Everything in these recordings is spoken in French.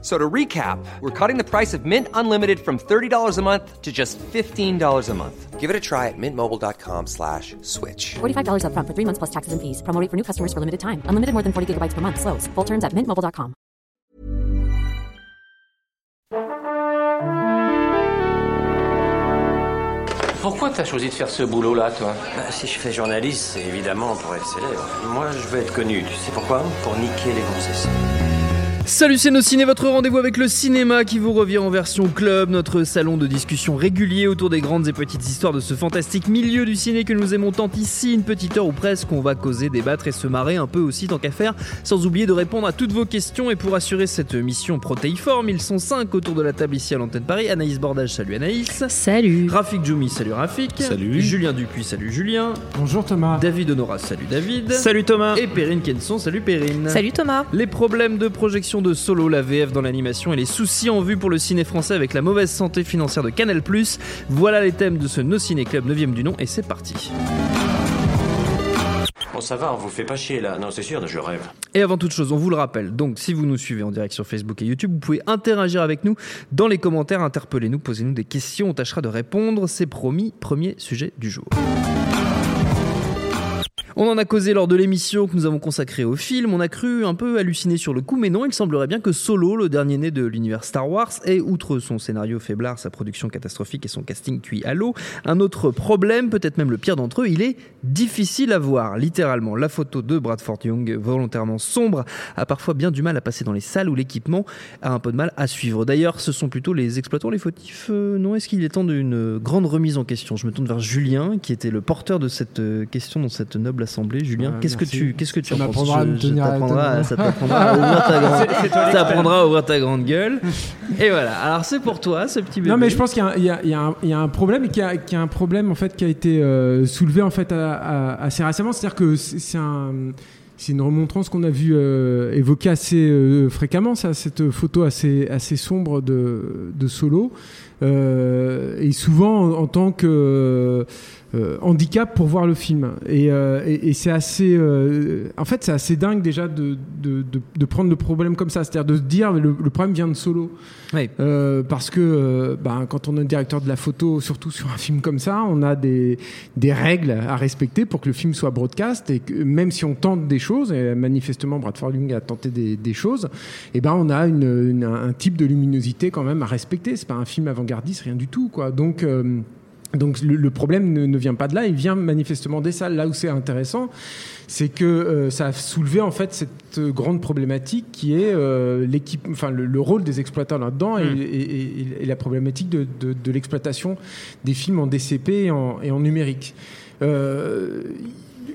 So to recap, we're cutting the price of Mint Unlimited from $30 a month to just $15 a month. Give it a try at mintmobile.com slash switch. $45 upfront for three months plus taxes and fees. Promo rate for new customers for limited time. Unlimited more than 40 gigabytes per month. Slows. Full terms at mintmobile.com. Pourquoi t'as choisi de faire ce boulot-là, toi Bah, si je fais journaliste, c'est évidemment pour être célèbre. Moi, je veux être connu. Tu sais pourquoi Pour niquer les grossesses. Salut c'est nos ciné, votre rendez-vous avec le cinéma qui vous revient en version club, notre salon de discussion régulier autour des grandes et petites histoires de ce fantastique milieu du ciné que nous aimons tant ici, une petite heure ou presque, on va causer, débattre et se marrer un peu aussi tant qu'à faire, sans oublier de répondre à toutes vos questions et pour assurer cette mission protéiforme, ils sont cinq autour de la table ici à l'antenne Paris, Anaïs Bordage, salut Anaïs, Salut. Rafik Djoumi, salut Rafik, Salut. Julien Dupuis, salut Julien, Bonjour Thomas. David Honora, salut David, Salut Thomas. et Perrine Kenson, salut Perrine. Salut Thomas. Les problèmes de projection de solo, la VF dans l'animation et les soucis en vue pour le ciné français avec la mauvaise santé financière de Canal+. Voilà les thèmes de ce No Ciné Club 9 du nom et c'est parti. Bon, ça va, on vous fait pas chier là. Non, c'est sûr, je rêve. Et avant toute chose, on vous le rappelle, donc si vous nous suivez en direct sur Facebook et YouTube, vous pouvez interagir avec nous dans les commentaires, interpellez-nous, posez-nous des questions, on tâchera de répondre, c'est promis, premier sujet du jour. On en a causé lors de l'émission que nous avons consacrée au film. On a cru un peu halluciner sur le coup, mais non, il semblerait bien que Solo, le dernier né de l'univers Star Wars, ait, outre son scénario faiblard, sa production catastrophique et son casting cuit à l'eau, un autre problème, peut-être même le pire d'entre eux, il est difficile à voir. Littéralement, la photo de Bradford Young, volontairement sombre, a parfois bien du mal à passer dans les salles où l'équipement a un peu de mal à suivre. D'ailleurs, ce sont plutôt les exploitants les fautifs. euh, non, est-ce qu'il est temps d'une grande remise en question? Je me tourne vers Julien, qui était le porteur de cette euh, question dans cette noble Julien, Ouais, qu'est-ce que tu, qu'est-ce que tu en penses à me tenir à. Ça t'apprendra à ouvrir ta grande, ça t'apprendra à ouvrir ta grande gueule. Et voilà. Alors c'est pour toi, ce petit bébé. Non mais je pense qu'il y a un- y, y a problème et qu'il y, a- qu'il y a un problème en fait qui a été euh, soulevé en fait assez récemment, c'est-à-dire que c'est un c'est une remontrance qu'on a vu euh, évoquer assez euh, fréquemment, ça, cette photo assez, assez sombre de, de Solo. Euh, et souvent en, en tant que handicap pour voir le film. Et, euh, et, et c'est assez. euh, en fait, c'est assez dingue déjà de, de, de, de prendre le problème comme ça. C'est-à-dire de se dire le, le problème vient de Solo. Oui. Euh, parce que euh, ben, quand on est directeur de la photo, surtout sur un film comme ça, on a des, des règles à respecter pour que le film soit broadcast. Et que même si on tente des choses, et manifestement Bradford Young a tenté des, des choses, et ben on a une, une- un type de luminosité quand même à respecter. C'est pas un film avant-gardiste, rien du tout. Quoi. Donc. euh, donc le, le problème ne, ne vient pas de là, il vient manifestement des salles. Là où c'est intéressant, c'est que euh, ça a soulevé en fait cette euh, grande problématique qui est euh, l'équipe, enfin le, le rôle des exploitants là-dedans et, Mm. et- et- et la problématique de, de- de l'exploitation des films en DCP et en, numérique. Euh,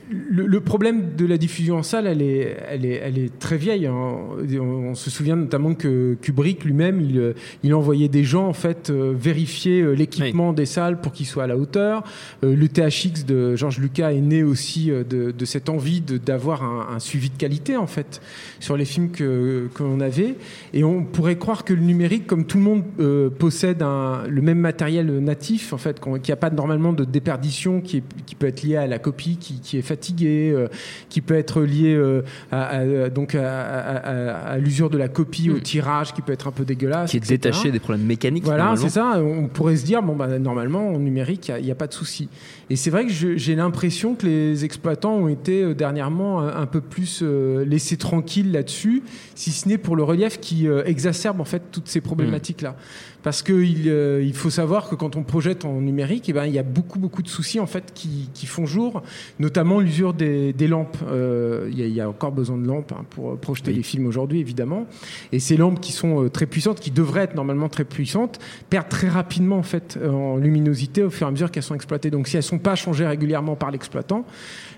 le, le problème de la diffusion en salle, elle est, elle est, elle est très vieille. hein. On, on se souvient notamment que Kubrick lui-même, il, euh, il envoyait des gens en fait euh, vérifier euh, l'équipement des salles pour qu'ils soient à la hauteur. Le THX de George Lucas est né aussi de, de cette envie d'avoir un, un suivi de qualité en fait sur les films que qu'on avait. Et on pourrait croire que le numérique, comme tout le monde euh, possède un- le même matériel natif en fait, qu'on- qu'il n'y a pas normalement de déperdition qui, est- qui peut être liée à la copie qui, qui est fatiguée, euh, qui peut être liée euh, à, à- donc à, l'usure de la copie, au Mm. tirage qui peut être un peu dégueulasse. qui est etc. détaché des problèmes mécaniques. Voilà, c'est ça. On pourrait se dire, bon, bah, normalement, en numérique, il n'y a, pas de souci. Et c'est vrai que j'ai l'impression que les exploitants ont été euh, dernièrement un, un peu plus euh, laissés tranquilles là-dessus, si ce n'est pour le relief qui euh, exacerbe en fait toutes ces problématiques-là. Parce qu'il il faut savoir que quand on projette en numérique, eh ben, il y a beaucoup, beaucoup de soucis en fait, qui, qui font jour, notamment l'usure des, des lampes. Euh, Il y, a- il y a encore besoin de lampes hein, pour projeter Oui. les films aujourd'hui, évidemment. Et ces lampes qui sont euh, très puissantes, qui devraient être normalement très puissantes, perdent très rapidement en fait euh, en luminosité au fur et à mesure qu'elles sont exploitées. Donc si elles sont pas changées régulièrement par l'exploitant,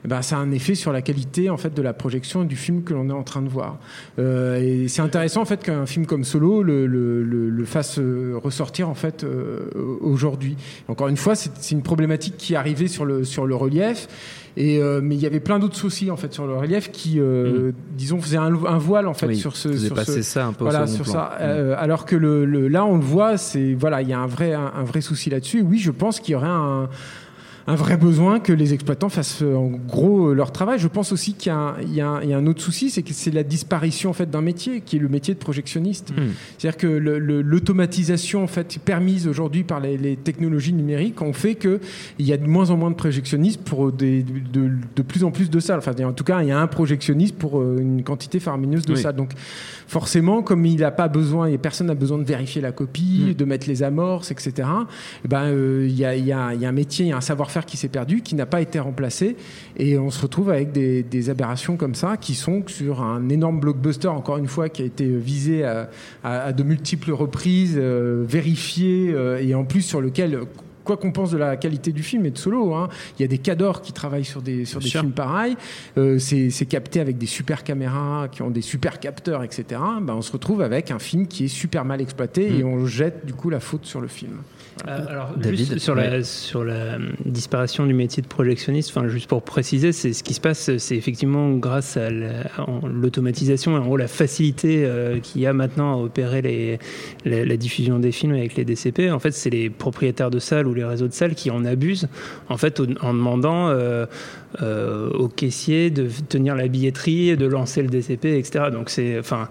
ben, ça a un effet sur la qualité en fait de la projection du film que l'on est en train de voir. Euh, et c'est intéressant en fait qu'un film comme Solo le, le, le, le fasse euh, ressortir en fait euh, aujourd'hui. Encore une fois, c'est une problématique qui arrivait sur le sur le relief. Et euh, mais il y avait plein d'autres soucis en fait sur le relief qui, euh, disons, faisaient un, un voile en fait Oui, sur ce. sur passé ce- ça un peu voilà, sur plan. ça. Euh, alors que le, le- là, on le voit, c'est voilà, il y a un vrai un, un vrai souci là-dessus. Oui, je pense qu'il y aurait un un vrai besoin que les exploitants fassent euh, en gros euh, leur travail. Je pense aussi qu'il y a un, y y a autre souci, c'est que c'est la disparition en fait d'un métier qui est le métier de projectionniste. Hmm. C'est-à-dire que l'automatisation en fait permise aujourd'hui par les, les technologies numériques ont fait que il y a de moins en moins de projectionnistes pour des, de, de plus en plus de salles. Enfin, en tout cas, il y a un projectionniste pour euh, une quantité faramineuse de Oui. salles. Donc, forcément, comme il n'a pas besoin et personne n'a besoin de vérifier la copie, Mm. de mettre les amorces, etc. eh Ben, euh, il y, a, il y a- il y a un métier, il y a un savoir-faire qui s'est perdu, qui n'a pas été remplacé, et on se retrouve avec des, des aberrations comme ça, qui sont sur un énorme blockbuster, encore une fois, qui a été visé à, à- à de multiples reprises, euh, vérifié, euh, et en plus sur lequel quoi qu'on pense de la qualité du film et de Solo, hein, il y a des cadors qui travaillent sur des, sur des films pareils. Euh, c'est c'est capté avec des super caméras qui ont des super capteurs, etc. Ben, on se retrouve avec un film qui est super mal exploité Mm. et on jette du coup la faute sur le film. Euh, alors, David, juste sur, ouais. la, sur la hum, disparition du métier de projectionniste, enfin, juste pour préciser, c'est ce qui se passe, c'est effectivement grâce à la- l'automatisation et en gros la facilité euh, qu'il y a maintenant à opérer les, la, la diffusion des films avec les DCP. En fait, c'est les propriétaires de salles ou les réseaux de salles qui en abusent, en fait, au- en demandant euh, euh, aux caissiers de tenir la billetterie, de lancer le DCP, etc. Donc c'est, enfin.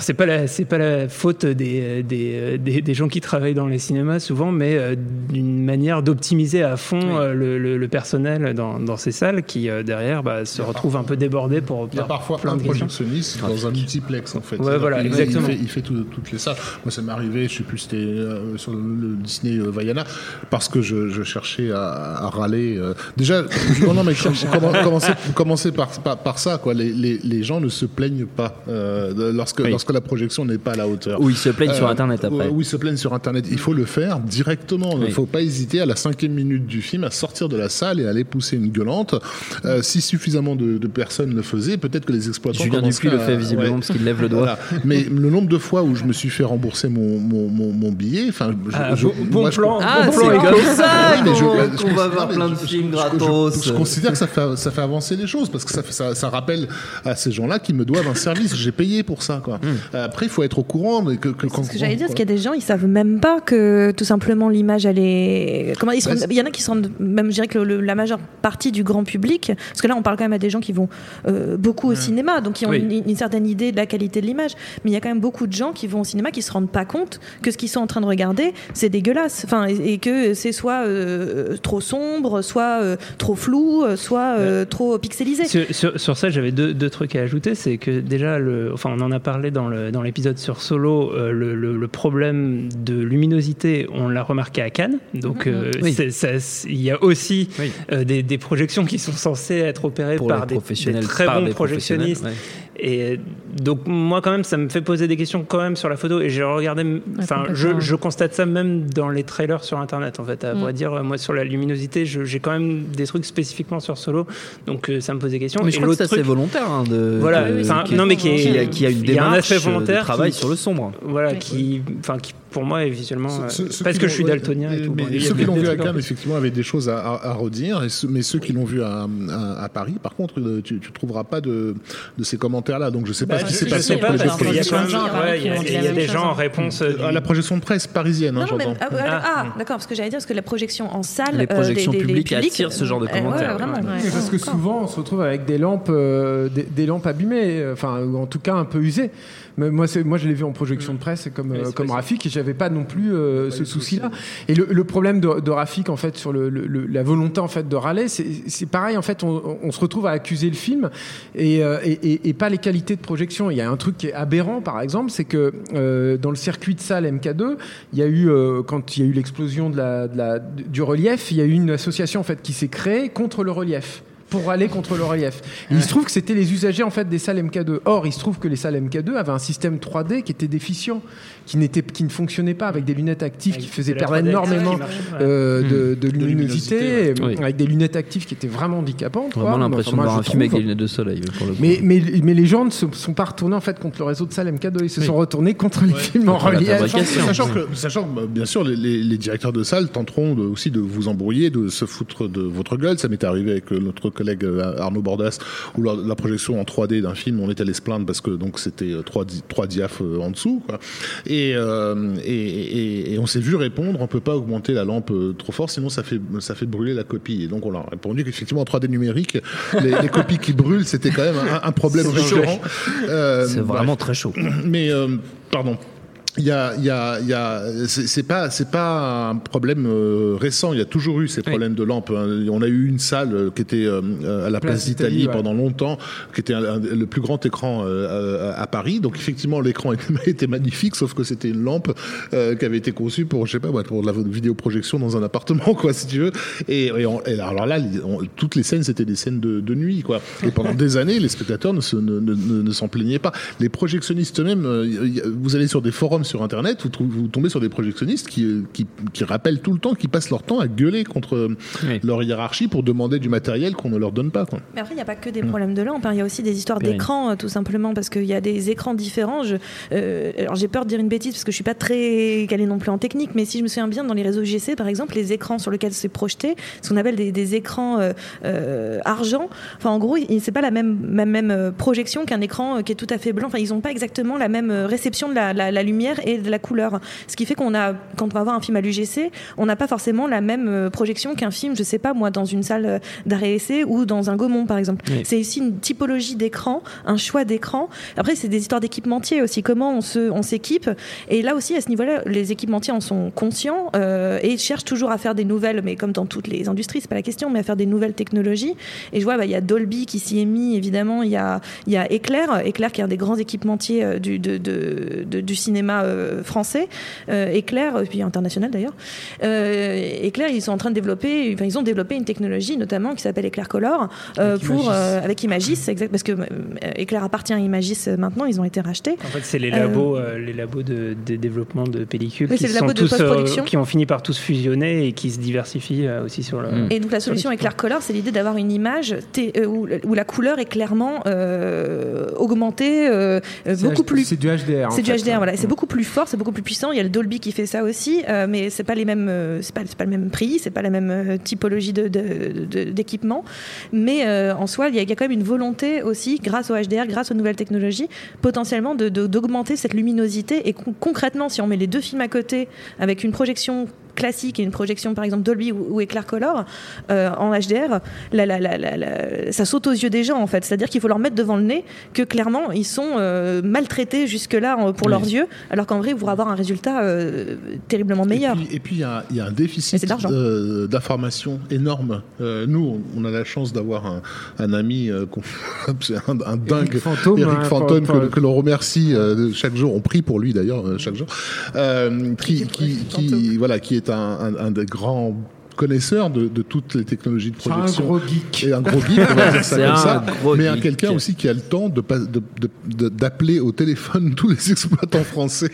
C'est pas la, c'est pas la faute des, des, des, des gens qui travaillent dans les cinémas souvent, mais euh, d'une manière d'optimiser à fond euh, le, le, le personnel dans, dans ces salles qui euh, derrière bah, se retrouvent un peu débordés pour Il y a par parfois plein un de questions. projectionniste dans un multiplex en fait. Ouais, voilà, exactement. Il fait, il fait tout- toutes les salles. Moi, ça m'est arrivé, je sais plus, c'était euh, sur le, le Disney euh, Vaiana, parce que je, je cherchais à, à râler. euh. Déjà, non, non, mais com- commen- commencez, commencez par, par, par ça, quoi? Les, les, les gens ne se plaignent pas euh, lorsque, Oui. lorsque la projection n'est pas à la hauteur. Ou ils se plaignent sur Euh, Internet après. Oui, ils se plaignent sur Internet. Il faut le faire directement. Il ne faut pas hésiter à la cinquième minute du film à sortir de la salle et aller pousser une gueulante. Euh, si suffisamment de, de personnes le faisaient, peut-être que les exploitants Julien Dupuis commenceraient le fait à- visiblement ouais. parce qu'il lève le doigt. Voilà. Mais le nombre de fois où je me suis fait rembourser mon, mon, mon, mon billet, enfin, je- Ah, je- bon, bon moi, je- plan, Ah, bon c'est plan, comme Egon. ça Oui, mais je- qu'on bah, je qu'on va considère- voir plein de je- films je- gratos. Je, je considère que ça fait, ça fait avancer les choses parce que ça, fait- ça, ça rappelle à ces gens-là qui me doivent un service. J'ai payé pour ça, quoi. Après, il faut être au courant. Mais que, que, C'est ce que j'allais dire, parce qu'il y a des gens, ils savent même pas que tout simplement l'image, elle est. Comment ils c'est- Il y en a qui se rendent, même je dirais que le- la majeure partie du grand public, parce que là on parle quand même à des gens qui vont euh, beaucoup au cinéma, donc qui ont Oui. une, une certaine idée de la qualité de l'image, mais il y a quand même beaucoup de gens qui vont au cinéma qui se rendent pas compte que ce qu'ils sont en train de regarder, c'est dégueulasse, enfin, et, et que c'est soit euh, trop sombre, soit euh, trop flou, euh, soit euh, trop pixelisé. Sur, sur- sur ça, j'avais deux, deux trucs à ajouter. C'est que déjà, le, enfin, on en a parlé dans l'épisode sur Solo, euh, le, le- le problème de luminosité, on l'a remarqué à Cannes. Donc, euh, Oui. ça- c'est- il y a aussi Oui. euh, des, des projections qui sont censées être opérées Pour par des, des très par bons projectionnistes. ouais. Et donc moi quand même ça me fait poser des questions quand même sur la photo et j'ai regardé enfin je, constate ça même dans les trailers sur internet en fait à Mm. vrai dire moi sur la luminosité j'ai quand même des trucs spécifiquement sur solo donc euh, ça me pose des questions Mais je et crois que c'est volontaire hein, de, Voilà, de- non, mais qui est- qui a, qui a une a un démarche aspect volontaire de travail qui- sur le sombre. voilà Oui. qui enfin qui pour moi est visuellement euh, parce que je suis ouais, daltonien et mais- tout mais bon, a ceux qui l'ont vu à Cannes, effectivement, avaient des choses à, à- à redire. Et mais ceux qui l'ont vu à, à- à Paris, par contre, euh, tu ne trouveras pas de, de ces commentaires-là. Donc je ne sais pas Bah, ce qui s'est passé sais entre pas les deux parce qu'il y a projections. plein de gens projections. ouais, il y a- il y des chose, gens en réponse euh, À la projection de presse parisienne, hein, Non, mais, ah, ah, d'accord, parce que j'allais dire, parce que la projection en salle. Les projections des- publiques attirent ce genre de commentaires. Mais parce que souvent, on se retrouve avec des lampes, des, lampes abîmées, enfin, ou en tout cas un peu usées. Mais moi, c'est, moi, je l'ai vu en projection de presse, comme, Oui, euh, comme. Rafik, et j'avais pas non plus euh, ce souci-là. Et le, le problème de, de Rafik, en fait, sur le, le- le- la volonté en fait de râler, c'est, c'est pareil. En fait, on, on se retrouve à accuser le film et, euh, et, et- et pas les qualités de projection. Il y a un truc qui est aberrant, par exemple, c'est que euh, dans le circuit de salle MK2, il y a eu euh, quand il y a eu l'explosion de la, de la- du relief, il y a eu une association en fait qui s'est créée contre le relief. Pour aller contre le relief. Et Il se trouve que c'était les usagers en fait des salles MK2. Or, il se trouve que les salles MK2 avaient un système 3D qui était déficient, qui n'était, qui ne fonctionnait pas avec des lunettes actives qui faisaient perdre 3D énormément ouais. euh, de, de luminosité, luminosité, ouais. avec des lunettes actives qui étaient vraiment handicapantes. quoi. Vraiment l'impression Enfin, de moi, voir un film avec des lunettes de soleil. Pour le coup. Mais, mais, mais les gens ne se sont pas retournés en fait contre le réseau de salles MK2, ils se sont retournés contre les films en relief. Sachant que, sachant que, bah, bien sûr, les, les- les directeurs de salle tenteront de- aussi de vous embrouiller, de se foutre de votre gueule. Ça m'est arrivé avec euh, notre collègue euh, Arnaud Bordas, où la, la projection en 3D d'un film, on était allé se plaindre parce que donc c'était euh, trois, trois euh, en dessous. Quoi. Et, euh, et, et, et on s'est vu répondre, on peut pas augmenter la lampe trop fort, sinon ça fait, ça fait brûler la copie. Et donc on leur a répondu qu'effectivement en 3D numérique, les, les copies qui brûlent, c'était quand même un, un problème récurrent. Euh, C'est bref. vraiment très chaud. Mais euh, pardon. Il y a, il y a, il y a, c'est pas, c'est pas un problème euh, récent. Il y a toujours eu ces problèmes de lampes. hein. On a eu une salle euh, qui était euh, à la Place place d'Italie, ouais. pendant longtemps, qui était un- un- le plus grand écran euh, à, à Paris. Donc effectivement, l'écran était, était magnifique, sauf que c'était une lampe qui avait été conçue pour, je sais pas, pour la vidéoprojection dans un appartement, quoi, si tu veux. Et, et on- et alors là, on- toutes les scènes, c'était des scènes de, de nuit, quoi. Et pendant des années, les spectateurs ne, se- ne, ne- ne- ne s'en plaignaient pas. Les projectionnistes eux-mêmes, vous allez sur des forums sur Internet, vous, tombez sur des projectionnistes qui, qui, qui rappellent tout le temps, qui passent leur temps à gueuler contre euh, Oui. leur hiérarchie pour demander du matériel qu'on ne leur donne pas, quoi. Mais après, il n'y a pas que des problèmes de lampe, hein. il y a aussi des histoires d'écran, euh, tout simplement, parce qu'il y a des écrans différents. Je- euh, alors j'ai peur de dire une bêtise, parce que je suis pas très calée non plus en technique, mais si je me souviens bien, dans les réseaux GC, par exemple, les écrans sur lesquels c'est projeté, ce qu'on appelle des, des écrans euh, euh, argent, enfin en gros, c'est pas la même, même, même projection qu'un écran qui est tout à fait blanc. Enfin, ils n'ont pas exactement la même réception de la, la- la lumière et de la couleur. Ce qui fait qu'on a, quand on va voir un film à l'UGC, on n'a pas forcément la même euh, projection qu'un film, je sais pas moi, dans une salle euh, d'arrêt essai ou dans un Gaumont par exemple. Oui. C'est ici une typologie d'écran, un choix d'écran. Après, c'est des histoires d'équipementiers aussi. Comment on se, on s'équipe. Et là aussi, à ce niveau-là, les équipementiers en sont conscients euh, et cherchent toujours à faire des nouvelles, mais comme dans toutes les industries, c'est pas la question, mais à faire des nouvelles technologies. Et je vois, bah, il y a Dolby qui s'y est mis, évidemment. Il y a, il y a Éclair, Éclair qui est un des grands équipementiers du, de, de- de- du cinéma euh, français. Euh, Éclair, et puis international d'ailleurs. Euh, Éclair, ils sont en train de développer, enfin, ils ont développé une technologie notamment qui s'appelle Éclair Color euh, Avec pour Imagis. euh, avec Imagis, exact, parce que euh, Éclair appartient à Imagis euh, maintenant, ils ont été rachetés. En fait, c'est les Euh, labos, euh, les labos de, de développement de pellicules Oui, qui c'est les sont labos de tous, euh, post-production. qui ont fini par tous fusionner et qui se diversifient euh, aussi sur le. Mm. Et donc la solution Éclair Color, c'est l'idée d'avoir une image euh, où, où la couleur est clairement euh, augmentée, euh, euh, beaucoup H- plus C'est du HDR. C'est du fait, HDR, hein. voilà. Et C'est beaucoup plus fort, c'est beaucoup plus puissant. Il y a le Dolby qui fait ça aussi, euh, mais c'est pas les mêmes, euh, c'est pas, pas le même prix, c'est pas la même euh, typologie de, de- d'équipement. Mais en soi, il y, a, quand même une volonté aussi, grâce au HDR, grâce aux nouvelles technologies, potentiellement d'augmenter cette luminosité. Et con- concrètement, si on met les deux films à côté avec une projection classique et une projection par exemple Dolby ou, ou Éclair Color euh, en HDR, la- la- la- la- la- ça saute aux yeux des gens en fait. C'est-à-dire qu'il faut leur mettre devant le nez que clairement ils sont euh, maltraités jusque-là en- pour Oui. leurs yeux, alors qu'en vrai, pour avoir un résultat euh, terriblement meilleur. Et puis, il y a, il y a un déficit euh, d'information énorme. Euh, nous, on a la chance d'avoir un, un ami, euh, un, un dingue, Eric Fantôme, Eric hein, Fantôme, que, l'on remercie euh, chaque jour. On prie pour lui d'ailleurs euh, chaque jour. Euh, qui, qui, qui- voilà, qui est un, un, un des grands connaisseurs de, de toutes les technologies de C'est un projection. gros geek. Et un gros geek, on va dire ça comme un ça. gros mais un geek. quelqu'un aussi qui a le temps de pas- de- de- de- d'appeler au téléphone tous les exploitants français,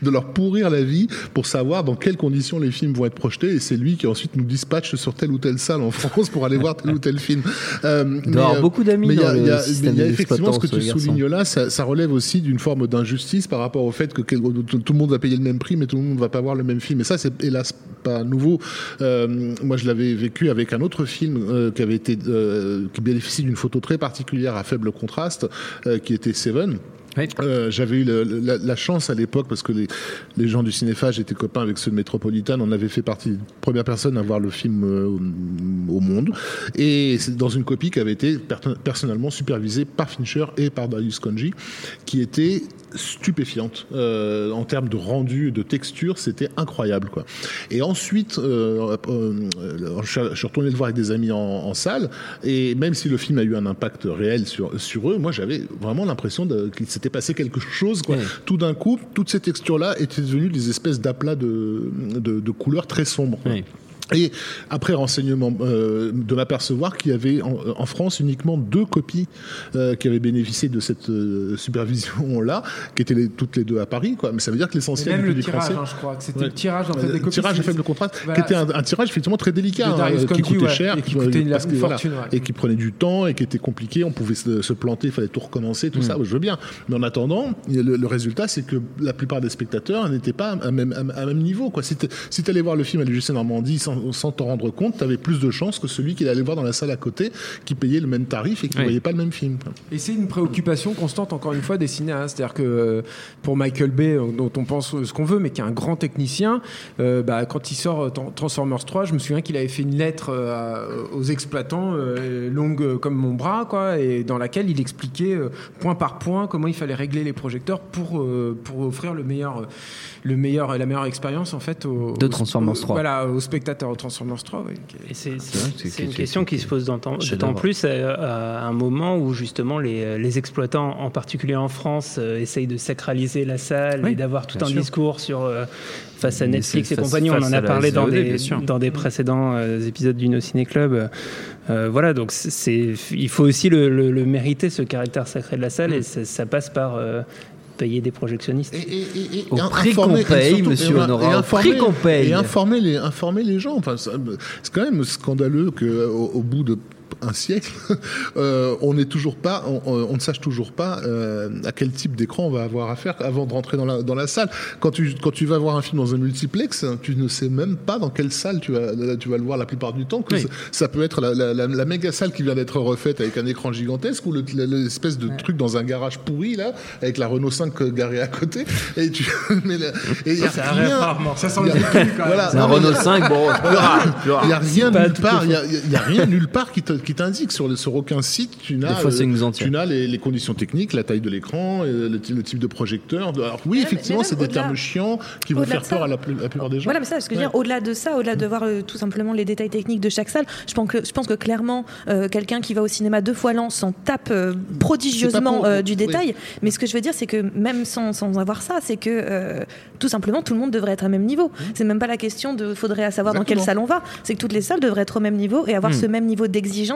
de leur pourrir la vie pour savoir dans quelles conditions les films vont être projetés. Et c'est lui qui ensuite nous dispatche sur telle ou telle salle en France pour aller voir tel ou tel film. Euh, Il doit avoir beaucoup d'amis mais il y a- dans le il y a- système mais il y a des effectivement ce que tu soulignes là, ça, ça relève aussi d'une forme d'injustice par rapport au fait que tout le monde va payer le même prix, mais tout le monde ne va pas voir le même film. Et ça, c'est hélas pas nouveau. Euh, moi, je l'avais vécu avec un autre film euh, qui avait été euh, qui bénéficie d'une photo très particulière à faible contraste, euh, qui était Seven. Oui. Euh, J'avais eu le- la, la chance à l'époque, parce que les, les gens du cinéphage étaient copains avec ceux de Metropolitan, on avait fait partie des premières personnes à voir le film euh, au monde. Et c'est dans une copie qui avait été per- personnellement supervisée par Fincher et par Darius Konji, qui était stupéfiante euh, en termes de rendu, de texture, c'était incroyable quoi. Et ensuite, euh, euh, je suis- retourné le voir avec des amis en, en salle, et même si le film a eu un impact réel sur sur eux, moi j'avais vraiment l'impression qu'il s'était passé quelque chose quoi. Ouais. Tout d'un coup, toutes ces textures là étaient devenues des espèces d'aplats de, de de couleurs très sombres. Et après renseignement, euh, de m'apercevoir qu'il y avait en, en France uniquement deux copies euh, qui avaient bénéficié de cette euh, supervision-là, qui étaient les- toutes les deux à Paris. Quoi. Mais ça veut dire que l'essentiel du le public tirage, français... hein, je crois que c'était Ouais. le tirage en fait Euh, des copies. tirage à faible contraste, voilà. qui était un, un tirage effectivement très délicat, hein, qui Conti, coûtait ouais, cher, et qui coûtait une- que, voilà, fortune, ouais. et qui prenait du temps et qui était compliqué. On pouvait se, se planter, il fallait tout recommencer, tout Mm. ça. Je veux bien. Mais en attendant, le, le résultat, c'est que la plupart des spectateurs n'étaient pas à même, à, à même niveau. Quoi. Si tu allais voir le film à l'UGC Normandie sans sans t'en rendre compte, tu avais plus de chances que celui qui allait voir dans la salle à côté, qui payait le même tarif et qui ne Oui. voyait pas le même film. Et c'est une préoccupation constante, encore une fois, des cinéastes. C'est-à-dire que euh, pour Michael Bay, euh, dont on pense ce qu'on veut, mais qui est un grand technicien, euh, bah, quand il sort Tran- Transformers 3, je me souviens qu'il avait fait une lettre à- aux exploitants, euh, longue comme mon bras, quoi, et dans laquelle il expliquait euh, point par point comment il fallait régler les projecteurs pour, euh, pour offrir le meilleur, le meilleur, la meilleure expérience en fait aux, De Transformers aux- 3. Voilà, aux spectateurs de Transformers 3. oui. Et c'est une question qui se pose d'autant plus à, à un moment où justement les, les exploitants, en particulier en France, euh, essayent de sacraliser la salle Oui, et d'avoir tout un sûr. discours sur euh, face à Netflix et compagnie. On en a parlé dans des, sûr. dans des précédents euh, épisodes du No Ciné Club. Euh, voilà, donc c'est- il faut aussi le, le- le mériter ce caractère sacré de la salle Mm. et ça, ça passe par payer des projectionnistes. Au Et prix qu'on informer- et paye, surtout- monsieur et et au prix qu'on paye. Et informer les, informer les gens. Enfin, c'est quand même scandaleux qu'au au bout de un siècle, euh, on n'est toujours pas, on, on ne sache toujours pas euh, à quel type d'écran on va avoir affaire avant de rentrer dans la, dans la salle. Quand tu, quand tu vas voir un film dans un multiplex, tu ne sais même pas dans quelle salle tu vas, tu vas le voir la plupart du temps. Que Oui. ça, ça peut être la, la, la- la méga salle qui vient d'être refaite avec un écran gigantesque ou le- le- l'espèce de truc dans un garage pourri là, avec la Renault 5 garée à côté. Et tu, mais là- et y a Ça rien. rarement. Ça sent le quand même. voilà. Renault 5, bon. Il n'y a rien Pas nulle tout à part. fait. Il y a, il y a rien nulle part qui te- qui t'indique sur, le- sur aucun site. Tu n'as, euh, les, les conditions techniques, la taille de l'écran, euh, le, ty- le type de projecteur. Alors oui, Mais- effectivement, c'est des termes chiants qui vont faire ça- peur à la, plu- la plupart des gens. Voilà, mais ça, ce que je veux dire, au-delà de ça, au-delà de voir euh, tout simplement les détails techniques de chaque salle, je pense que, je pense que clairement, euh, quelqu'un qui va au cinéma deux fois l'an s'en tape euh, prodigieusement pour- euh, du oui. détail. Mais ce que je veux dire, c'est que même sans, sans avoir ça, c'est que euh, tout simplement, tout le monde devrait être à même niveau. C'est même pas la question de faudrait savoir dans quelle salle on va. C'est que toutes les salles devraient être au même niveau et avoir Hmm. ce même niveau d'exigence,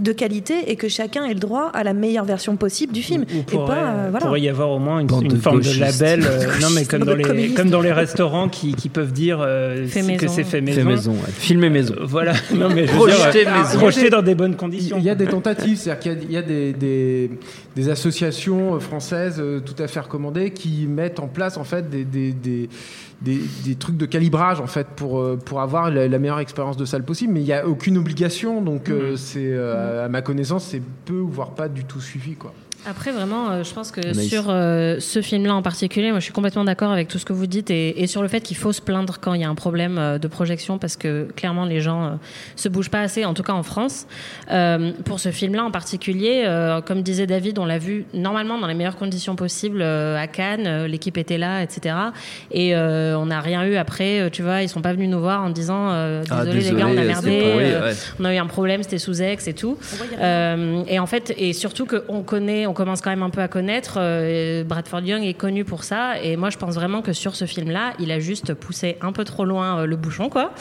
de qualité et que chacun ait le droit à la meilleure version possible du film. Pourrait, pas, euh, voilà. pourrait y avoir au moins une, une de forme de label, euh, non mais comme dans les communistes. comme dans les restaurants qui, qui peuvent dire euh, que maison. c'est fait maison. Fait maison, ouais. filmé maison. Euh, Voilà, non mais je veux Projeté dire, maison. projeté dans des bonnes conditions. Il y a des tentatives, c'est-à-dire qu'il y a- il y a, des, des- des associations euh, françaises euh, tout à fait recommandées qui mettent en place en fait des, des, des, des- trucs de calibrage en fait pour, euh, pour avoir la, la meilleure expérience de salle possible. Mais il n'y a aucune obligation, donc euh, c'est euh, à ma connaissance c'est peu voire pas du tout suivi quoi. Après, vraiment, euh, je pense que sur euh, ce film-là en particulier, moi je suis complètement d'accord avec tout ce que vous dites et, et sur le fait qu'il faut se plaindre quand il y a un problème euh, de projection parce que clairement les gens euh, se bougent pas assez, en tout cas en France. Euh, pour ce film-là en particulier, euh, comme disait David, on l'a vu normalement dans les meilleures conditions possibles euh, à Cannes, euh, l'équipe était là, etc. Et euh, on n'a rien eu après, euh, tu vois, ils sont pas venus nous voir en disant euh, Ah, désolé, les gars, on a merdé, euh, ouais. on a eu un problème, c'était sous ex et tout. Euh, et en fait, et surtout qu'on connaît, on commence quand même un peu à connaître. euh, Bradford Young est connu pour ça. Et moi, je pense vraiment que sur ce film-là, il a juste poussé un peu trop loin euh, le bouchon, quoi.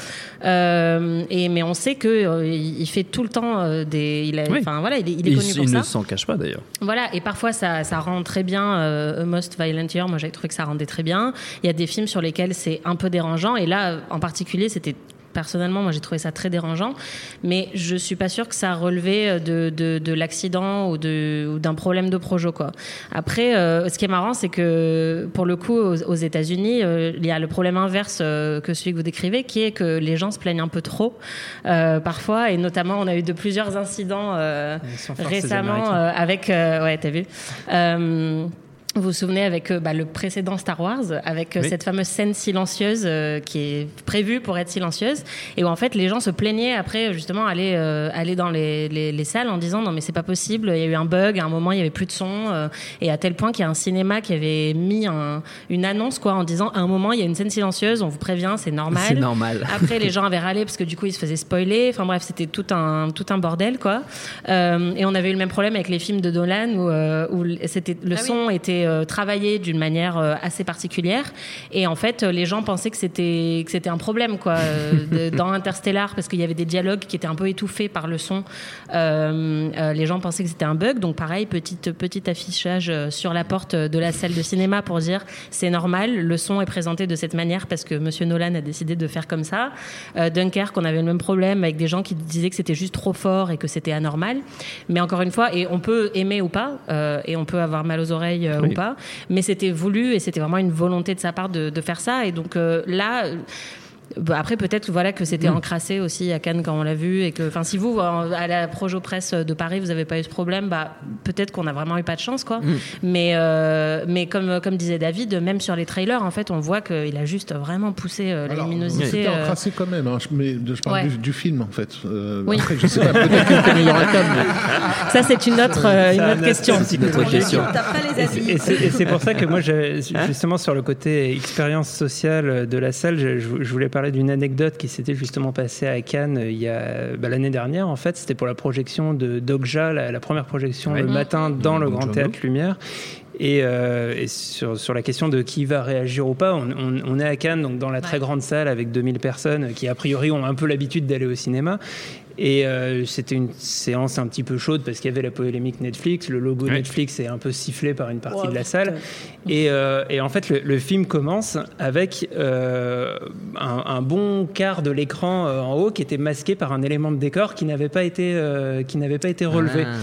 Euh, et mais on sait que il il fait tout le temps des. Il a- Oui. enfin voilà, il est, il est Il, connu pour il ça. ne s'en cache pas d'ailleurs. Voilà, et parfois ça, ça rend très bien euh, A Most Violent Year. Moi, j'avais trouvé que ça rendait très bien. Il y a des films sur lesquels c'est un peu dérangeant, et là, en particulier, c'était personnellement, moi, j'ai trouvé ça très dérangeant. Mais je suis pas sûre que ça relevait de, de, de l'accident ou de ou d'un problème de projo, quoi. Après, euh, ce qui est marrant, c'est que pour le coup, aux, aux États-Unis, euh, il y a le problème inverse euh, que celui que vous décrivez, qui est que les gens se plaignent un peu trop euh, parfois, et notamment, on a eu de plusieurs incidents. euh, récemment euh, avec euh, ouais t'as vu Euh, vous vous souvenez avec euh, bah, le précédent Star Wars, avec euh, Oui. cette fameuse scène silencieuse euh, qui est prévue pour être silencieuse, et où en fait les gens se plaignaient après justement aller euh, aller dans les, les, les salles en disant non mais c'est pas possible, il y a eu un bug, à un moment il y avait plus de son, euh, et à tel point qu'il y a un cinéma qui avait mis un- une annonce quoi en disant à un moment il y a une scène silencieuse, on vous prévient, c'est normal. C'est normal. Après, les gens avaient râlé parce que du coup, ils se faisaient spoiler. Enfin bref, c'était tout un, tout un bordel, quoi. Euh, et on avait eu le même problème avec les films de Dolan où, euh, où c'était, le Ah oui. son était était euh, travaillé d'une manière euh, assez particulière. Et en fait, les gens pensaient que c'était que c'était un problème quoi euh, dans Interstellar parce qu'il y avait des dialogues qui étaient un peu étouffés par le son. Les gens pensaient que c'était un bug. Donc pareil, petite petit affichage sur la porte de la salle de cinéma pour dire c'est normal, le son est présenté de cette manière parce que Monsieur Nolan a décidé de faire comme ça. Euh, Dunkerque, on avait le même problème avec des gens qui disaient que c'était juste trop fort et que c'était anormal. Mais encore une fois, et on peut aimer ou pas, euh, et on peut avoir mal aux oreilles euh, Oui. Pas, mais c'était voulu et c'était vraiment une volonté de sa part de, de faire ça. Et donc euh, là. Euh, bah, après peut-être voilà que c'était Mm. encrassé aussi à Cannes quand on l'a vu et que enfin si vous en- à la Projo Presse de Paris vous n'avez pas eu ce problème bah peut-être qu'on a vraiment eu pas de chance quoi Mm. mais euh, mais comme comme disait David même sur les trailers en fait on voit qu'il a juste vraiment poussé euh, la luminosité C'était euh, encrassé quand même, hein, je- mais je parle Ouais. du, du film en fait. Euh, Oui. Après, je sais pas, peut-être qu'il était meilleur à Cannes, mais- ça c'est une autre euh, une autre question c'est une autre question. Et pour ça que moi, Hein justement, sur le côté expérience sociale de la salle, je, je voulais parler d'une anecdote qui s'était justement passée à Cannes euh, il y a bah, l'année dernière. En fait, c'était pour la projection de Dogja, la, la première projection Ouais. le matin dans le Grand. Théâtre Lumière. Et, euh, et sur, sur la question de qui va réagir ou pas, on, on- on est à Cannes, donc dans la très grande salle avec 2000 personnes qui, a priori, ont un peu l'habitude d'aller au cinéma. Et euh, c'était une séance un petit peu chaude parce qu'il y avait la polémique Netflix. Le logo Ouais. Netflix est un peu sifflé par une partie de la salle. Et, euh, et en fait, le, le film commence avec euh, un, un bon quart de l'écran euh, en haut qui était masqué par un élément de décor qui n'avait pas été, euh, qui n'avait pas été relevé. Ah.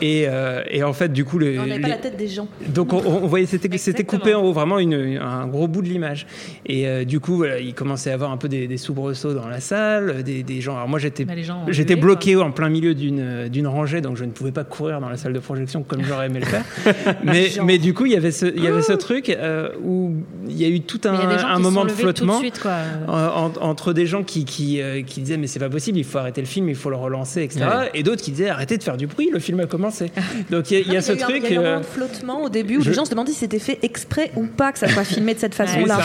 Et, euh, et en fait, du coup, le, On n'avait pas la tête des gens. donc on, on voyait c'était coupé en haut vraiment une, un gros bout de l'image et euh, du coup voilà, il commençait à y avoir un peu des, des soubresauts dans la salle des, des gens alors moi j'étais Bah, les gens ont j'étais bloqué en plein milieu d'une d'une rangée donc je ne pouvais pas courir dans la salle de projection comme j'aurais aimé le faire mais mais du coup il y avait ce il y avait ce truc euh, où il y a eu tout un, moment de flottement suite, quoi. euh, en- entre des gens qui, qui, euh, qui disaient mais c'est pas possible, il faut arrêter le film, il faut le relancer, etc. Ouais. Et d'autres qui disaient arrêtez de faire du bruit, le film a commencé. Donc il y a, il y a ce eu un- truc. Il y a eu un euh, moment de flottement au début où je- les gens se demandaient si c'était fait exprès ou pas que ça soit filmé de cette façon-là.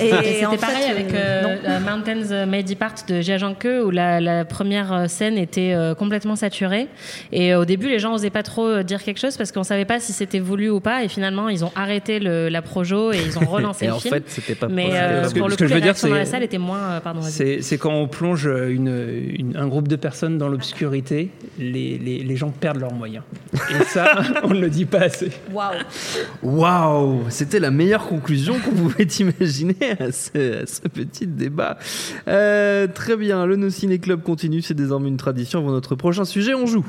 Et, c'était pareil fait, avec euh, euh, euh, Mountains May Depart de Jia Zhangke où la, la première euh, scène était euh, complètement saturée. Et euh, au début, les gens osaient pas trop dire quelque chose parce qu'on savait pas si c'était voulu ou pas. Et finalement, ils ont arrêté le, la projo et ils ont relancé Et le en film. fait, c'était pas Mais possible. euh, Ce que- pour le ce coup, que je veux dire, réactions dans la c'est- salle étaient moins. euh, pardon. C'est c'est quand on plonge une, une- un groupe de personnes dans l'obscurité, les, les, les gens perdent leurs moyens. Et ça, on ne le dit pas assez. Waouh. Waouh, c'était la meilleure conclusion qu'on pouvait imaginer à ce, à ce petit débat. Euh, très bien, le No Ciné Club continue, c'est désormais une tradition. Avant notre prochain sujet, on joue.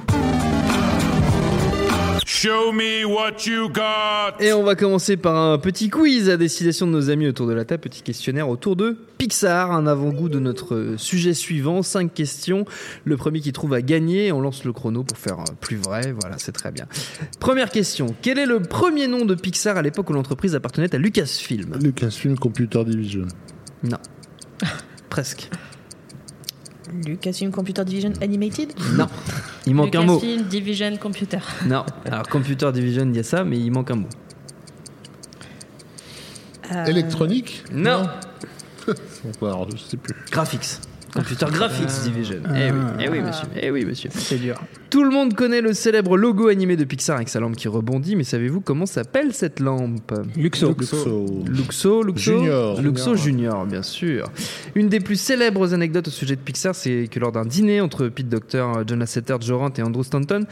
Show me what you got. Et on va commencer par un petit quiz à destination de nos amis autour de la table, petit questionnaire autour de Pixar, un avant-goût de notre sujet suivant, cinq questions. Le premier qui trouve à gagner, on lance le chrono pour faire euh, plus vrai, voilà, c'est très bien. Première question, quel est le premier nom de Pixar à l'époque où l'entreprise appartenait à Lucasfilm? Lucasfilm Computer Division. Non. Presque. Lucasfilm Computer Division Animated Non. Il manque un mot. Lucasfilm Division Computer. Non. Alors Computer Division, il y a ça, mais il manque un mot. Euh, Électronique Non. Bon, alors, je sais plus. Graphics. Computer Graphics Division. Eh oui, eh oui, monsieur. Eh oui, monsieur. C'est dur. Tout le monde connaît le célèbre logo animé de Pixar avec sa lampe qui rebondit, mais savez-vous comment s'appelle cette lampe? Luxo. Luxo. Luxo, Luxo Junior. Luxo Junior, bien sûr. Une des plus célèbres anecdotes au sujet de Pixar, c'est que lors d'un dîner entre Pete Docter, John Lasseter, Joe Ranft et Andrew Stanton,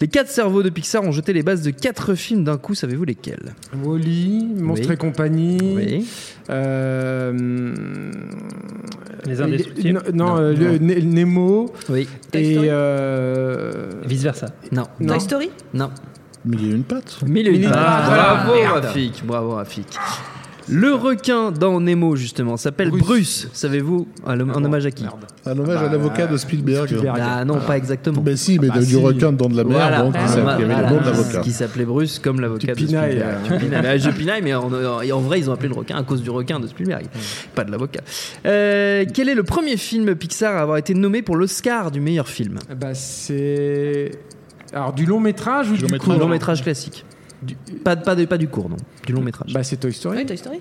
les quatre cerveaux de Pixar ont jeté les bases de quatre films d'un coup. Savez-vous lesquels? Wally, Monstre Oui. et compagnie. Oui. euh, Les Indestructibles. Non, Non, euh, non. le Nemo. Oui. Toy Et. Euh, Vice versa. Non. non. Toy Story? Non. Mille et une Mille et une pattes. pattes. Bravo, Ah. Rafik. Bravo, Rafik. Le requin dans Nemo, justement, s'appelle Bruce. Bruce. Savez-vous, en en hommage à qui Un hommage à l'avocat de Spielberg. Spielberg. Ah non, pas exactement. Ben si, mais Bah du si. requin dans de la mer, Voilà. donc il Ah, s'appelait- il y avait Voilà. le nom de l'avocat. Qui s'appelait Bruce comme l'avocat de pinailles, Spielberg. euh. Tu pinailles. Mais, je pinaille, mais en, en vrai, ils ont appelé le requin à cause du requin de Spielberg, pas de l'avocat. Euh, quel est le premier film Pixar à avoir été nommé pour l'Oscar du meilleur film? Bah, c'est. Alors, du long métrage ou Du du court. Long métrage classique. Pas, pas, de- pas du court, non. Du long métrage. Bah, c'est Toy Story. Oui, Toy Story.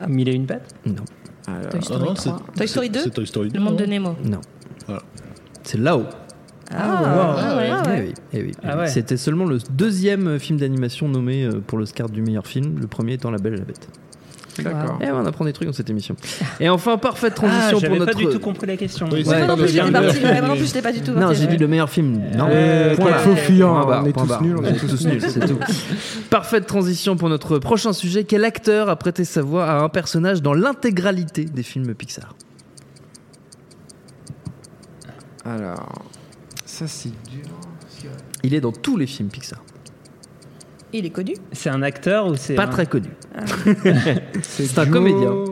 Ah, Mille et une pattes non, Alors, Toy Ah Story non, 3. c'est- Toy Story c'est- 2 C'est Toy Story Le monde de Nemo. non. Voilà. C'est là-haut. Ah, ouais. ah ouais. Oui, eh oui. Ah ouais. C'était seulement le deuxième film d'animation nommé euh, pour l'Oscar du meilleur film, le premier étant La Belle et la Bête. D'accord. Et on apprend des trucs dans cette émission. Et enfin, parfaite Ah, transition j'avais pour pas notre. du tout compris la question. Oui, non pas plus, ouais, moi non plus, j'étais pas du tout Non, j'ai dit le meilleur film. Non, Euh, point quel barre. faux fuyant, Point barre, on est point tous nuls, on est tous nuls, c'est tout. Parfaite transition pour notre prochain sujet. Quel acteur a prêté sa voix à un personnage dans l'intégralité des films Pixar? Alors, ça c'est dur. Il est dans tous les films Pixar. Il est connu. C'est un acteur ou c'est Pas un- très connu. C'est un comédien. Non.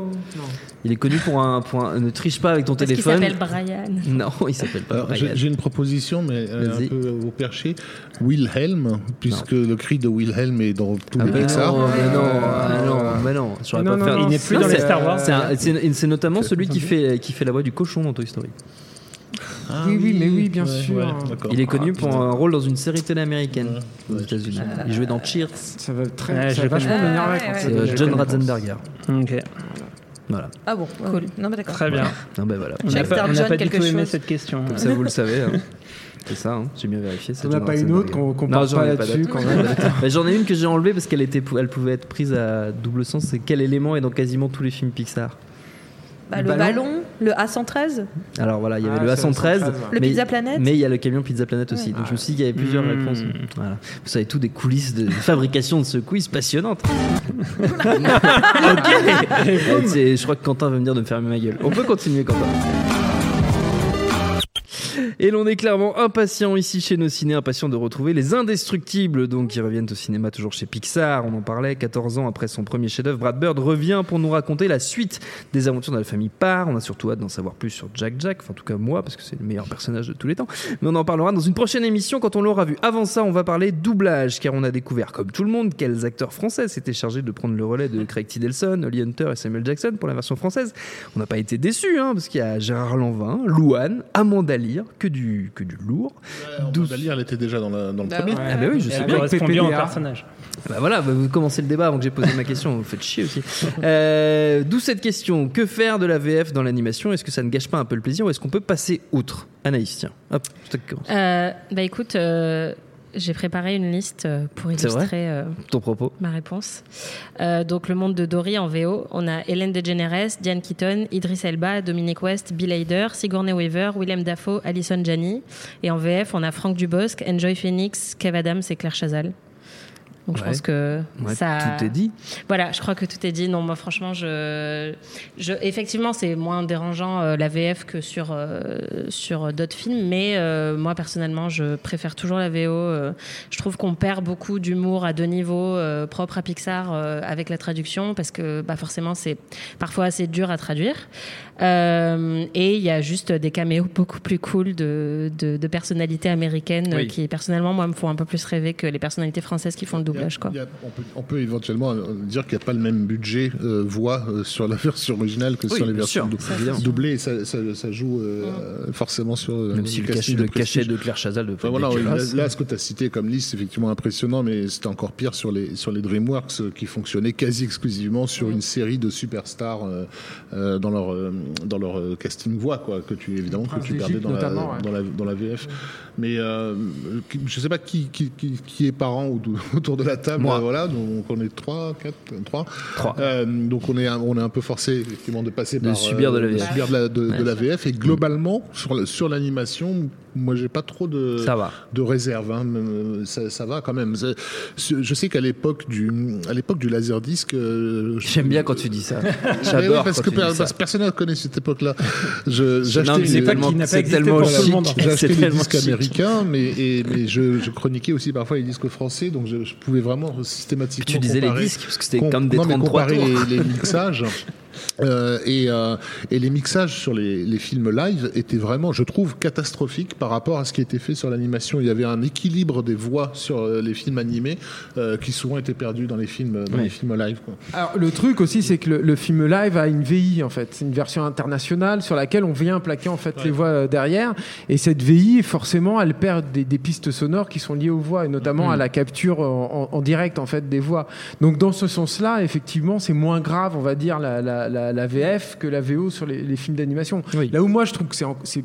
Il est connu pour un, pour un- Ne triche pas avec ton Parce téléphone. s'appelle Brian. Non, il s'appelle pas Alors, Brian. J'ai une proposition, mais euh, un peu au perché. Wilhelm, puisque le cri de Wilhelm est dans tous Ah les Pixar. non, mais non, ah non, mais non, pas non, fait non, un- Il n'est plus Non, dans les Star Wars. C'est notamment celui qui fait, qui fait la voix du cochon dans Toy Story. Ah oui, oui, mais oui, bien ouais, sûr. ouais. Il est connu Ah, pour un rôle dans une série télé américaine aux États-Unis. Il jouait dans Cheers. Ça va très, Ouais, ça va le vachement m'énerver Ah, quand ouais, c'est euh, John. Ratzenberger. Ok, Voilà. Ah bon, cool. Non, mais d'accord. très bien. Ah ben voilà. On n'a pas, on John pas du aimé cette question. Comme ça, vous le savez. hein. C'est ça, hein. j'ai bien vérifié. On n'a pas une autre qu'on Non, parle pas là-dessus quand même. J'en ai une que j'ai enlevée parce qu'elle était, elle pouvait être prise à double sens. C'est quel élément est dans quasiment tous les films Pixar? Bah, Le le ballon. ballon, le A113, Alors voilà, il y avait Ah, le c'est le A113, 113, ouais. le mais- Pizza Planet. Mais il y a le camion Pizza Planet aussi. Ouais. Donc je me suis dit qu'il y avait plusieurs Mmh. réponses. Voilà. Vous savez tout des coulisses de fabrication de ce quiz passionnante. ok. Je crois que Quentin va me dire de me fermer ma gueule. On peut continuer, Quentin. Et l'on est clairement impatient ici chez nos ciné, impatient de retrouver les indestructibles, donc qui reviennent au cinéma toujours chez Pixar. On en parlait 14 ans après son premier chef-d'œuvre. Brad Bird revient pour nous raconter la suite des aventures de la famille Parr. On a surtout hâte d'en savoir plus sur Jack Jack, enfin en tout cas moi, parce que c'est le meilleur personnage de tous les temps. Mais on en parlera dans une prochaine émission quand on l'aura vu. Avant ça, on va parler doublage, car on a découvert, comme tout le monde, quels acteurs français s'étaient chargés de prendre le relais de Craig T. Delson, Hunter et Samuel Jackson pour la version française. On n'a pas été déçus, hein, parce qu'il y a Gérard Lanvin, Louane, Amanda Lear, que du, que du lourd. Douze. elle était déjà dans, la- dans le Bah premier. ouais. Ah bah oui, je Elle sais bien. correspondu au PPDA. personnage. Bah voilà, bah vous commencez le débat avant que j'ai posé ma question, vous faites chier aussi. Euh, D'où cette question, que faire de la VF dans l'animation? Est-ce que ça ne gâche pas un peu le plaisir ou est-ce qu'on peut passer outre? Anaïs, tiens, hop, c'est toi qui commence. Euh, bah écoute, euh, j'ai préparé une liste euh, pour illustrer euh, Ton propos ma réponse. Euh, donc le monde de Dory en VO, on a Hélène DeGeneres, Diane Keaton, Idris Elba, Dominic West, Bill Hader, Sigourney Weaver, Willem Dafoe, Alison Janney. Et en VF, on a Franck Dubosc, Enjoy Phoenix, Kev Adams et Claire Chazal. Donc je pense que Ouais, ça. Tout est dit. Voilà, je crois que tout est dit. Non, moi, franchement, je, je effectivement, c'est moins dérangeant euh, la VF que sur euh, sur d'autres films, mais euh, moi personnellement, je préfère toujours la VO. je trouve qu'on perd beaucoup d'humour à deux niveaux propre à Pixar avec la traduction parce que bah forcément, c'est parfois assez dur à traduire. Et il y a juste des caméos beaucoup plus cool de, de, de personnalités américaines Oui. qui personnellement moi me font un peu plus rêver que les personnalités françaises qui font le doublage quoi. Il y a- on, peut, on peut éventuellement euh, dire qu'il n'y a pas le même budget euh, voix euh, sur la version originale que Oui, sur les versions dou- doublées. Ça, ça, ça joue euh, forcément sur euh, Même si le, casting cachet, de Claire Chazal de Enfin, voilà, oui, là, ce que tu as cité comme liste, c'est effectivement impressionnant, mais c'était encore pire sur les, sur les DreamWorks euh, qui fonctionnaient quasi exclusivement sur une série de superstars euh, euh, dans leur, euh, dans leur casting voix, quoi, que tu, évidemment, que tu perdais dans la, notamment, ouais. dans, la, dans la VF. Mais euh, qui- je sais pas qui, qui, qui, qui est parent ou- autour de la table. Moi. voilà, donc on est trois, quatre, trois. Trois. Euh, donc on est, un- on est un peu forcé effectivement de passer De par subir de la euh, VF. subir de la, de, de Ouais. la VF. Et globalement, sur, le- sur l'animation, moi j'ai pas trop de Ça va. de réserve. hein. Euh, Ça, ça va quand même. Je sais qu'à l'époque du, à l'époque du laserdisc, euh, J'aime bien quand tu dis ça. Oui, J'adore parce quand que tu per- dis parce ça. que personne ne connaît cette époque-là. J'achetais c'est tellement- c'est tellement chic. les disques chic. américains, mais, et- mais je, je chroniquais aussi parfois les disques français, donc je, je pouvais vraiment systématiquement. Tu disais les disques, parce que c'était com- comme des non, mais 33 comparer tours. les, les mixages. Euh, et, euh, et les mixages sur les, les films live étaient vraiment, je trouve, catastrophiques par rapport à ce qui était fait sur l'animation. Il y avait un équilibre des voix sur euh, les films animés euh, qui souvent étaient perdus dans les films, dans les films live. Quoi. Alors le truc aussi, c'est que le, le film live a une VI en fait, c'est une version internationale sur laquelle on vient plaquer en fait les voix derrière. Et cette VI, forcément, elle perd des, des pistes sonores qui sont liées aux voix et notamment Mm. à la capture en, en- en direct en fait des voix. Donc dans ce sens-là, effectivement, c'est moins grave, on va dire, la, la- la- la, la VF que la VO sur les, les films d'animation. Là où moi je trouve que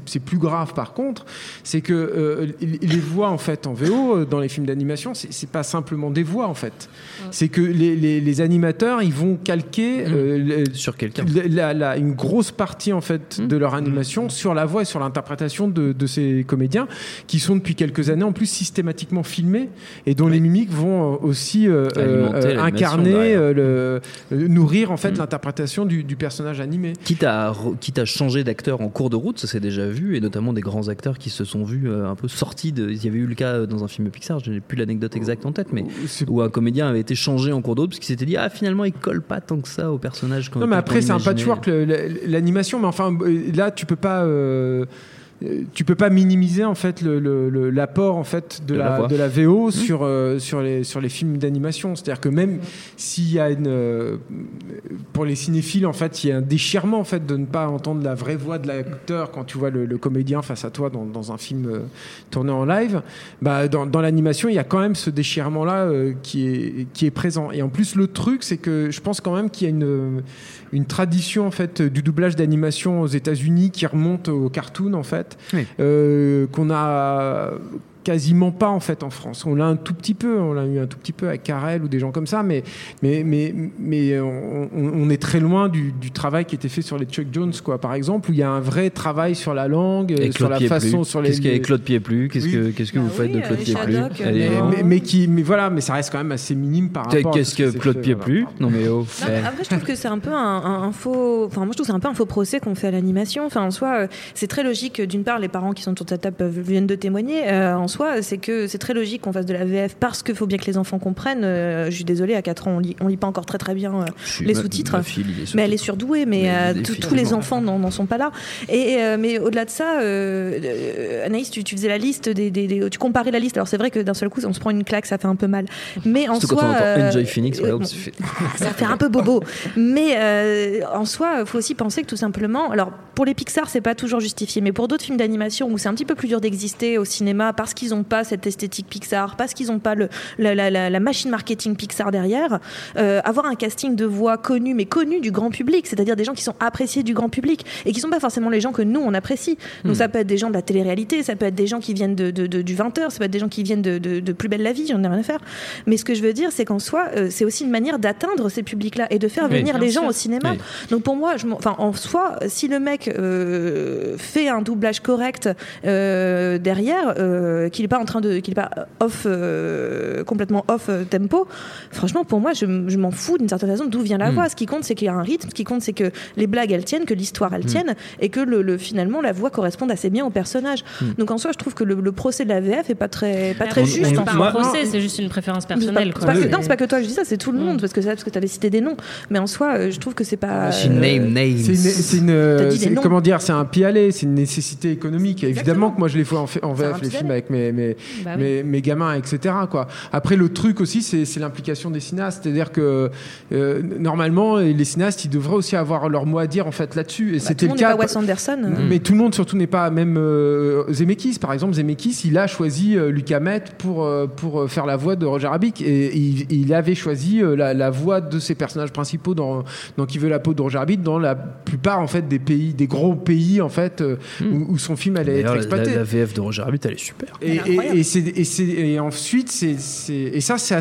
c'est plus grave par contre, c'est que euh, les voix en fait en VO euh, dans les films d'animation, c'est pas simplement des voix en fait. C'est que les, les- les animateurs ils vont calquer euh, le- sur quelqu'un. la- la- une grosse partie en fait de leur animation sur la voix et sur l'interprétation de, de ces comédiens qui sont depuis quelques années en plus systématiquement filmés et dont les mimiques vont euh, aussi euh, euh, incarner euh, le, euh, nourrir en fait l'interprétation du, du personnage animé. Quitte à, re- quitte à changer d'acteur en cours de route, ça s'est déjà vu, et notamment des grands acteurs qui se sont vus euh, un peu sortis de. Il y avait eu le cas euh, dans un film Pixar, je n'ai plus l'anecdote exacte en tête, mais où un comédien avait été changé en cours de route parce qu'il s'était dit Ah, finalement, il colle pas tant que ça au personnage. qu'on- Non, mais après, c'est un patchwork, l'animation. Mais enfin, euh, là, tu peux pas. euh, euh, tu peux pas minimiser en fait l'apport en fait de, De la la. Mmh. de la VO sur euh, sur les sur les films d'animation c'est-à-dire que même s'il y a une euh, pour les cinéphiles en fait il y a un déchirement en fait de ne pas entendre la vraie voix de l'acteur quand tu vois le, le comédien face à toi dans, dans un film euh, tourné en live bah dans, dans l'animation il y a quand même ce déchirement là qui est qui est présent et en plus le truc c'est que je pense quand même qu'il y a une une tradition en fait du doublage d'animation aux États-Unis qui remonte au cartoon en fait euh, qu'on a quasiment pas en fait en France. On l'a un tout petit peu, on l'a eu un tout petit peu à Carrel ou des gens comme ça, mais mais mais mais on, est très loin du, du travail qui était fait sur les Chuck Jones quoi, par exemple, où il y a un vrai travail sur la langue, Et euh, sur Claude la Pieplu. façon, sur les. Qu'est-ce qu'il y a avec Claude Pieplu Qu'est-ce que, qu'est-ce que vous faites de Claude Pieplu Elle est- mais, mais- mais qui, mais voilà, mais ça reste quand même assez minime par rapport. à Qu'est-ce que Claude fait, Pieplu Non, mais oh. Non, mais après, je trouve que c'est un peu un, un- un faux. Enfin, moi, je trouve c'est un peu un faux procès qu'on fait à l'animation. Enfin, en soi, euh, c'est très logique. D'une part, les parents qui sont sur cette table peuvent- viennent de témoigner. Euh, en soi, c'est que c'est très logique qu'on fasse de la VF parce qu'il faut bien que les enfants comprennent. Euh, je suis désolée, à 4 ans, on lit, on lit pas encore très très bien euh, les sous-titres. mais elle est surdouée. Mais, Mais euh, tous- filles, tous les enfants n'en sont pas là. Et mais au-delà de ça, Anaïs, tu, tu faisais la liste des, des- des- tu comparais la liste. Alors c'est vrai que d'un seul coup, on se prend une claque, ça fait un peu mal. Mais en Surtout soi, quand on entend Enjoy Phoenix, bon, fait- ça fait un peu bobo. Mais en soi, faut aussi penser que tout simplement, alors pour les Pixar, c'est pas toujours justifié, mais pour d'autres films d'animation où c'est un petit peu plus dur d'exister au cinéma parce qu'ils n'ont pas cette esthétique Pixar, parce qu'ils n'ont pas le, la, la- la- la machine marketing Pixar derrière, euh, avoir un casting de voix connu, mais connu du grand public, c'est-à-dire des gens qui sont appréciés du grand public et qui sont pas forcément les gens que nous on apprécie. Donc Hmm. ça peut être des gens de la télé-réalité, ça peut être des gens qui viennent de, de- de- du 20h, ça peut être des gens qui viennent de, de- Plus belle la vie, j'en ai rien à faire. Mais ce que je veux dire, c'est qu'en soi, euh, c'est aussi une manière d'atteindre ces publics-là et de faire Oui, venir les gens au cinéma. Oui. Donc pour moi, je en soi, si le mec euh, fait un doublage correct derrière, euh, qu'il n'est pas en train de, qu'il est pas off, euh, complètement off euh, tempo, franchement, pour moi, je, je m'en fous d'une certaine façon d'où vient la Mm. voix. Ce qui compte, c'est qu'il y a un rythme. Ce qui compte, c'est que les blagues elles tiennent, que l'histoire elle Mm. tienne, et que le, le- finalement la voix corresponde assez bien au personnage. Mm. Donc en soi, je trouve que le, le procès de la VF est pas très, pas Mais très après, juste. C'est en pas un procès, c'est juste une préférence C'est pas- personnelle. c'est quoi. pas que- non, c'est pas que toi je dis ça, c'est tout le monde parce que c'est parce que tu avais cité des noms. Mais en soi, euh, je trouve que c'est pas. C'est euh, C'est une, c'est une, euh, comment dire, c'est un pis-aller, c'est une nécessité économique. Évidemment que moi je les fais en, en VF les films avec mes mes, Bah oui. mes, mes gamins, etc. Quoi. Après le truc aussi, c'est l'implication des cinéastes, c'est-à-dire que euh, normalement les cinéastes ils devraient aussi avoir leur mot à dire en fait là-dessus. Et bah, tout c'était le le monde n'est cas. pas Wes Anderson. Mais tout le monde surtout n'est pas même euh, Zemeckis par exemple Zemeckis il a choisi euh, Luc Hamet pour euh, pour euh, faire la voix de Roger Rabbit et il, il avait choisi euh, la, la voix de ses personnages principaux dans dans Qui veut la peau de Roger Rabbit dans la plupart en fait des pays des gros pays en fait euh, où, où son film allait être D'ailleurs, la, exploité. la VF de Roger Rabbit, elle est super. Et, et, et, c'est- et, c'est- et ensuite, c'est, c'est- et ça, c'est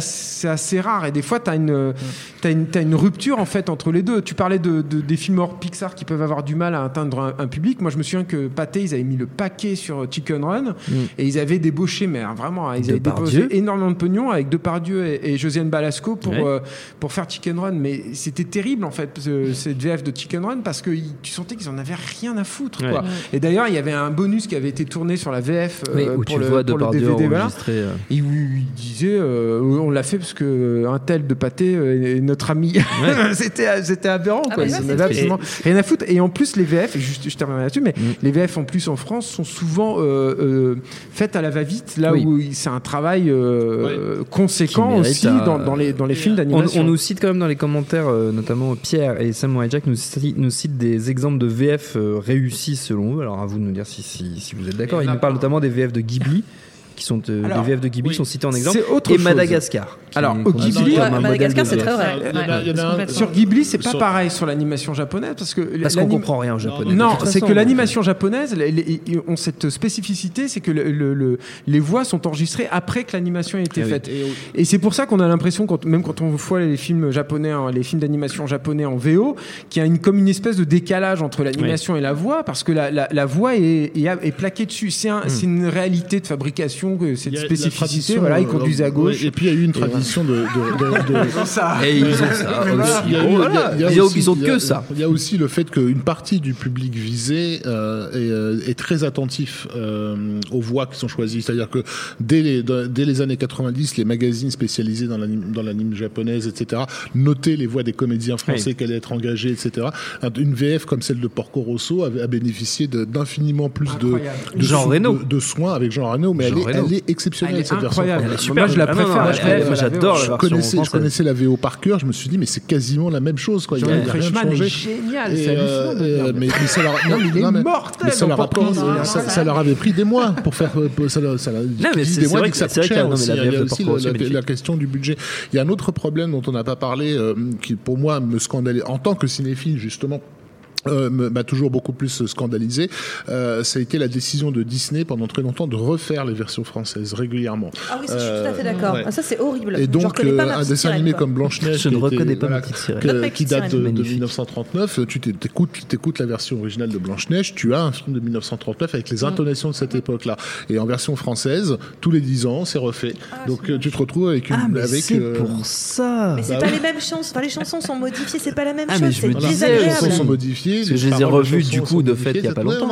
assez, rare. Et des fois, tu as une, t'as une, t'as une rupture en fait entre les deux. Tu parlais de, de- des films hors Pixar qui peuvent avoir du mal à atteindre un, un public. Moi, je me souviens que Pathé, ils avaient mis le paquet sur Chicken Run et ils avaient débauché, mais hein, vraiment, ils avaient Depardieu. débauché énormément de pognon avec Depardieu et, et Josiane Balasco pour, Ouais. euh, pour faire Chicken Run. Mais c'était terrible en fait, ce- cette VF de Chicken Run parce que tu sentais qu'ils en avaient rien à foutre. Quoi. Ouais. Et d'ailleurs, il y avait un bonus qui avait été tourné sur la VF Oui, euh, où pour, tu le, le Depardieu DVD. voilà. enregistré, euh. Et où il disait, euh, on l'a fait parce que euh, un tel de pâté euh, est notre ami. c'était, c'était aberrant. Ah Quoi. bah Ils ouais, absolument rien à foutre. Et en plus, les VF, juste, je terminerai là-dessus, mais Mm. les VF en plus en France sont souvent euh, euh, faites à la va-vite, là Oui. où c'est un travail euh, conséquent aussi à- dans, dans les, dans les films On, d'animation. on nous cite quand même dans les commentaires, euh, notamment Pierre et Samuel Jack nous citent, nous citent des exemples de VF euh, réussis selon eux. Alors à vous de nous dire si, si, si vous êtes d'accord. Ils nous parlent notamment des VF de Ghibli. Qui sont euh, Alors, les VF de Ghibli oui. sont cités en exemple, C'est autre et chose. Madagascar. Alors, au Ghibli, ouais, Madagascar, c'est très vrai. Sur Ghibli, c'est pas Sur- pareil sur l'animation japonaise parce que Parce qu'on comprend rien au japonais. Non, c'est que l'animation japonaise les- les- ils ont cette spécificité, c'est que le- le- le- les voix sont enregistrées après que l'animation a été Ah oui. faite. Et c'est pour ça qu'on a l'impression, quand, même quand on voit les films japonais, hein, les films d'animation japonais en VO, qu'il y a une, comme une espèce de décalage entre l'animation et la voix, parce que la, la- la voix est, est, est plaquée dessus. C'est un- c'est une réalité de fabrication, que cette spécificité. tradition, Voilà, ils euh, conduisent à gauche. et puis il y a eu une tradition de. de, de- de- Ça. Et ils ont ça Mais voilà. aussi. Il y a eu- Oh, Ils ont- Ils ont que ça. Il y a aussi le fait qu'une partie du public visé euh, est, euh, est très attentif euh, aux voix qui sont choisies. C'est-à-dire que dès les, dès les années 90, les magazines spécialisés dans l'anime, dans l'anime japonaise, etc., notaient les voix des comédiens français qui allaient être engagés, etc. Une VF comme celle de Porco Rosso a, a bénéficié d'infiniment plus de, Incroyable. de, Jean Reno. de, de soins avec Jean Reno, mais Jean elle, est, Reno. Elle est exceptionnelle Elle est cette version incroyable. française. Elle est super. Moi, je la Ah non, non, préfère. j'adore la je version connaissais, je connaissais la VO par cœur, je me suis dit, mais c'est quasiment la même chose. Quoi. Il y a- rien de Freshman est changé. génial, Et, c'est hallucinant euh, euh, mais, mais ça leur, Non, il est non, mais- mortel mais ça leur, ça, ça leur avait pris des mois pour faire. Ça, leur- ça, leur- mais ils c'est- des c'est mois que ça coûte cher aussi. la Il y a aussi la question du budget. Il y a un autre problème dont on n'a pas parlé, euh, qui pour moi me scandalait en tant que cinéphile justement. Euh, m'a toujours beaucoup plus scandalisé, euh, ça a été la décision de Disney pendant très longtemps de refaire les versions françaises régulièrement. Ah oui, ça, je suis tout à fait d'accord. ouais. Ah, ça, c'est horrible. Et donc, euh, un dessin animé quoi. comme Blanche-Neige, Je qui ne reconnais pas voilà, ma petite sirène. que- Notre ma qui date de, sirène. de Magnifique. 1939, tu t'é- t'écoutes, t'écoutes la version originale de Blanche-Neige, tu as un film de 1939 avec les intonations de cette époque-là. Et en version française, tous les 10 ans, c'est refait. Donc euh, tu te retrouves avec une... Ah, mais avec, c'est euh, pour ça. Mais c'est Bah pas oui. les mêmes chansons. Enfin, les chansons sont modifiées, c'est pas la même Ah, mais chose. je C'est me disais, les désagréable. chansons sont modifiées. Parce que je les ai chansons du coup, de fait, il y a pas longtemps,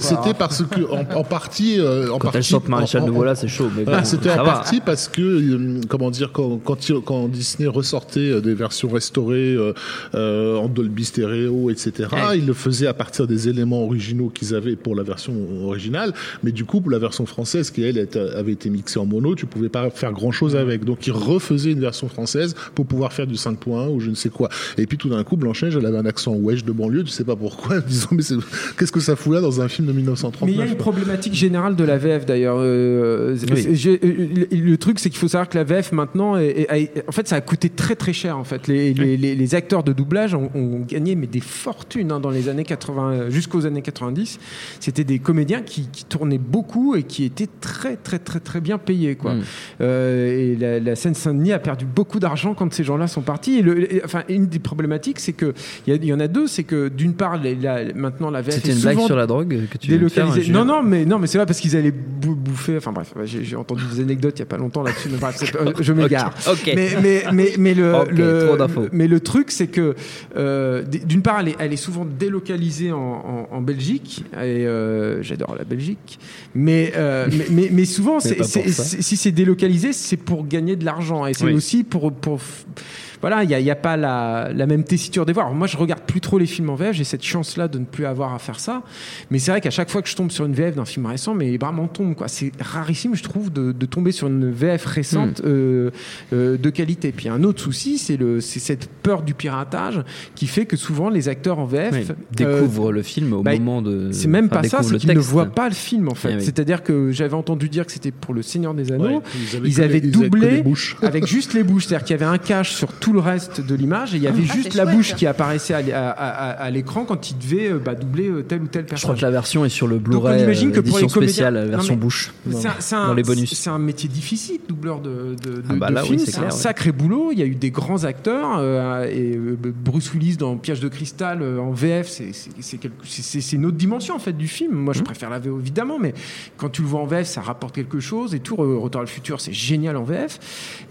c'était euh, parce que en, en partie euh, en Quand partie elle chante Maréchal en- Voilà, c'est chaud. Mais Voilà, bon, c'était en partie parce que, euh, comment dire, quand, Disney ressortait euh, des versions restaurées euh, euh, en Dolby Stereo, etc., Ouais. il le faisait à partir des éléments originaux qu'ils avaient pour la version originale. Mais du coup, pour la version française, qui elle avait été mixée en mono, tu pouvais pas faire grand chose avec. Donc, ils refaisaient une version française pour pouvoir faire du 5.1 ou je ne sais quoi. Et puis, tout d'un coup, Blanche-Neige, elle avait un accent wesh de banlieue, tu sais pas pourquoi, disons, mais c'est- qu'est-ce que ça fout là dans un film de 1939 Mais il y a une problématique générale de la VF d'ailleurs. Euh, Oui. j'ai- euh, le, le truc, c'est qu'il faut savoir que la VF maintenant, est- est- est- en fait, ça a coûté très très cher. En fait, les, les- les- les acteurs de doublage ont, ont gagné mais des fortunes hein, dans les années 80 jusqu'aux années 90. C'était des comédiens qui, qui tournaient beaucoup et qui étaient très très très très bien payés. Quoi. Mm. Euh, et la, la Seine-Saint-Denis a perdu beaucoup d'argent quand ces gens-là sont partis. Et le- et- enfin, une des problématiques, c'est que il y, en a deux, c'est que d'une part, les- la- maintenant la VF C'était une blague sur la drogue que tu faire, délocalisée. Julien Non, non, mais non, mais c'est vrai parce qu'ils allaient bou- bouffer. Enfin bref, j'ai entendu des anecdotes il y a pas longtemps là-dessus. Mais bref, c'est- euh, je m'égare. Ok, ok. Mais mais mais mais le, Ok, le- mais le truc c'est que euh, d'une part elle est, elle est souvent délocalisée en, en- en Belgique et euh, j'adore la Belgique. Mais euh, mais, mais souvent pas si c'est délocalisé c'est pour gagner de l'argent et c'est Oui. aussi pour pour voilà, il n'y a, y a pas la, la même tessiture des voix. Alors moi, je regarde plus trop les films en VF. J'ai cette chance-là de ne plus avoir à faire ça. Mais c'est vrai qu'à chaque fois que je tombe sur une VF d'un film récent, mais les bras m'en tombent. quoi. C'est rarissime, je trouve, de, de tomber sur une VF récente Hmm. euh, euh, de qualité. Puis un autre souci, c'est le, c'est cette peur du piratage qui fait que souvent les acteurs en VF Oui, euh, découvre le film au bah, moment de. c'est même enfin, pas ça, c'est qu'ils ne voient pas le film en fait. Oui. C'est-à-dire que j'avais entendu dire que c'était pour le Seigneur des Anneaux. Ouais, ils avaient ils avaient ils avaient que doublé les bouches. avec juste les bouches, c'est-à-dire qu'il y avait un cache sur tout le reste de l'image et il y avait Ah, juste la chouette. bouche qui apparaissait à, l- à- à- à l'écran quand il devait euh, bah, doubler euh, tel ou tel Je crois personnage. que la version est sur le Donc, Blu-ray. on imagine que euh, pour les comédiens- spéciale, Non, version bouche. C'est un, c'est un- dans les bonus. c'est un métier difficile, doubleur de, de, de- Ah bah de là, oui, films. c'est c'est clair, un ouais. sacré boulot. Il y a eu des grands acteurs euh, et euh, Bruce Willis dans Piège de cristal euh, en VF, c'est- c'est c'est quelque- c'est- c'est- c'est une autre dimension en fait du film. Moi, je Mmh. préfère la VO évidemment, mais quand tu le vois en VF, ça rapporte quelque chose et tout. Re- Retour à le futur, c'est génial en VF.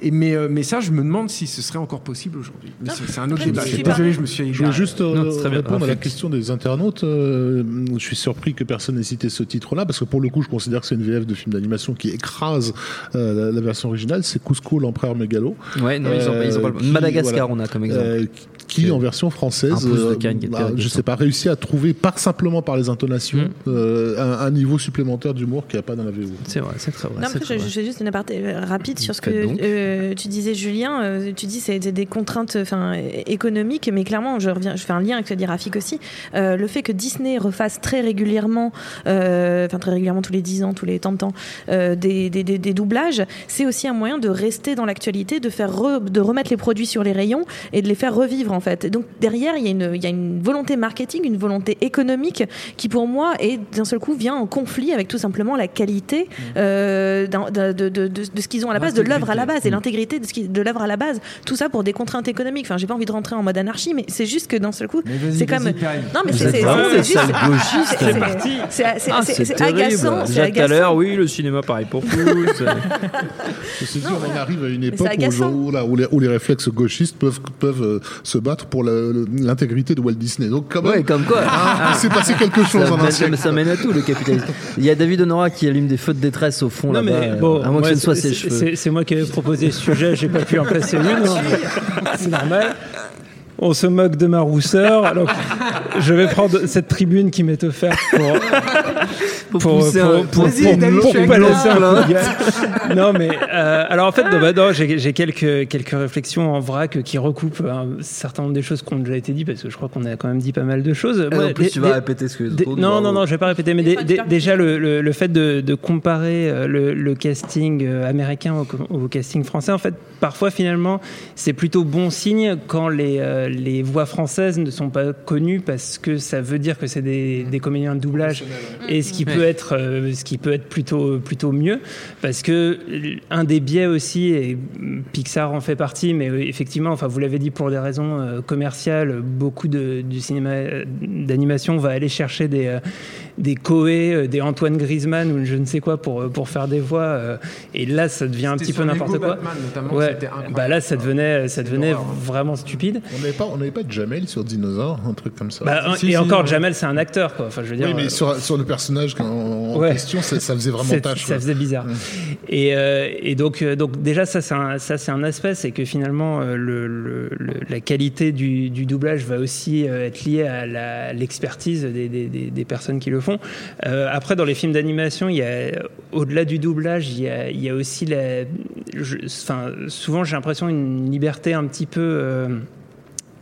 Et mais euh, mais ça, je me demande si ce serait encore possible aujourd'hui. Mais c'est c'est un autre débat. je suis désolé, je me suis Je voulais juste euh, Non, répondre à la question des internautes. Euh, je suis surpris que personne n'ait cité ce titre-là, parce que pour le coup, je considère que c'est une VF de film d'animation qui écrase euh, la, la version originale. C'est Cusco, l'empereur mégalo. Ouais, non, ils ont, ils ont pas le- qui- Madagascar, voilà, on a comme exemple. euh, qui, en version française, euh, je intéressant. sais pas, réussi à trouver, par simplement par les intonations, Mm. euh, un, un niveau supplémentaire d'humour qu'il n'y a pas dans la VO. C'est vrai, c'est très vrai. Non, après, je, fais juste une aparté euh, rapide sur ce que euh, tu disais, Julien. Euh, tu dis c'est c'est des contraintes enfin, économiques, mais clairement, je, reviens, je fais un lien avec ce que dit Rafik aussi. Euh, le fait que Disney refasse très régulièrement, euh, enfin très régulièrement tous les 10 ans, tous les temps de temps, euh, des, des, des- des doublages, c'est aussi un moyen de rester dans l'actualité, de, faire re- de remettre les produits sur les rayons et de les faire revivre en fait. Et donc derrière, il y, a une, il y a une volonté marketing, une volonté économique qui pour moi, est d'un seul coup, vient en conflit avec tout simplement la qualité euh, d'un- de, de- de- de- de ce qu'ils ont à la base, de l'œuvre à la base et l'intégrité de, ce qui- de l'œuvre à la base. Tout ça pour des contraintes économiques. Enfin, j'ai pas envie de rentrer en mode anarchie, mais c'est juste que d'un seul coup, c'est comme. Non, mais c'est c'est- c'est c'est- C'est c'est- c'est- c'est- Ah, c'est- c'est c'est agaçant. c'est Déjà tout à agaçant. l'heure, oui, le cinéma pareil pour tous. Ceci dit, on en arrive à une c'est époque où, agaçant. où, là, où les, où les réflexes gauchistes peuvent, peuvent euh, se battre pour l'intégrité de Walt Disney. Donc, quand même, Ouais, comme quoi. Ah, il s'est passé quelque chose ça en un mène, siècle. ça mène à tout le capitalisme. Il y a David Honora qui allume des feux de détresse au fond là-bas. mais euh, bon, à moins que ce ne soit c'est- ses c'est- cheveux. C'est c'est moi qui avais proposé ce sujet, j'ai pas pu en placer une. hein. C'est normal. On se moque de ma rousseur, alors je vais prendre cette tribune qui m'est offerte pour, pour, pousser un- pour, Vas-y, pour- pour balancer un coup de gueule. Non, mais euh, alors en fait, non, bah, non, j'ai quelques, quelques réflexions en vrac qui recoupent un certain nombre des choses qui ont déjà été dites, parce que je crois qu'on a quand même dit pas mal de choses. Moi, en plus, des- tu vas des- répéter ce que les autres non, non, non, je vais pas répéter, mais Des déjà le, le- le fait de, de comparer euh, le, le casting euh, américain au, au casting français, en fait, parfois finalement, c'est plutôt bon signe quand les, euh, les voix françaises ne sont pas connues parce que ça veut dire que c'est des, des comédiens de doublage. Et ce qui peut être euh, ce qui peut être plutôt plutôt mieux parce que un des biais aussi et Pixar en fait partie mais euh, effectivement enfin vous l'avez dit pour des raisons euh, commerciales beaucoup de, du cinéma d'animation va aller chercher des des Coé, des Antoine Griezmann ou je ne sais quoi pour, pour faire des voix. et là, ça devient un petit peu n'importe quoi. Batman, Ouais. Bah là, ça devenait, ça devenait vraiment stupide. On n'avait pas, on n'avait pas de Jamel sur Dinosaure, un truc comme ça. Bah, Si, et si, encore, ouais. Jamel, c'est un acteur, quoi. Enfin, je veux dire. oui, mais euh, sur, sur le personnage en, en Ouais. question, ça, ça faisait vraiment tâche. Ça faisait bizarre. Et, euh, et donc, euh, donc déjà, ça c'est un, ça, c'est un aspect, c'est que finalement, euh, le, le- le- la qualité du, du doublage va aussi être liée à la- l'expertise des, des- des- des personnes qui le font. Euh, après, dans les films d'animation, il y a, au-delà du doublage, il y a, il y a aussi la, je- enfin, souvent j'ai l'impression une liberté un petit peu euh,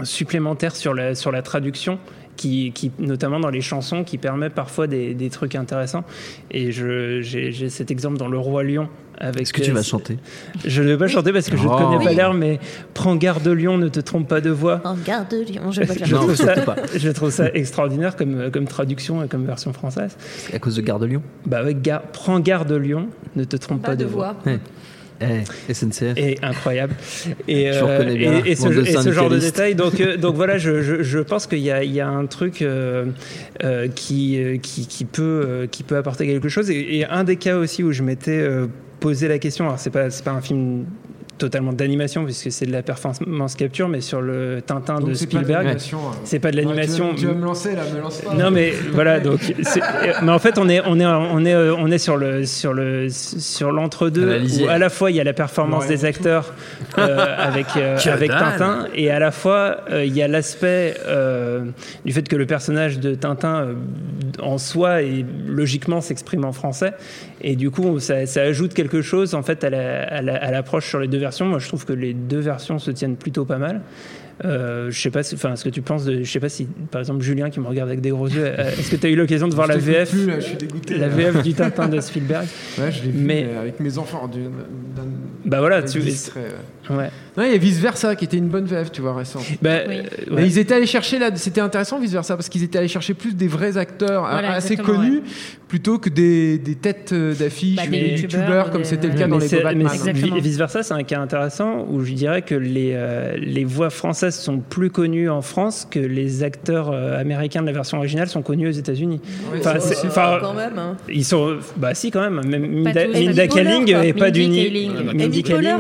supplémentaire sur la, sur la traduction. Qui, qui, notamment dans les chansons, qui permet parfois des, des trucs intéressants. Et j'ai cet exemple dans Le Roi Lion. avec Est-ce que tu vas chanter? Je ne vais pas chanter parce que je ne Oh. connais pas Oui. l'air, mais prends garde Lyon, ne te trompe pas de voix. En garde de Lyon, je vais pas le Je faire. trouve, ça, surtout pas. je trouve ça extraordinaire comme, comme traduction et comme version française. À cause de Garde Lyon Bah ouais, prends garde Lyon, ne te trompe pas, de, voix. Eh, SNCF. Et incroyable. Et, Je euh, bien, et, et ce, et genre de détails. Donc, euh, donc voilà, je, je, je pense qu'il y a, il y a un truc euh, euh, qui, qui, qui, peut, qui peut apporter quelque chose. Et, un des cas aussi où je m'étais posé la question, alors c'est pas, c'est pas un film totalement d'animation puisque c'est de la performance capture mais sur le Tintin Donc de c'est pas de Spielberg l'animation, hein. c'est pas de Ouais, tu vas- l'animation tu vas me lancer là, me lance pas. non mais voilà donc c'est- mais en fait on est on est on est euh, on est sur le sur le sur À l'entre-deux la où à la fois il y a la performance Ouais, des acteurs euh, avec euh, avec dalle. Tintin et à la fois euh, il y a l'aspect euh, du fait que le personnage de Tintin euh, en soi et logiquement s'exprime en français et du coup ça, ça ajoute quelque chose en fait à la- à la- à l'approche sur les deux versions moi je trouve que les deux versions se tiennent plutôt pas mal euh, je sais pas, si- enfin, ce que tu penses de, je sais pas si, par exemple, Julien qui me regarde avec des gros yeux, euh, est-ce que tu as eu l'occasion de voir Je la VF, plus, là, je suis dégoûté, la là. VF du Tintin de Spielberg? Ouais, je l'ai vu Mais- mais avec mes enfants. Bah voilà, tu- distrait, ouais. Ouais. Non, il y a Vice Versa qui était une bonne VF, tu vois, récente. Bah, Oui. euh, Mais ouais. ils étaient allés chercher là, c'était intéressant Vice Versa parce qu'ils étaient allés chercher plus des vrais acteurs Voilà, assez connus plutôt que des, des têtes euh, d'affiches Bah, des des youtubeurs, youtubeurs comme c'était le cas dans les Go Batman. mais hein. Exactement. vice versa, c'est un cas intéressant où je dirais que les, euh, les voix françaises sont plus connues en France que les acteurs euh, américains de la version originale sont connus aux États-Unis. Ouais, Enfin, c'est- enfin, quand même. hein. ils sont, bah si quand même. Minda, Minda Kaling est pas du Mindy Kaling.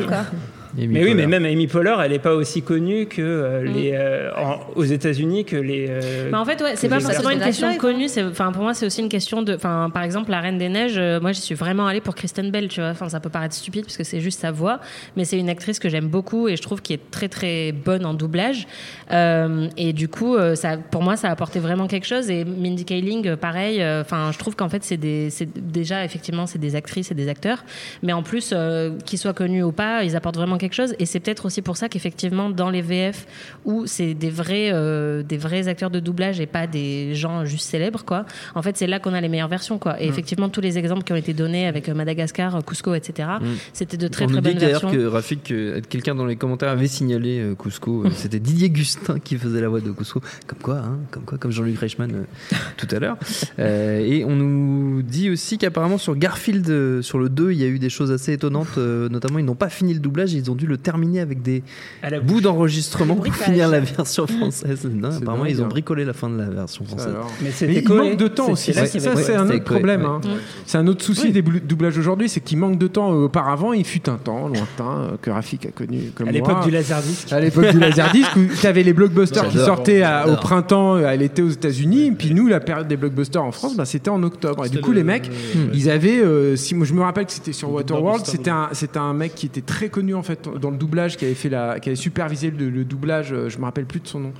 Poehler, Mais oui, mais même Amy Poehler, elle n'est pas aussi connue que euh, les, euh, en- aux États-Unis que les. euh, Mais en fait, ouais, c'est pas forcément une question hein. connue. c'est- Enfin, pour moi, c'est aussi une question de. Enfin, par exemple, La Reine des Neiges. euh, moi, j'y suis vraiment allée pour Kristen Bell. Tu vois. Enfin, ça peut paraître stupide parce que c'est juste sa voix, mais c'est une actrice que j'aime beaucoup et je trouve qui est très très bonne en doublage. Euh, et du coup, euh, ça, pour moi, ça a apporté vraiment quelque chose. Et Mindy Kaling, pareil. euh, Enfin, je trouve qu'en fait, c'est des, c'est déjà effectivement, c'est des actrices et des acteurs, mais en plus, euh, qu'ils soient connus ou pas, ils apportent vraiment quelque chose. Et c'est peut-être aussi pour ça qu'effectivement, dans les VF où c'est des vrais, euh, des vrais acteurs de doublage et pas des gens juste célèbres, quoi. En fait, c'est là qu'on a les meilleures versions, quoi. Et Mm. effectivement, tous les exemples qui ont été donnés avec euh, Madagascar, euh, Cusco, etc., Mm. c'était de très On très nous dit bonnes d'ailleurs versions. que Rafik, que quelqu'un dans les commentaires avait signalé euh, Cusco. euh, C'était Didier Gustin qui faisait la voix de Cusco. Comme quoi, hein, comme quoi, comme Jean-Luc Reichmann tout à l'heure. Et on nous dit aussi qu'apparemment sur Garfield, sur le 2, il y a eu des choses assez étonnantes. notamment, ils n'ont pas fini le doublage, ils ont dû le terminer avec des À la bouts d'enregistrement pour finir la version française. Non, apparemment, ils ont bricolé la fin de la version française. Mais Mais il manque de temps aussi. Ça, c'est un autre problème. ouais. hein. C'est un autre souci des bou- doublages aujourd'hui, c'est qu'il manque de temps. Euh, Auparavant, il fut un temps lointain que Rafik a connu comme À l'époque du laserdisc. À l'époque du laserdisc, où tu avais les blockbusters qui sortaient à- au printemps, euh, à l'été aux États-Unis, puis nous, la période des blockbusters en France, bah, c'était en octobre. Et du coup, les mecs, ils avaient, euh, si moi je me rappelle que c'était sur Waterworld, c'était un, c'était un mec qui était très connu en fait dans le doublage, qui avait fait la, qui avait supervisé le, le doublage. euh, Je me rappelle plus de son nom,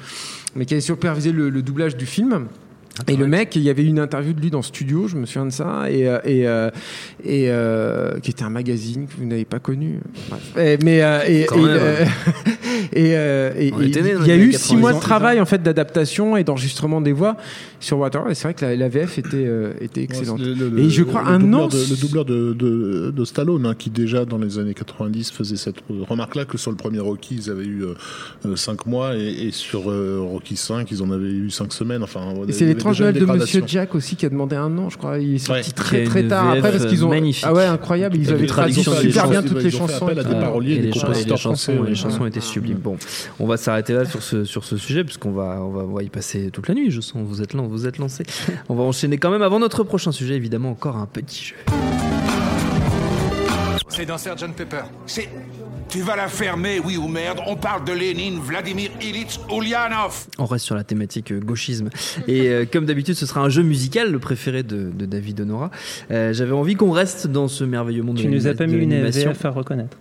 mais qui avait supervisé le, le doublage du film. Et le mec, il y avait une interview de lui dans le studio, je me souviens de ça, et, euh, et, euh, et euh, qui était un magazine que vous n'avez pas connu. Mais et, il y a eu six mois de 90. travail en fait d'adaptation et d'enregistrement des voix sur Waterworld. Et c'est vrai que la, la VF était euh, était excellente. Le- le- et je crois le un doubleur an. de, le doubleur de, de, de Stallone, hein, qui déjà dans les années 90 faisait cette remarque-là que sur le premier Rocky, ils avaient eu 5 mois et, et sur euh, Rocky 5, ils en avaient eu 5 semaines. Enfin, Et c'est l'étrange Noël de. Monsieur Jack aussi qui a demandé un an, je crois. Il est sorti Ouais. très très tard après parce qu'ils ont magnifique. ah ouais incroyable. Ils avaient traduit super bien toutes les chansons. appel à des paroliers, des les, compositeurs chansons, français, les ouais. chansons étaient sublimes. Bon, on va s'arrêter là sur ce, sur ce sujet, puisqu'on va, on va, on va y passer toute la nuit, je sens. Vous êtes, lan- vous êtes lancés. on va enchaîner quand même avant notre prochain sujet, évidemment, encore un petit jeu. C'est dans Sgt Pepper. C'est. Tu vas la fermer, oui ou merde On parle de Lénine, Vladimir Ilitch, Ulyanov. On reste sur la thématique euh, gauchisme. Et euh, comme d'habitude, ce sera un jeu musical, le préféré de, de David Honora. Euh, J'avais envie qu'on reste dans ce merveilleux monde Tu de nous as pas mis une. VF à reconnaître.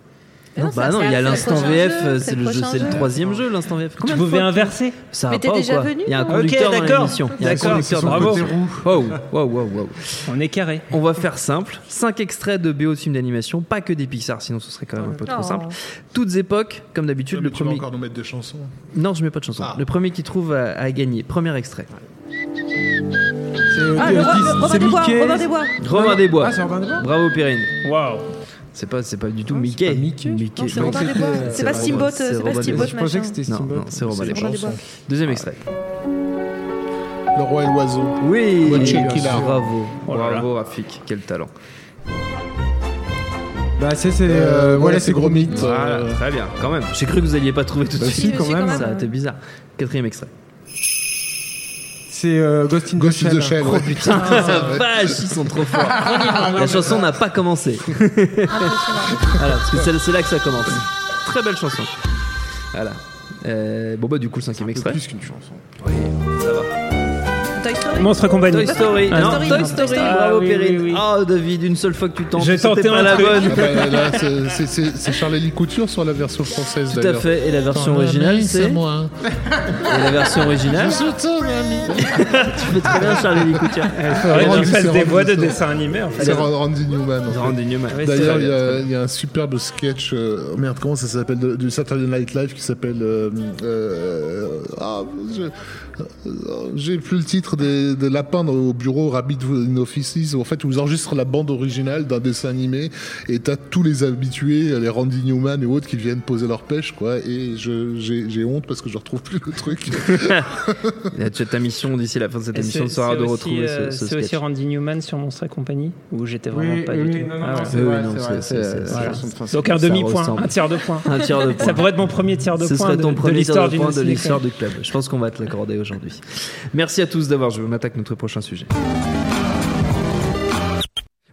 Non, Non, bah non, il y a l'instant VF, c'est le le jeu, prochain c'est le jeu. troisième jeu, l'instant VF. Tu Combien pouvais fois inverser Ça Mais va t'es pas déjà venu, Il y a un conducteur Ok, dans l'émission. Il y a un conducteur dans bravo. Wow, wow, wow, wow. On est carré. On va faire simple. 5 extraits de BO de films d'animation, pas que des Pixar, sinon ce serait quand même un peu trop Oh. simple. Toutes époques, comme d'habitude. Le premier. encore nous mettre des chansons. Non, je mets pas de chanson. Ah. Le premier qui trouve a gagné. Premier extrait. C'est Ah, c'est Mickey. Robin des Bois. Robin des Bois. Ah, Bravo Perrine. Waouh. C'est pas, c'est pas du tout c'est Mickey. pas Mickey, Non, c'est Robin des c'était- Bois. c'est C'est pas Steamboat, c'est pas Steamboat Je pensais que c'était Steamboat. non, c'est Robin des Robin des Bois. Bois. Deuxième extrait. Le roi et l'oiseau. Oui, bravo, Oh bravo Rafik, quel talent. Bah c'est c'est Euh, euh, voilà, c'est gros mythe. Voilà, Euh, très bien, quand même. J'ai cru que vous alliez pas trouver tout de Bah suite. si, quand même. Ça été bizarre. Quatrième extrait. C'est euh, Ghost in the Ghost in the Shell. Oh putain, sa vache, ils sont trop forts. La chanson n'a pas commencé. voilà, parce que c'est c'est là que ça commence. Très belle chanson. Voilà. Euh, bon bah du coup le cinquième extrait. plus qu'une chanson. Oui. Toy Story. Monstre compagnie. Toy Story. Ah, non, Story. Toy Story. Ah, Bravo oui, Perrine. oui, oui. Oh David, une seule fois que tu tentes. J'ai tenté pas un la bonne. Ah bah, c'est- Charlie Couture sur la version française Tout à fait. Et la version originale, c'est. moi. Et la version originale. tu fais très bien Charlie Couture. Il faudrait que tu fasses c'est des Randy, voix de c'est- dessin animé en fait. C'est Randy Newman. Randy Newman. D'ailleurs, il y, a- un superbe sketch. euh, merde, comment ça s'appelle de- Du Saturday Night Live qui s'appelle. euh, euh, ah, je- euh, J'ai plus le titre des, des lapins dans- au bureau Rabbit in Offices. où, En fait, vous enregistrez la bande originale d'un dessin animé et t'as tous les habitués, les Randy Newman et autres, qui viennent poser leur pêche, quoi. Et j'ai honte parce que je retrouve plus le truc. Et tu as ta mission d'ici la fin de cette Et émission de aussi, retrouver euh, ce, ce C'est aussi. Randy Newman sur Monstre et compagnie où j'étais vraiment Oui, pas oui, du tout. non, non, Ah ouais. c'est Voilà. de. Donc un demi-point, un tiers de point. Un tiers de point. Ça pourrait être mon premier tiers de Ce point de, de de de l'histoire du club. Je pense qu'on va te l'accorder aujourd'hui. Merci à tous d'avoir joué. On attaque notre prochain sujet.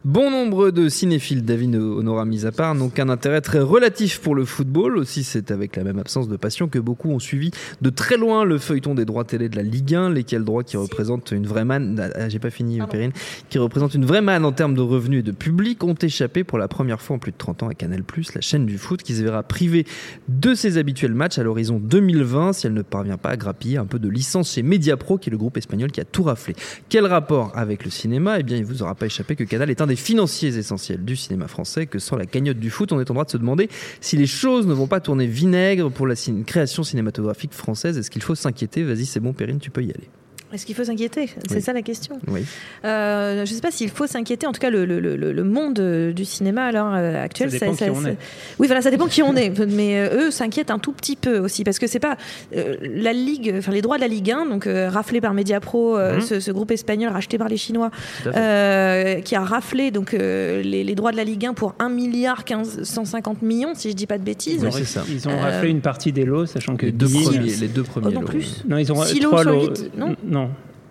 Bon nombre de cinéphiles, David Honora mis à part, n'ont qu'un intérêt très relatif pour le football. Aussi, c'est avec la même absence de passion que beaucoup ont suivi de très loin le feuilleton des droits télé de la Ligue 1, lesquels droits qui représentent une vraie manne, ah, j'ai pas fini, Perrine, qui représentent une vraie manne en termes de revenus et de public, ont échappé pour la première fois en plus de 30 ans à Canal+, la chaîne du foot, qui se verra privée de ses habituels matchs à l'horizon 2020 si elle ne parvient pas à grappiller un peu de licence chez Mediapro, qui est le groupe espagnol qui a tout raflé. Quel rapport avec le cinéma? Eh bien, il vous aura pas échappé que Canal est un des financiers essentiels du cinéma français, que sans la cagnotte du foot, on est en droit de se demander si les choses ne vont pas tourner vinaigre pour la création cinématographique française. Est-ce qu'il faut s'inquiéter? Vas-y, c'est bon, Perrine, tu peux y aller. Est-ce qu'il faut s'inquiéter? C'est Oui. ça la question. Oui. Euh, je ne sais pas s'il faut s'inquiéter. En tout cas, le, le- le- le monde euh, du cinéma à l'heure actuelle, Ça dépend qui on est. Oui, voilà, ça dépend qui on est. Mais euh, eux s'inquiètent un tout petit peu aussi parce que c'est pas euh, la ligue, enfin les droits de la Ligue 1, donc euh, raflés par Mediapro, euh, Mhm. ce, ce groupe espagnol racheté par les Chinois, euh, qui a raflé donc euh, les, les droits de la Ligue 1 pour 1 milliard 15, 150 millions, si je dis pas de bêtises. Ils ont, ils ont Euh, raflé une partie des lots, sachant que Les deux premiers- les deux premiers Oh, non lots, plus. Non, ils ont Six lots trois sur lots. non? Non.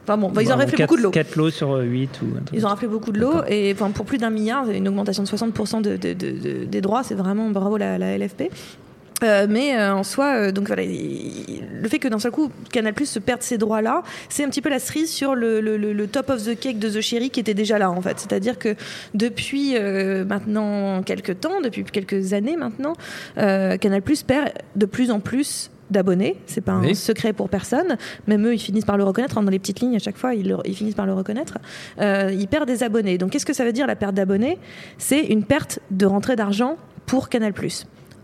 Enfin bon, bah, ils ont Bon, raflé quatre- beaucoup de lots. quatre lots sur 8 ou un truc. Ils ont raflé beaucoup de lots et enfin, pour plus d'un milliard, une augmentation de 60% de, de- de- de- des droits, c'est vraiment bravo la, la LFP. Euh, mais euh, en soi, euh, donc voilà, il- le fait que d'un seul coup Canal Plus se perde ces droits-là, c'est un petit peu la cerise sur le, le- top of the cake de The Cherry qui était déjà là en fait. C'est-à-dire que depuis euh, maintenant quelques temps, depuis quelques années maintenant, euh, Canal Plus perd de plus en plus d'abonnés. C'est pas un secret pour personne. Même eux, ils finissent par le reconnaître. hein, Dans les petites lignes, à chaque fois, ils, le- ils finissent par le reconnaître. Euh, ils perdent des abonnés. Donc, qu'est-ce que ça veut dire la perte d'abonnés? C'est une perte de rentrée d'argent pour Canal+.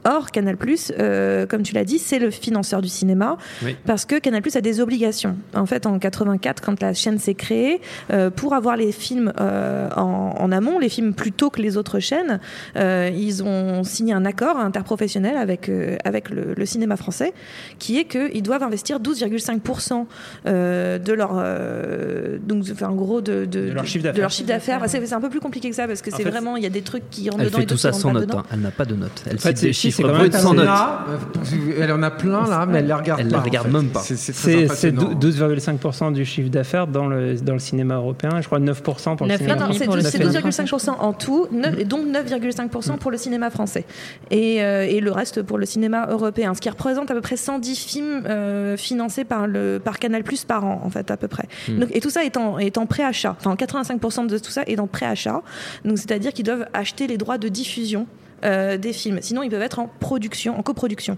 Or, Canal+, euh, comme tu l'as dit, c'est le financeur du cinéma Oui. parce que Canal+ a des obligations. En fait, en 84, quand la chaîne s'est créée, euh, pour avoir les films euh, en, en amont, les films plus tôt que les autres chaînes, euh, ils ont signé un accord interprofessionnel avec, euh, avec le, le cinéma français, qui est qu'ils doivent investir 12,5% euh, de leur, euh, donc, enfin, en gros, de, de, De leur chiffre d'affaires. c'est un peu plus compliqué que ça parce que c'est vraiment, il y a des trucs qui rentrent Elle dedans fait et tout ça sans note. hein. Elle n'a pas de note. Elle En fait, note. Là, euh, elle en a plein là, mais elle les regarde Elle pas. la en regarde fait. même pas. C'est c'est très C'est c'est impressionnant. 12,5% du chiffre d'affaires dans le, dans le cinéma européen, et je crois 9% pour le cinéma Non, non, c'est pour le c'est cinéma 12,5% en tout, et donc Mm. 9,5% pour le cinéma français. Et, euh, et le reste pour le cinéma européen, ce qui représente à peu près 110 films euh, financés par, le, par Canal Plus par an, en fait, à peu près. Mm. Donc, et tout ça est en, est en préachat. Enfin, 85% de tout ça est en préachat. Donc, c'est-à-dire qu'ils doivent acheter les droits de diffusion. Euh, des films. Sinon, ils peuvent être en production, en coproduction.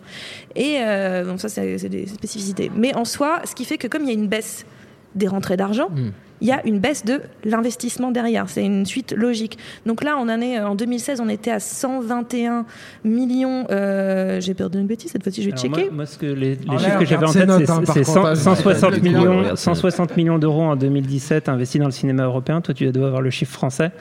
Et euh, ça, c'est des spécificités. Mais en soi, ce qui fait que comme il y a une baisse des rentrées d'argent, Mm. Il y a une baisse de l'investissement derrière. C'est une suite logique. Donc là, on en est en 2016, on était à 121 millions. euh, J'ai peur d'une bêtise cette fois-ci, je vais Alors checker. moi, moi, ce que les, les Ah, chiffres que j'avais en tête, c'est par c'est contre, 100 hein, 160 je- millions, regarde ces notes. 160 millions d'euros en 2017 investis dans le cinéma européen. Toi, tu dois avoir le chiffre français.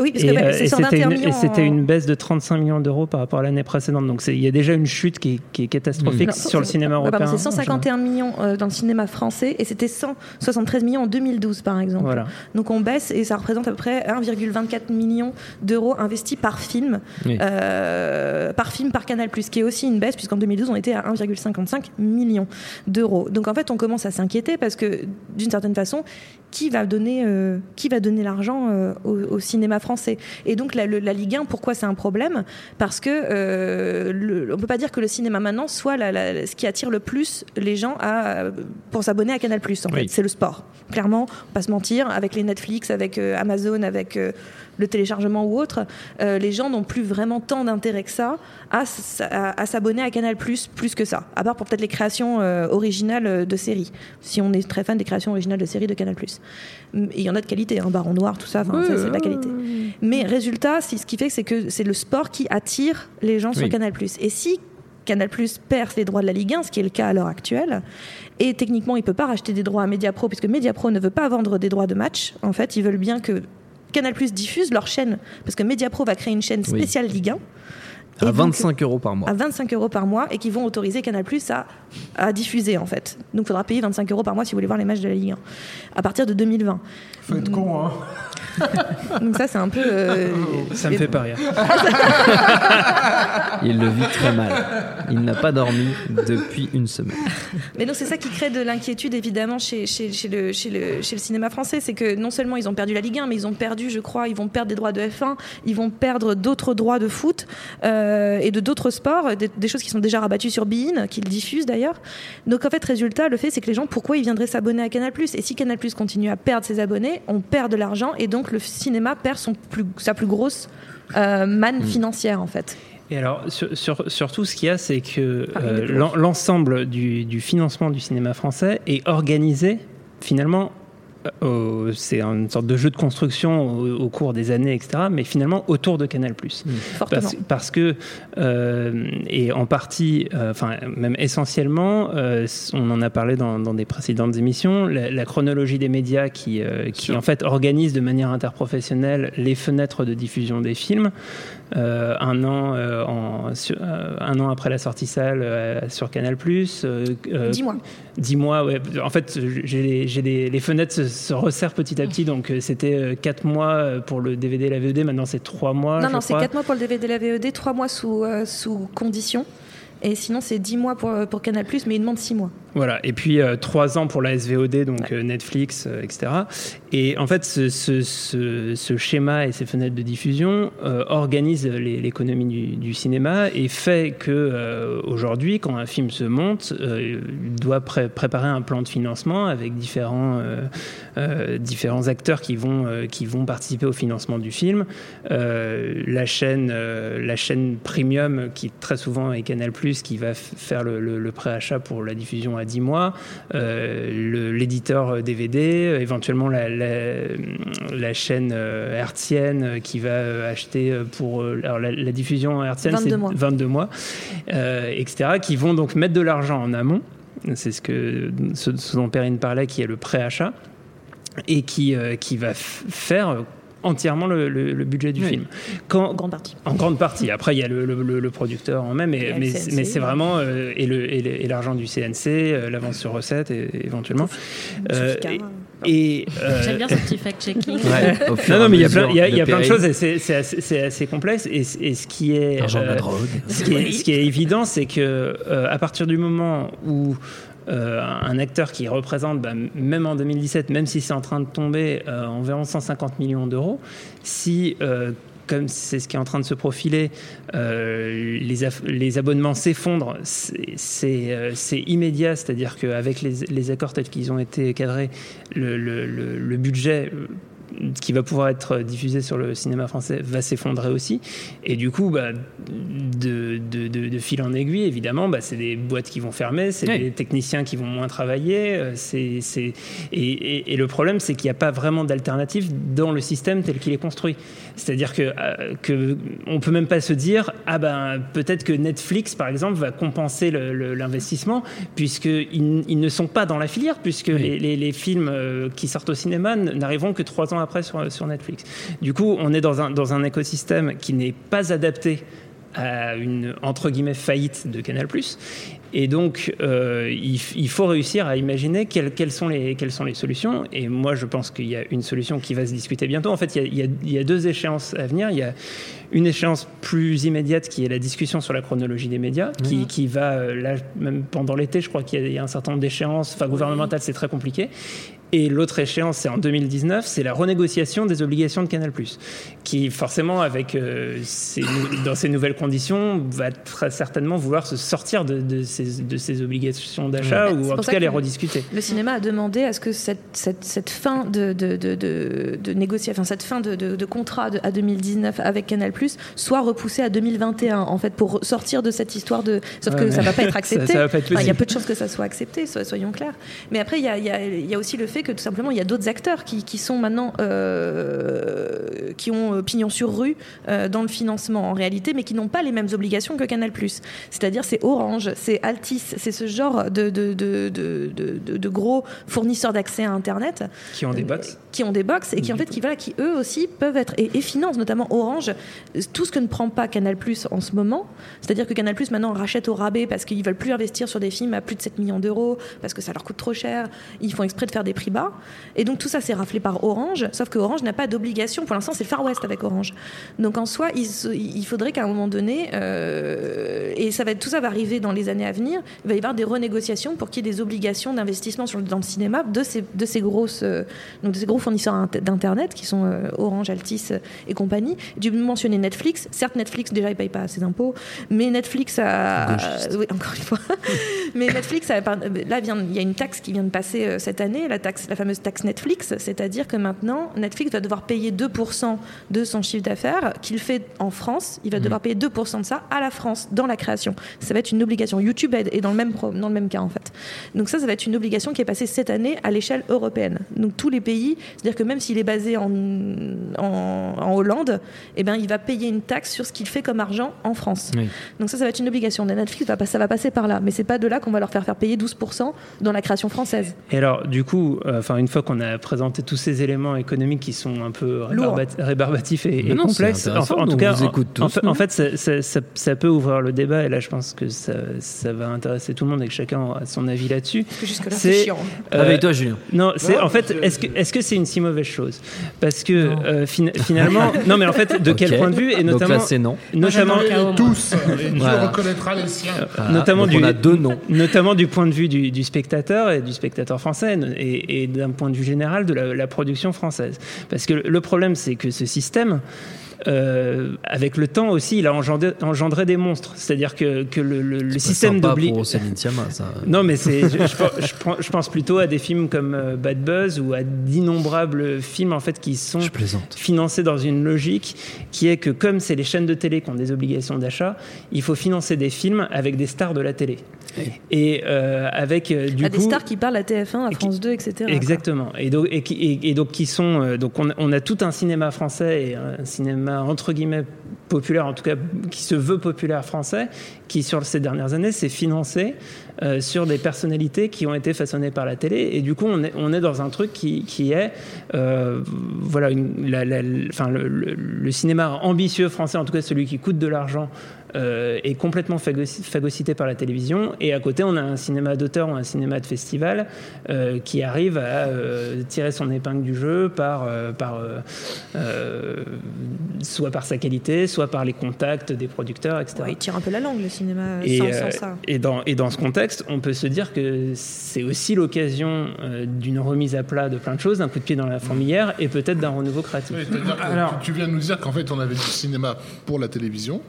Oui, parce Et, que bah, euh, c'est et c'était 121 une, millions. et c'était en- une baisse de 35 millions d'euros par rapport à l'année précédente. Donc il y a déjà une chute qui est, qui est catastrophique sur le cinéma européen. c'est 151 millions euh, dans le cinéma français et c'était 173 millions en 2012 par exemple. Voilà. Donc on baisse et ça représente à peu près 1,24 million d'euros investis par film, Oui. euh, par film par Canal+, qui est aussi une baisse puisqu'en 2012 on était à 1,55 million d'euros. Donc en fait on commence à s'inquiéter parce que d'une certaine façon, qui va donner, euh, qui va donner l'argent euh, au, au cinéma français? Et donc la, le- la Ligue 1, pourquoi c'est un problème? Parce que le- on peut pas dire que le cinéma maintenant soit la- la- ce qui attire le plus les gens à, pour s'abonner à Canal+. En Oui. fait, c'est le sport. Clairement, on pas se mentir, avec les Netflix, avec euh, Amazon, avec euh, le téléchargement ou autre, euh, les gens n'ont plus vraiment tant d'intérêt que ça à, s- à- à s'abonner à Canal+, plus que ça. À part pour peut-être les créations euh, originales de séries. Si on est très fan des créations originales de séries de Canal+. Et il y en a de qualité, hein, Baron Noir, tout ça, c'est de la qualité. Mais résultat, c'est- ce qui fait, c'est que c'est le sport qui attire les gens sur. Canal+. Et si Canal perd les droits de la Ligue 1, ce qui est le cas à l'heure actuelle. Et techniquement, il ne peut pas racheter des droits à Mediapro, puisque Mediapro ne veut pas vendre des droits de match. En fait, ils veulent bien que Canal diffuse leur chaîne, parce que Mediapro va créer une chaîne Oui. spéciale Ligue 1. À Et donc, 25 euros par mois. à 25 euros par mois et qui vont autoriser Canal Plus à, à diffuser en fait. Donc il faudra payer 25 euros par mois si vous voulez voir les matchs de la Ligue 1 à partir de 2020. Faut être con, hein. Donc ça c'est un peu. euh, Ça me fait pas rire. Il le vit très mal. Il n'a pas dormi depuis une semaine. Mais donc c'est ça qui crée de l'inquiétude évidemment chez, chez, chez le, chez, le, chez le cinéma français, c'est que non seulement ils ont perdu la Ligue 1, mais ils ont perdu, je crois, ils vont perdre des droits de F1, ils vont perdre d'autres droits de foot euh, et de d'autres sports, des, des choses qui sont déjà rabattues sur Bein, qu'ils diffusent d'ailleurs. Donc en fait, résultat, le fait c'est que les gens, pourquoi ils viendraient s'abonner à Canal Et si Canal continue à perdre ses abonnés, on perd de l'argent et donc le cinéma perd son plus, sa plus grosse euh, manne financière en fait. Et alors, sur, sur- surtout, ce qu'il y a, c'est que euh, l'en- l'ensemble du, du financement du cinéma français est organisé, finalement, euh, au- c'est une sorte de jeu de construction au, au cours des années, etc., mais finalement autour de Canal+. Parce, parce que, euh, et en partie, euh, enfin, même essentiellement, euh, on en a parlé dans, dans des précédentes émissions, la, la chronologie des médias qui, euh, qui en fait organise de manière interprofessionnelle les fenêtres de diffusion des films. Euh, un an euh, en, sur- euh, un an après la sortie salle euh, sur Canal+. Dix mois. Dix mois, ouais. En fait, j'ai les, les- les fenêtres se, se resserrent petit à petit. Donc, c'était quatre mois pour le DVD et la VOD. Maintenant, c'est trois mois. non, je non, c'est. 4 mois pour le DVD et la VOD, 3 mois sous, sous condition. Et sinon, c'est 10 mois pour, pour Canal, mais ils demandent 6 mois. Voilà, et puis euh, trois ans pour la SVOD, donc euh, Netflix, euh, etc. Et en fait, ce, schéma et ces fenêtres de diffusion euh, organisent l'économie du, cinéma et fait que euh, aujourd'hui, quand un film se monte, euh, il doit pré- préparer un plan de financement avec différents, différents acteurs qui vont, qui vont participer au financement du film. La chaîne, la chaîne premium, qui très souvent est Canal+, qui va faire le, le- le préachat pour la diffusion à 10 mois, l'éditeur DVD, éventuellement la, la- la chaîne euh, hertzienne euh, qui va euh, acheter pour euh, alors la, la diffusion hertzienne, 22 c'est mois. 22 mois, euh, etc., qui vont donc mettre de l'argent en amont. C'est ce, que, ce, ce dont Perrine parlait, qui est le préachat, et qui, euh, qui va faire entièrement le, le- le budget du Oui. film. Quand, En grande partie. en grande partie. Après, il y a le, le- le- le producteur en même, mais, Et mais, CNC, mais c'est ouais. vraiment euh, et le- et le- et l'argent du CNC, euh, l'avance sur recette et- éventuellement. Euh, Sofica. Et, et, euh, J'aime bien ce petit fact-checking. Ouais, non, non, mais il y a plein, il y a, de il y a plein de Perrine. choses et c'est- c'est assez, c'est assez complexe. Et, et ce qui est, L'argent de la euh, drogue. ce qui est, ce qui est évident, c'est que euh, à partir du moment où euh, un acteur qui représente, bah, même en 2017, même si c'est en train de tomber, euh, environ 150 millions d'euros, si euh, comme c'est ce qui est en train de se profiler, euh, les, abonnements s'effondrent, euh, c'est immédiat, c'est-à-dire qu'avec les, les accords tels qu'ils ont été cadrés, le budget euh, qui va pouvoir être diffusé sur le cinéma français va s'effondrer aussi. Et du coup, bah, de, de- de- de fil en aiguille, évidemment, bah, c'est des boîtes qui vont fermer, c'est Oui. des techniciens qui vont moins travailler. euh, et, et- et le problème, c'est qu'il n'y a pas vraiment d'alternative dans le système tel qu'il est construit. C'est-à-dire que, euh, que on peut même pas se dire ah ben peut-être que Netflix par exemple va compenser l'investissement puisqu'ils ils ne sont pas dans la filière puisque les, les- les films euh, qui sortent au cinéma n'arriveront que trois ans après sur, sur Netflix. Du coup, on est dans un, dans un écosystème qui n'est pas adapté à une entre guillemets faillite de Canal+. Et donc, euh, il, faut réussir à imaginer quelles, quelles sont les, quelles sont les solutions. Et moi, je pense qu'il y a une solution qui va se discuter bientôt. En fait, il y a, il y a- il y a deux échéances à venir. Il y a une échéance plus immédiate qui est la discussion sur la chronologie des médias, qui, qui va, euh, là, même pendant l'été, je crois qu'il y a- il y, a un certain nombre d'échéances. Enfin, gouvernementales, c'est très compliqué. Et l'autre échéance, c'est en 2019, c'est la renégociation des obligations de Canal+, qui forcément, avec euh, ces dans ces nouvelles conditions, va très certainement vouloir se sortir de, de ces, de ces obligations d'achat Ouais. ou en tout cas les rediscuter. Le cinéma a demandé à ce que cette, cette, cette fin de, négociation, enfin cette fin de, contrat à 2019 avec Canal soit repoussée à 2021, en fait, pour sortir de cette histoire de. Sauf Ouais, que ça va pas être accepté. Enfin, il y a peu de chances que ça soit accepté, so- soyons clairs. Mais après, y y il y a aussi le fait que tout simplement, il y a d'autres acteurs qui, qui sont maintenant. euh, qui ont euh, pignon sur rue euh, dans le financement en réalité, mais qui n'ont pas les mêmes obligations que Canal. C'est-à-dire, c'est Orange, c'est Altis, c'est ce genre de, de, de, de, gros fournisseurs d'accès à Internet Qui ont des box. qui ont des box et qui en fait qui voilà qui eux aussi peuvent être et, et financent notamment Orange tout ce que ne prend pas Canal en ce moment c'est-à-dire que Canal maintenant rachète au rabais parce qu'ils veulent plus investir sur des films à plus de 7 millions d'euros parce que ça leur coûte trop cher ils font exprès de faire des prix bas et donc tout ça c'est raflé par Orange sauf que Orange n'a pas d'obligation pour l'instant c'est le Far West avec Orange donc en soi il, il faudrait qu'à un moment donné euh, et ça va tout ça va arriver dans les années à venir il va y avoir des renégociations pour qu'il y ait des obligations d'investissement dans le cinéma de ces de ces grosses euh, donc de ces gros fournisseurs int- d'internet qui sont euh, Orange, Altis et compagnie. Tu mentionnais Netflix. Certes, Netflix déjà ils payent pas ses impôts, mais Netflix a oui, encore une fois. mais Netflix a, là il y a une taxe qui vient de passer cette année, la taxe la fameuse taxe Netflix, c'est-à-dire que maintenant Netflix va devoir payer 2% de son chiffre d'affaires qu'il fait en France, il va devoir payer 2% de ça à la France dans la création. Ça va être une obligation. YouTube est dans le même pro- dans le même cas en fait. Donc ça, ça va être une obligation qui est passée cette année à l'échelle européenne. Donc tous les pays, c'est-à-dire que même s'il est basé en, en, en Hollande, eh ben, il va payer une taxe sur ce qu'il fait comme argent en France. Oui. Donc ça, ça va être une obligation. Et Netflix, ça va passer par là. Mais c'est pas de là qu'on va leur faire faire payer 12% dans la création française. Et alors, du coup, enfin, une fois qu'on a présenté tous ces éléments économiques qui sont un peu rébarbat- rébarbatifs et, non, complexes, en, en tout cas, on vous en- écoute en, tous, en fait, ça, ça- ça- ça peut ouvrir le débat. Et là, je pense que ça, ça va intéresser tout le monde et que chacun a son avis là-dessus. Jusque-là, c'est chiant. euh, Réveille-toi, Julien. Non, c'est en fait, est-ce que est-ce que c'est une si mauvaise chose? Parce que euh, fina- finalement, non, mais en fait, de quel point de vue et Donc notamment, là, c'est non. notamment, Et tous, Voilà. reconnaîtra les siens. Voilà. notamment Donc du, on a deux noms. notamment du point de vue du, du spectateur et du spectateur français et, et d'un point de vue général de la, la production française. Parce que le problème, c'est que ce système, euh, avec le temps aussi, il a engendré, engendré des monstres. C'est-à-dire que, que le, le- le C'est système d'obli... Non, mais c'est, je, je pense- je plutôt à des films comme euh, Bad Buzz ou à d'innombrables films en fait qui sont financés dans une logique qui est que comme c'est les chaînes de télé qui ont des obligations d'achat, il faut financer des films avec des stars de la télé. Et euh, avec euh, du Il y a coup des stars qui parlent à TF1, à France 2, etc. quoi. Exactement. Et donc, et, qui- et- et donc qui sont euh, donc on, a- on a tout un cinéma français et un cinéma entre guillemets populaire, en tout cas qui se veut populaire français, qui sur ces dernières années s'est financé euh, sur des personnalités qui ont été façonnées par la télé. Et du coup, on est, on est dans un truc qui, qui est euh, voilà, une- la- la- enfin, le, le- le cinéma ambitieux français, en tout cas celui qui coûte de l'argent. Euh, est complètement phagocy- phagocyté par la télévision et à côté on a un cinéma d'auteur ou un cinéma de festival euh, qui arrive à euh, tirer son épingle du jeu par, euh, par euh, euh, soit par sa qualité, soit par les contacts des producteurs, etc. Ouais, il tire un peu la langue, le cinéma, Et, sans, sans ça. et, dans, et dans ce contexte, on peut se dire que c'est aussi l'occasion euh, d'une remise à plat de plein de choses, d'un coup de pied dans la fourmilière et peut-être d'un renouveau créatif. Oui, tu, tu viens de nous dire qu'en fait on avait du cinéma pour la télévision,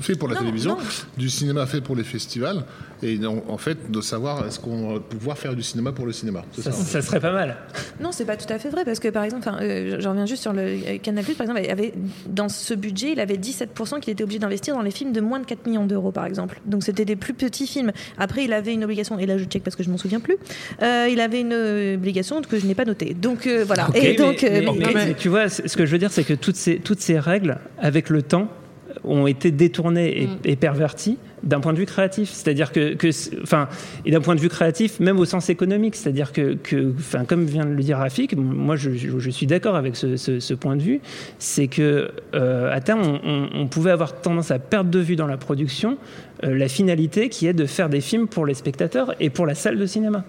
fait pour la Non, télévision, non. du cinéma fait pour les festivals, et en, en fait de savoir est-ce qu'on va pouvoir faire du cinéma pour le cinéma. Ça, ça. en fait. ça serait pas mal. Non, c'est pas tout à fait vrai parce que par exemple, euh, j'en reviens juste sur le euh, Canal par exemple, il avait dans ce budget, il avait 17% qu'il était obligé d'investir dans les films de moins de 4 millions d'euros par exemple. Donc c'était des plus petits films. Après, il avait une obligation et là je check parce que je m'en souviens plus. Euh, il avait une euh, obligation que je n'ai pas notée. Donc euh, voilà. Et mais- donc euh, mais- bon, mais- mais- mais tu vois, ce que je veux dire, c'est que toutes ces, toutes ces règles, avec le temps, ont été détournées et, Mm. et perverties d'un point de vue créatif. C'est-à-dire que, enfin, et d'un point de vue créatif, même au sens économique. C'est-à-dire que, que, enfin, comme vient de le dire Rafik, moi je, je- je suis d'accord avec ce, ce- ce point de vue, c'est que euh, à terme, on, on- on pouvait avoir tendance à perdre de vue dans la production euh, la finalité qui est de faire des films pour les spectateurs et pour la salle de cinéma.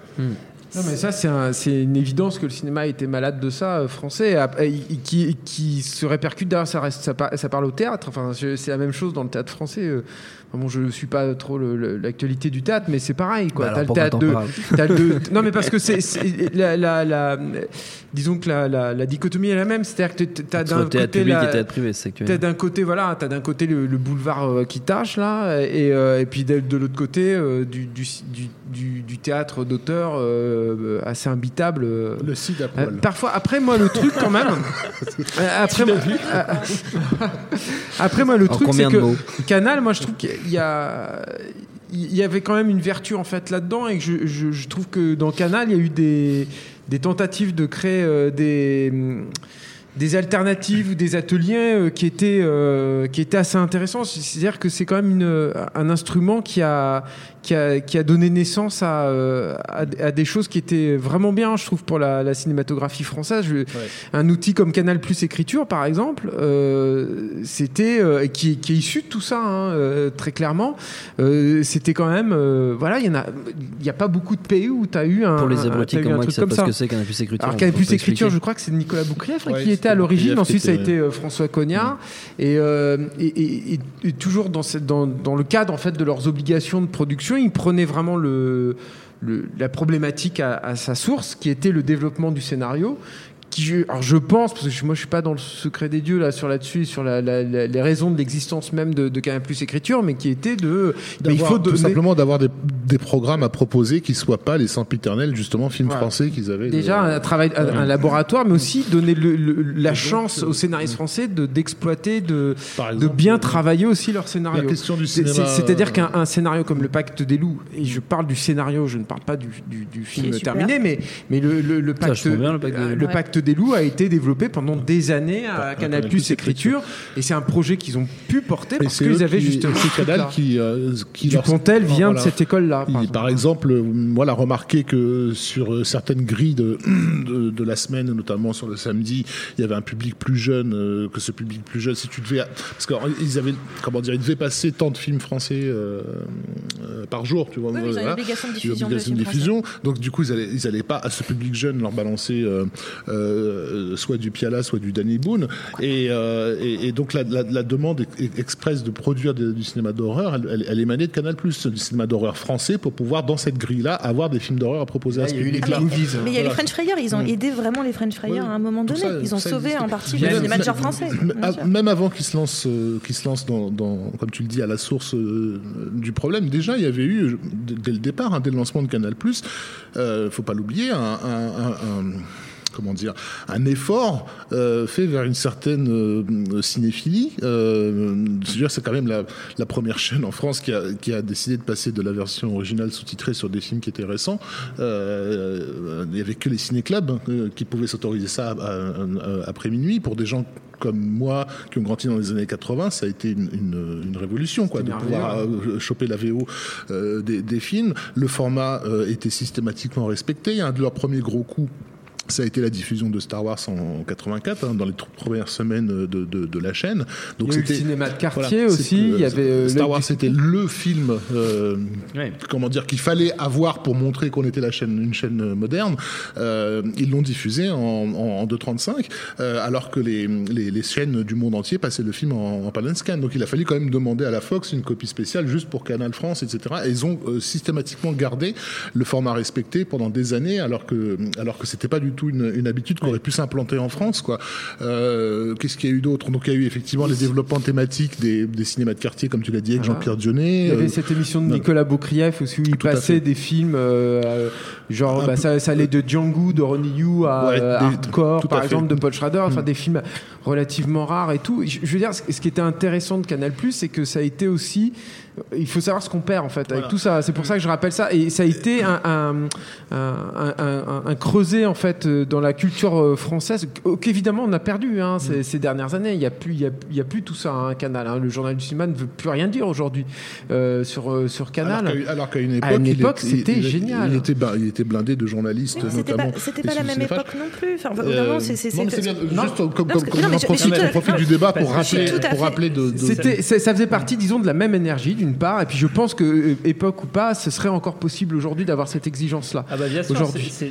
Non, mais ça, c'est un- une évidence que le cinéma était malade de ça, euh, français, et- et qui, qui se répercute derrière, ça, reste, ça, par- ça parle au théâtre. Enfin, c'est la même chose dans le théâtre français. euh. Enfin, bon, je ne suis pas trop l'actualité du théâtre, mais c'est pareil. Quoi. Bah T'as le théâtre de, parles t'as le de- Non, mais parce que c'est la, la- la- disons que la, la- la dichotomie est la même. C'est-à-dire que tu as d'un côté public la- et théâtre privé, c'est ce que T'as d'un côté, voilà, t'as d'un côté le, le boulevard euh, qui tâche là, et, euh, et puis de, de l'autre côté euh, du, du, du- du- du théâtre d'auteur euh, assez imbitable. euh. Le cid à Euh, poil. parfois, après moi, le truc quand même. euh, après, moi- euh, après moi, le En truc, c'est que mots? Canal, moi, je trouve Il y avait quand même une vertu en fait là-dedans et je, trouve que dans Canal il y a eu des, tentatives de créer euh, des, alternatives ou des ateliers euh, qui étaient euh, qui étaient assez intéressants. C'est-à-dire que c'est quand même un instrument qui a qui a, qui a donné naissance à, euh, à, à des choses qui étaient vraiment bien, je trouve, pour la, la cinématographie française. Je- Un outil comme Canal Plus Écriture, par exemple, euh, c'était euh, qui, qui est issu de tout ça, hein, euh, très clairement. Euh, c'était quand même, euh, voilà, il y en a, il y a pas beaucoup de pays où tu as eu un. Pour les abrutis comme moi qui savent comme pas ce ça. que c'est Canal Plus Écriture, Alors Canal Plus Écriture, je crois que c'est Nicolas Boukrieff Ouais, qui était à l'origine. Ensuite, ça a été François Cognard. Et, euh, et, et- et- et toujours dans, cette- dans, dans le cadre en fait de leurs obligations de production, ils prenaient vraiment la problématique à sa source, qui était le développement du scénario. Qui, je- alors je pense, parce que moi je suis pas dans le secret des dieux là sur là-dessus, sur la- la- la- les raisons de l'existence même de, de Canal Plus Écriture, mais qui était de, ben, il faut tout simplement d'avoir des, des programmes à proposer qui soient pas les sempiternels justement films Voilà. français qu'ils avaient Déjà de- un travail, un, Ouais. un laboratoire, mais aussi donner le- le- la chance aux scénaristes français de d'exploiter, de, de bien travailler aussi leur scénario. La question du cinéma, c'est- C'est-à-dire euh, qu'un un scénario comme Le Pacte des loups, et je parle du scénario, je ne parle pas du, du- du film terminé, mais, mais le, le- le pacte, trouve bien, Le Pacte des euh, loups. le Ouais. Pacte des loups a été développé pendant des années à Canal Canal+, Plus Écriture, et c'est un projet qu'ils ont pu porter parce qu'ils avaient qui- justement c'est ce Canal qui, euh, qui Dupontel leur- vient de voilà. cette école-là. par exemple, voilà, remarquez que sur euh, certaines grilles de, de, de la semaine, notamment sur le samedi, il y avait un public plus jeune euh, que ce public plus jeune. Si tu devais, parce qu'ils avaient, comment dire, ils devaient passer tant de films français euh, euh, par jour, tu vois. Oui, ils ont une voilà. obligation de diffusion de obligation de films diffusion. Donc du coup, ils allaient, ils allaient pas à ce public jeune leur balancer euh, soit du Piala, soit du Danny Boone. Et, euh, et, et donc la, la, la demande ex- express de produire de- du cinéma d'horreur, elle, elle, elle émanait de Canal+, du cinéma d'horreur français, pour pouvoir dans cette grille-là avoir des films d'horreur à proposer à ce il y a eu les public-là. Movies, hein. Mais il y a les. French Fryers, ils ont Mm. aidé vraiment les French Fryers Oui, à un moment donné. ça- ils ont sauvé existe. en partie Même- le cinéma de genre français. même- avant qu'ils se lancent, euh, qu'ils se lancent dans, dans, comme tu le dis, à la source euh, du problème, déjà il y avait eu, dès le départ, hein, dès le lancement de Canal+, euh, faut pas l'oublier, un, un- un- un- comment dire, un effort euh, fait vers une certaine euh, cinéphilie. Euh, C'est-à-dire, c'est quand même la, la première chaîne en France qui a, qui a décidé de passer de la version originale sous-titrée sur des films qui étaient récents. Euh, il y avait que les ciné-clubs euh, qui pouvaient s'autoriser ça après minuit. Pour des gens comme moi, qui ont grandi dans les années 80, ça a été une, une- une révolution, quoi, de pouvoir euh, choper la VO euh, des, des films. Le format euh, était systématiquement respecté. Un de leurs premiers gros coups. Ça a été la diffusion de Star Wars en 84, hein, dans les premières semaines de, de- de la chaîne. Il y a eu le c'était- cinéma de quartier voilà, aussi, c'est- il y avait, euh, Star Wars, c'était le film, euh, comment dire, qu'il fallait avoir pour montrer qu'on était la chaîne, une chaîne moderne. Euh, ils l'ont diffusé en, en, en 2.35, euh, alors que les, les, les chaînes du monde entier passaient le film en, en scan. Donc il a fallu quand même demander à la Fox une copie spéciale juste pour Canal France, etc. Et ils ont euh, systématiquement gardé le format respecté pendant des années, alors que alors que c'était pas du tout une, une habitude qui aurait pu s'implanter en France, quoi. Euh, Qu'est-ce qu'il y a eu d'autre? Donc il y a eu effectivement les développements thématiques des, des cinémas de quartier, comme tu l'as dit, avec Jean-Pierre Dionnet. Il y avait Euh, cette émission de non. Nicolas Boukrieff aussi où il Tout passait des films euh, genre bah, ça, ça allait de Django de Ronnie Yu à Ouais, des- Hardcore par exemple de Paul Schrader enfin Mm. des films relativement rares et tout je, je veux dire ce ce qui était intéressant de Canal c'est que ça a été aussi il faut savoir ce qu'on perd en fait avec Voilà. tout ça c'est pour ça que je rappelle ça et ça a été un, un, un, un- un- un creuset en fait euh, dans la culture euh, française qu- qu'évidemment on a perdu hein, Mm. ces, ces dernières années il y a plus il y a, il y a plus tout ça hein, Canal hein. le journal du cinéma ne veut plus rien dire aujourd'hui euh, sur sur Canal Alors qu'à- une époque, c'était génial. Il était, il était blindé de journalistes, C'était notamment. pas, c'était des pas la même époque non plus. Enfin, Euh, non, c'est bien, Non. juste comme, non, on profite, du débat pour rappeler, pour rappeler de, ça faisait partie, disons, de la même énergie, d'une part, et puis je pense que, euh, époque ou pas, ce serait encore possible aujourd'hui d'avoir cette exigence-là. Ah bah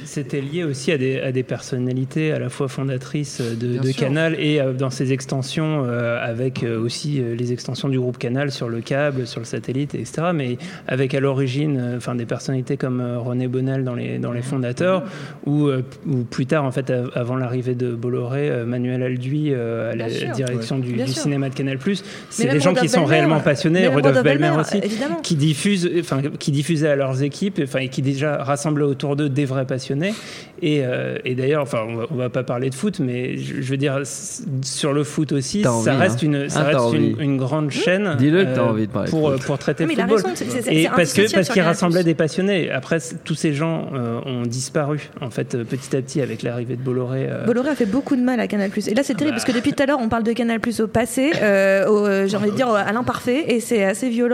c'était lié aussi à des, à des personnalités à la fois fondatrices de, Bien de. Canal et euh, dans ses extensions euh, avec euh, aussi euh, les extensions du groupe Canal sur le câble, sur le satellite, etc. Mais avec à l'origine, euh, enfin des personnalités comme euh, René Bonnel dans les dans les fondateurs ou euh, ou plus tard en fait av- avant l'arrivée de Bolloré, euh, Manuel Alduy euh, à la Bien sûr. direction Ouais. du, cinéma de Canal+. C'est des gens qui sont réellement passionnés, Rodolphe Aussi, évidemment. qui diffusent, enfin qui diffusaient à leurs équipes, enfin et qui déjà rassemblaient autour d'eux des vrais passionnés. Et, euh, et d'ailleurs, enfin, on va, on va pas parler de foot, mais je, je veux dire, sur le foot aussi, ça envie, reste, hein. une, ça Ah, reste une, une grande chaîne Dis-le euh, envie de parler de pour, foot. pour traiter Non, mais le football. raison, c'est- c'est- Et c'est parce que parce sur qu'il Canal+. rassemblait des passionnés. Après, c- tous ces gens euh, ont disparu en fait euh, petit à petit avec l'arrivée de Bolloré. euh, Bolloré a fait beaucoup de mal à Canal+. Et là, c'est terrible parce que depuis tout à l'heure, on parle de Canal+ au passé, j'ai envie de dire à l'imparfait, et c'est assez violent.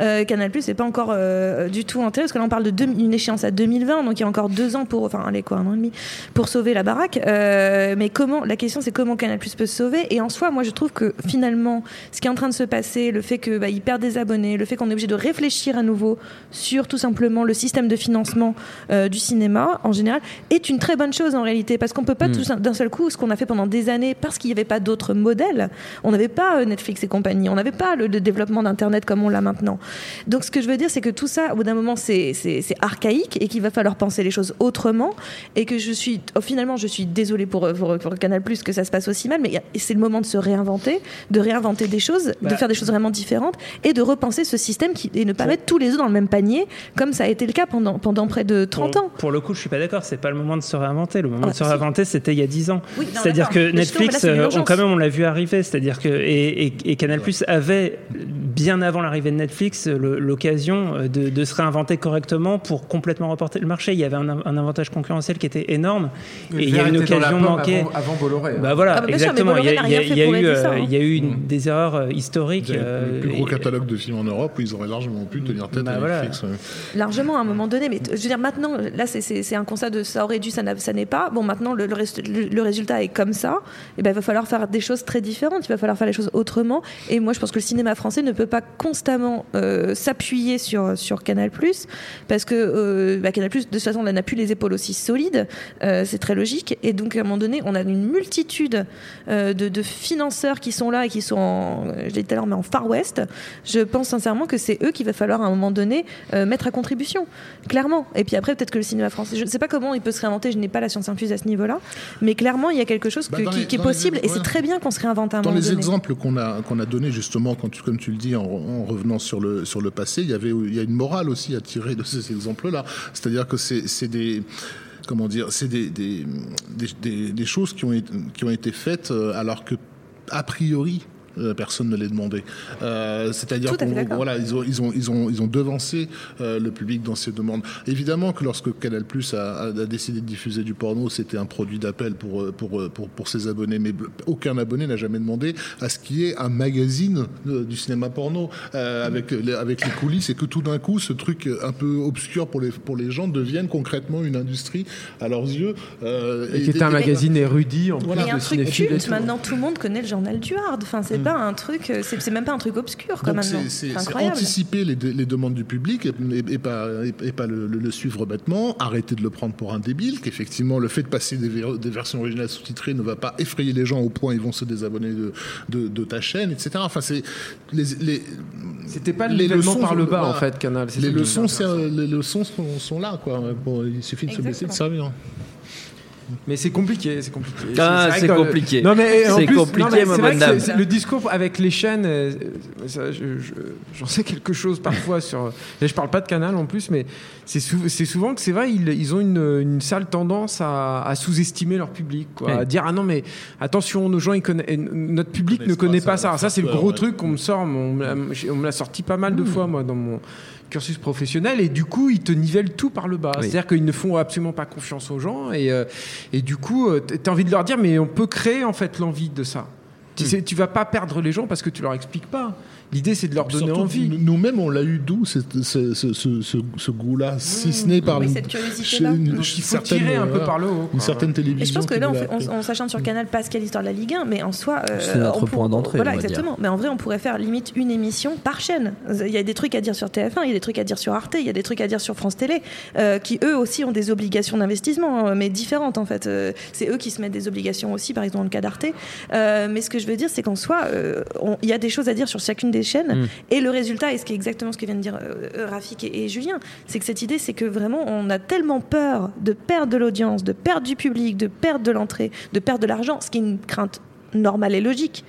Euh, Canal+ n'est pas encore euh, du tout enterré parce que là, on parle de deux- une échéance à 2020, donc il y a encore deux ans pour, enfin, allez quoi, un an et demi pour sauver la baraque. Euh, mais comment La question, c'est comment Canal+ peut se sauver. Et en soi, moi, je trouve que finalement, ce qui est en train de se passer, le fait que bah, il perd des abonnés, le fait qu'on est obligé de réfléchir à nouveau sur tout simplement le système de financement du cinéma en général, est une très bonne chose en réalité, parce qu'on peut pas Mm. tout d'un seul coup, ce qu'on a fait pendant des années, parce qu'il n'y avait pas d'autres modèles, on n'avait pas Netflix et compagnie, on n'avait pas le, le développement d'Internet comme on l'a maintenant. Donc ce que je veux dire, c'est que tout ça, au bout d'un moment, c'est archaïque et qu'il va falloir penser les choses autrement, et que je suis, oh, finalement, je suis désolée pour, pour, pour Canal+, que ça se passe aussi mal, mais c'est le moment de se réinventer, de réinventer des choses, Bah. de faire des choses vraiment différentes, et de repenser ce système qui, et ne pas mettre tous les œufs dans le même panier, comme ça a été le cas pendant, pendant près de 30 pour, ans. Pour le coup, je suis pas d'accord. C'est pas le moment de se réinventer. Le moment Ah, de se si. réinventer, c'était il y a 10 ans. Oui, C'est-à-dire que Netflix, là, euh, on, quand même, on l'a vu arriver. C'est-à-dire que et, et- et Canal Plus avait bien avant l'arrivée de Netflix le- l'occasion euh, de, de se réinventer correctement pour complètement reporter le marché. Il y avait un, un avantage concurrentiel qui était énorme Le et il y a une occasion manquée. avant- avant Bolloré, hein. Bah voilà, Ah bah sûr, exactement. il y a, y y eu, aider ça, hein. il y a eu une- des erreurs euh, historiques. Avez euh, le plus gros et- catalogue de films en Europe où ils auraient largement pu tenir tête Bah à voilà. Netflix. ouais. Largement à un moment donné, mais je veux dire maintenant, là c'est- un constat de ça aurait dû, ça n'est pas. Bon maintenant le, le rest- le- le résultat est comme ça, et ben il va falloir faire des choses très différentes, il va falloir faire les choses autrement. Et moi je pense que le cinéma français ne peut pas constamment euh, s'appuyer sur sur Canal parce que euh, bah, Canal de toute façon là, n'a plus les épaules aussi solides, euh, c'est très logique. Et donc à un moment donné, on a une multitude euh, de, de financeurs qui sont là et qui sont, en, je l'ai dit tout à l'heure, mais en Far West. Je pense sincèrement que c'est eux qu'il va falloir à un moment donné mettre à contribution, clairement. Et puis après, peut-être que le cinéma français, je ne sais pas comment il peut se réinventer, je n'ai pas la science infuse à ce niveau-là, mais clairement, il y a quelque chose Bah, que- dans qui, les- qui est dans les- possible et ouais. c'est très bien qu'on se réinvente à un Dans moment les donné. exemples qu'on a, qu'on a donnés, justement, quand comme tu le dis, en, en revenant sur le, sur le passé, il y, avait, a une morale aussi à tirer de ces exemples-là. C'est-à-dire que c'est des comment dire, c'est des, choses qui ont, qui ont été faites euh, alors que, a priori, personne ne les demandait. Euh, C'est-à-dire qu'on voilà, ils ont, ils ont, ils ont, ils ont devancé euh, le public dans ces demandes. Évidemment que lorsque Canal Plus a, a décidé de diffuser du porno, c'était un produit d'appel pour, euh, pour, euh, pour, pour ses abonnés, mais aucun abonné n'a jamais demandé à ce qu'il y ait un magazine euh, du cinéma porno euh, avec, les, avec les coulisses et que tout d'un coup, ce truc un peu obscur pour les, pour les gens devienne concrètement une industrie à leurs yeux. euh, Et qui était un magazine érudit en plus Mais un de truc culte, maintenant tout le monde connaît le journal du Hard. Enfin, c'est pas un truc, euh, c'est même pas un truc obscur comme maintenant. c'est- anticiper les, de- les demandes du public et, et- et pas, et, et pas le, le- le suivre bêtement, arrêter de le prendre pour un débile, qu'effectivement le fait de passer des, ver- des versions originales sous-titrées ne va pas effrayer les gens au point ils vont se désabonner de, de, de ta chaîne, etc. Enfin, c'est les, les C'était pas le les leçons par le bas, voilà. en fait, Canal, Les leçons, les leçons sont, sont là, quoi. Bon, il suffit de se baisser de servir. Mais c'est compliqué, c'est compliqué. Ah, c'est dans le- compliqué. Non mais C'est compliqué, non, mais vrai que c'est- Le discours avec les chaînes, euh, ça, je- je- j'en sais quelque chose parfois sur. Là, je parle pas de Canal en plus, mais c'est sou- c'est souvent que c'est vrai, ils, ils ont une, une sale tendance à, à sous-estimer leur public, quoi, Ouais. à dire ah non mais attention, nos gens, ils connaissent, notre public ne connaît pas pas ça, ça. Ça c'est le gros ouais. truc qu'on me sort, on me l'a- on me l'a sorti pas mal de Mmh. fois moi dans mon cursus professionnel et du coup ils te nivellent tout par le bas. Oui. C'est-à-dire qu'ils ne font absolument pas confiance aux gens et, euh, et du coup euh, t'as envie de leur dire mais on peut créer en fait l'envie de ça. Tu sais, tu vas pas perdre les gens parce que tu leur expliques pas. L'idée c'est de leur donner Surtout, envie. nous- Nous-mêmes, on l'a eu d'où ce, ce, ce, ce- ce goût-là, si ce n'est par Oui, une, cette curiosité-là. chez une- Donc, il faut certaine, tirer un peu par le haut, Une certaine télévision. Et je pense que là, on, on- on s'acharne sur Canal parce quelle l'histoire de la Ligue 1, mais en soi. euh, C'est notre pour- point d'entrée, Voilà, va dire. exactement. Mais en vrai, on pourrait faire limite une émission par chaîne. Il y a des trucs à dire sur TF1, il y a des trucs à dire sur Arte, il y a des trucs à dire sur France Télé, euh, qui eux aussi ont des obligations d'investissement, euh, mais différentes en fait. Euh, c'est eux qui se mettent des obligations aussi, par exemple dans le cas d'Arte. Euh, mais ce que je veux dire, c'est qu'en soi, euh, il y a des choses à dire sur chacune des chaînes. Mm. Et le résultat, et ce qui est exactement ce que viennent de dire euh, euh, Rafik et, et Julien, c'est que cette idée, c'est que vraiment, on a tellement peur de perdre de l'audience, de perdre du public, de perdre de l'entrée, de perdre de l'argent, ce qui est une crainte normal et logique.